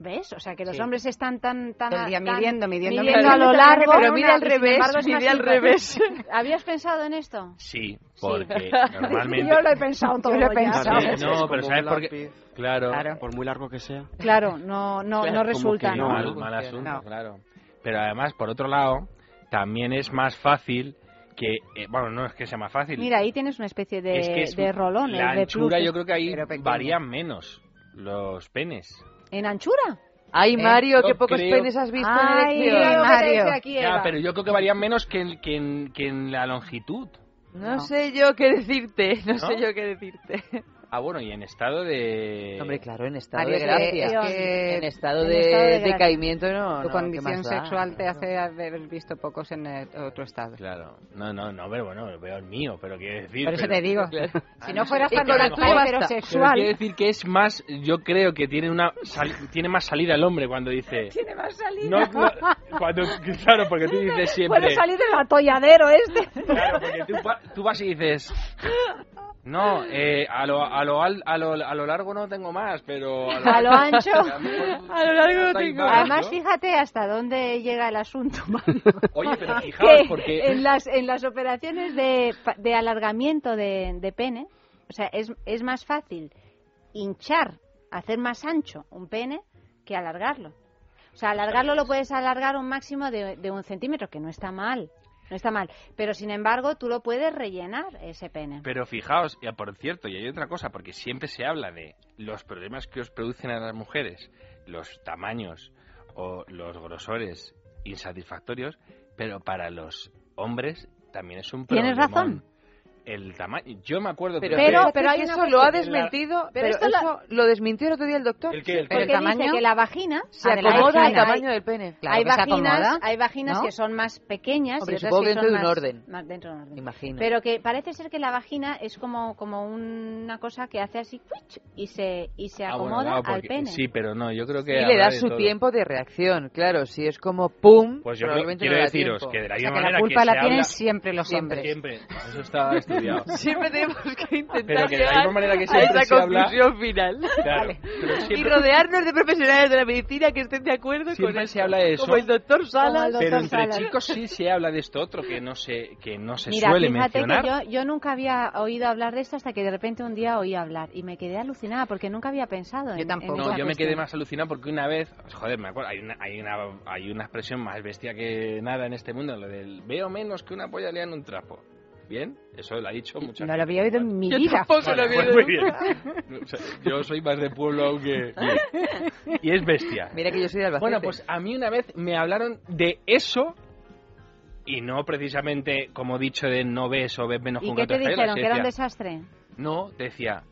¿Ves? O sea, que los Sí. hombres están tan... tan Todo el día tan- midiendo, midiendo, midiendo midiendo, a lo largo. pero mira al revés, más al revés. ¿Habías pensado en esto? Sí, porque Sí. normalmente... Yo lo he pensado todo Yo lo he pensado. No, pero ¿sabes por qué? Claro. Claro. Por muy largo que sea. Claro, no, no, Claro, no resulta, ¿no? mal, No mal asunto, No. claro. Pero además, por otro lado, también es más fácil que... eh, bueno, no es que sea más fácil. Mira, ahí tienes una especie de, es que es- de rolón. La el de anchura yo creo que ahí varían menos los penes. ¿En anchura? Ay, Mario, yo qué pocos creo- penes has visto Ay, en elección. Mario. aquí, Ya, pero yo creo que varían menos que en, que en, que en la longitud. No, sé yo qué decirte, no, ¿No? sé yo qué decirte. Ah, bueno, y en estado de... Hombre, claro, en estado de gracia. es que en estado en de, de gracia. decaimiento no. tu no, condición ¿qué más da? sexual te hace haber visto pocos en eh, otro estado. Claro, no, no, no, pero bueno, veo el mío, pero quiero decir... Por eso pero- te digo. Claro. Si no fueras tan. Pero heterosexual. quiero decir que es más, yo creo que tiene una sal- tiene más salida el hombre cuando dice... Tiene más salida. No, no, cuando, claro, porque tú dices siempre... Puede salir del atolladero este. Claro, porque tú, tú vas y dices... No, eh, a, lo, a, lo, al- a, lo, a lo largo no tengo más, pero... A lo ancho. A lo largo no tengo más, Además, fíjate hasta dónde llega el asunto, Mario. Oye, pero fijaos, que porque... en las, en las operaciones de, pa- de alargamiento de, de pene, o sea, es, es más fácil hinchar, hacer más ancho un pene que alargarlo. O sea, alargarlo lo puedes alargar un máximo de, de un centímetro, que no está mal. No está mal. Pero sin embargo, tú lo puedes rellenar ese pene. Pero fijaos, y por cierto, y hay otra cosa, porque siempre se habla de los problemas que os producen a las mujeres, los tamaños o los grosores insatisfactorios, pero para los hombres también es un Tienes problemón. razón. El tamaño, yo me acuerdo Pero, que- Pero- pero, pero hay eso lo ha desmentido, Pero pero, esto lo- eso lo desmintió el otro día el doctor. ¿El qué? El qué? Porque ¿El tamaño? dice que la vagina Se Ah, la acomoda al tamaño hay- del pene. Claro hay vaginas, acomoda, hay vaginas ¿no? que son más pequeñas Hombre, y otras supongo que dentro son de un más, orden. más dentro de un orden. Imagino. Pero que parece ser que la vagina es como como una cosa que hace así y se y se Ah, bueno, acomoda claro, al pene. Sí, pero no, yo creo que... y le da su todo. tiempo de reacción, claro. Si es como pum, Pues yo probablemente quiero no deciros que de la misma que la manera culpa la tienen siempre los hombres. Siempre, eso está estudiado. Siempre tenemos que intentar Pero que de la misma manera que a esa se habla- conclusión final. Claro, pero Y siempre, rodearnos de profesionales de la medicina que estén de acuerdo con siempre esto. se habla de eso. Como el doctor Salas. El Pero doctor entre Salas. chicos sí se habla de esto otro que no se, que no se Mira, suele fíjate mencionar. que yo, yo nunca había oído hablar de esto hasta que de repente un día oí hablar y me quedé alucinada porque nunca había pensado en, tampoco. en No, yo me quedé cuestión. más alucinado porque una vez, joder, me acuerdo, hay una, hay una, hay una expresión más bestia que nada en este mundo, lo del veo menos que una polla liada en un trapo. ¿Bien? Eso lo ha dicho muchas No lo había oído en mi Yo vida. tampoco lo había oído pues nunca. O sea, yo soy más de pueblo, aunque... Bien. Y es bestia. Mira que yo soy de Albacete. Bueno, pues a mí una vez me hablaron de eso y no precisamente como dicho de no ves o ves menos ¿Y con qué te dijeron? ¿Que era un desastre? No, decía,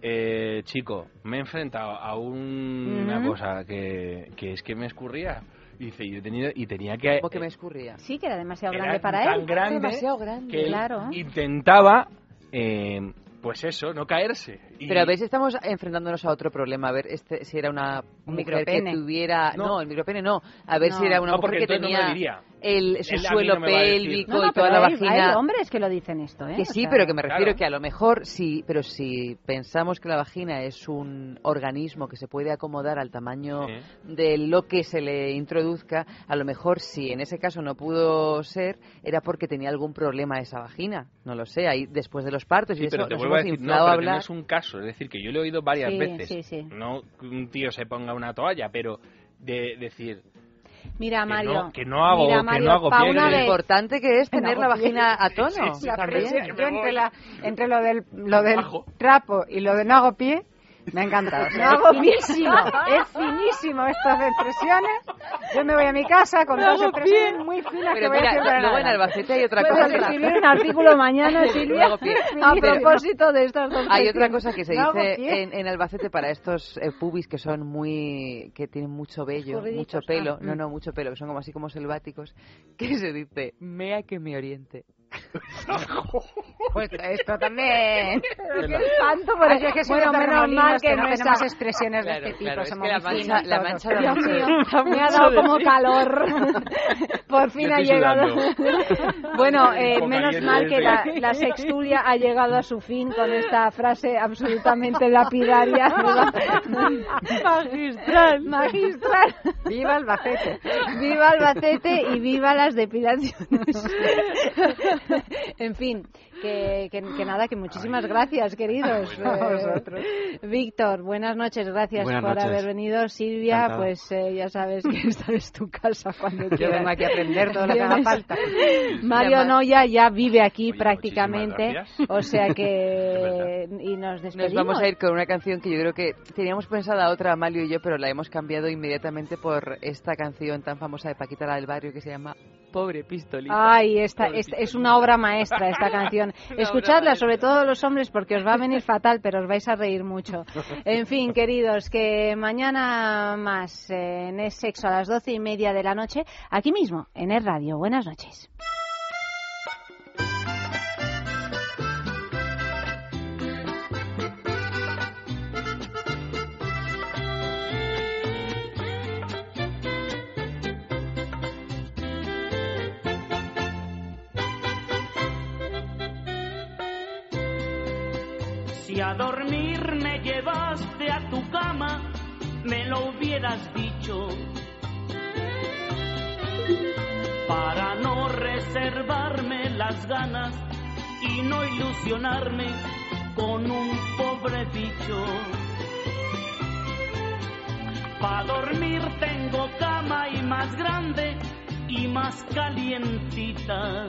eh, chico, me he enfrentado a un- una Ujú. cosa que, que es que me escurría. Y dice, yo he tenido, y tenía que... ¿Cómo que me escurría? Sí, que era demasiado Era grande para tan él. grande Demasiado grande. que él Claro. intentaba, eh, pues eso, no caerse. Y- Pero a veces estamos enfrentándonos a otro problema. A ver este, si era una Un mujer micropene. que tuviera... No. No. el micropene no. A ver No. si era una No, mujer porque que no me tenía diría. El, su suelo no pélvico No, no, y toda la hay, vagina... hay hombres que lo dicen esto, ¿eh? Que O sí, sea, pero que me refiero claro. que a lo mejor sí, pero si pensamos que la vagina es un organismo que se puede acomodar al tamaño Sí. de lo que se le introduzca, a lo mejor si en ese caso no pudo ser, era porque tenía algún problema esa vagina. No lo sé, ahí después de los partos y Sí, eso pero te nos vuelvo a hemos decir, inflado a que no hablar. es un caso, es decir, que yo lo he oído varias Sí, veces. sí, sí. No que un tío se ponga una toalla, pero de decir, Mira, Que Mario. no- que no hago- mira, que Mario, no hago pa' pliegue. una Lo importante que es Que no tener la vagina a tono. Sí, sí, la presión Yo entre, la, entre lo del, lo del trapo y lo de no hago pie, me ha encantado. No hago es finísimo, es finísimo estas expresiones. Yo me voy a mi casa con dos pie. muy finas que Pero voy mira, haciendo luego en Albacete hay otra cosa. escribir un artículo mañana, Silvia, a propósito de estas dos Hay otra cosa que se dice en, en Albacete para estos eh, pubis que son muy que tienen mucho vello, mucho pelo, ah, no no mucho pelo, que son como así como selváticos, que se dice mea que me oriente. Pues esto también. Espanto, por Así es que bueno, de menos mal que, no tenemos esa- expresiones de Claro, este tipo. claro, es que la mancha- la mancha da Dios mío, me ha dado de como calor. Por fin ha llegado. bueno, eh, menos mal que la, la sextulia ha llegado a su fin con esta frase absolutamente lapidaria. Magistral. Magistral. Viva Albacete. Viva Albacete y viva las depilaciones. en fin, que, que, que nada, que muchísimas gracias, queridos. Eh. Víctor, buenas noches, gracias Buenas por noches. haber venido. Silvia, Encantado. pues eh, ya sabes que esta es tu casa cuando Yo quieras. vengo aquí a aprender todo lo que haga falta. Mario Noya ya vive aquí Oye, prácticamente, o sea que y nos despedimos. Nos vamos a ir con una canción que yo creo que teníamos pensada otra, Amalio y yo, pero la hemos cambiado inmediatamente por esta canción tan famosa de Paquita la del barrio que se llama Pobre Pistolita. Ay, esta, esta- es una obra maestra esta canción. Escuchadla, sobre todo los hombres, porque os va a venir fatal, pero os vais a reír mucho. En fin, queridos, que mañana más eh, en Es Sexo a las doce y media de la noche, aquí mismo, en Es Radio. Buenas noches. Si a dormir me llevaste a tu cama, me lo hubieras dicho. Para no reservarme las ganas y no ilusionarme con un pobre bicho. Para dormir tengo cama y más grande y más calientita.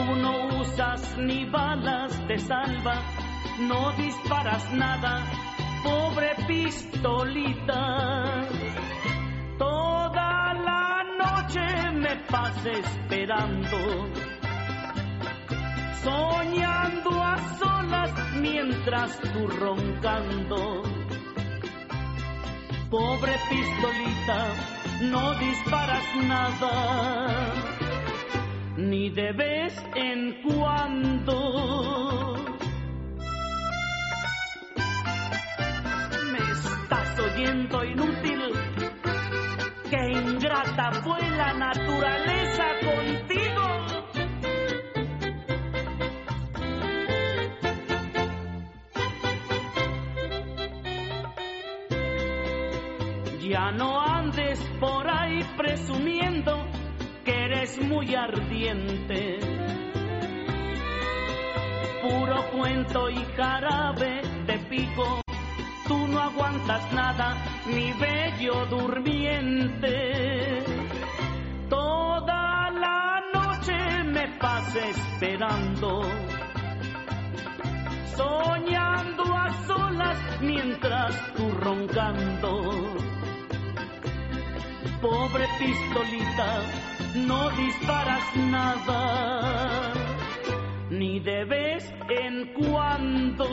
Tú no usas ni balas de salva, no disparas nada, pobre pistolita. Toda la noche me pasé esperando, soñando a solas mientras tú roncando. Pobre pistolita, no disparas nada ni de vez en cuando. Me estás oyendo inútil, que ingrata fue la naturaleza contigo. Ya no andes por ahí presumiendo que eres muy ardiente. Puro cuento y jarabe de pico, tú no aguantas nada, mi bello durmiente. Toda la noche estás esperando? Soñando a solas mientras tú roncando. Pobre pistolita, no disparas nada, ni de vez en cuando.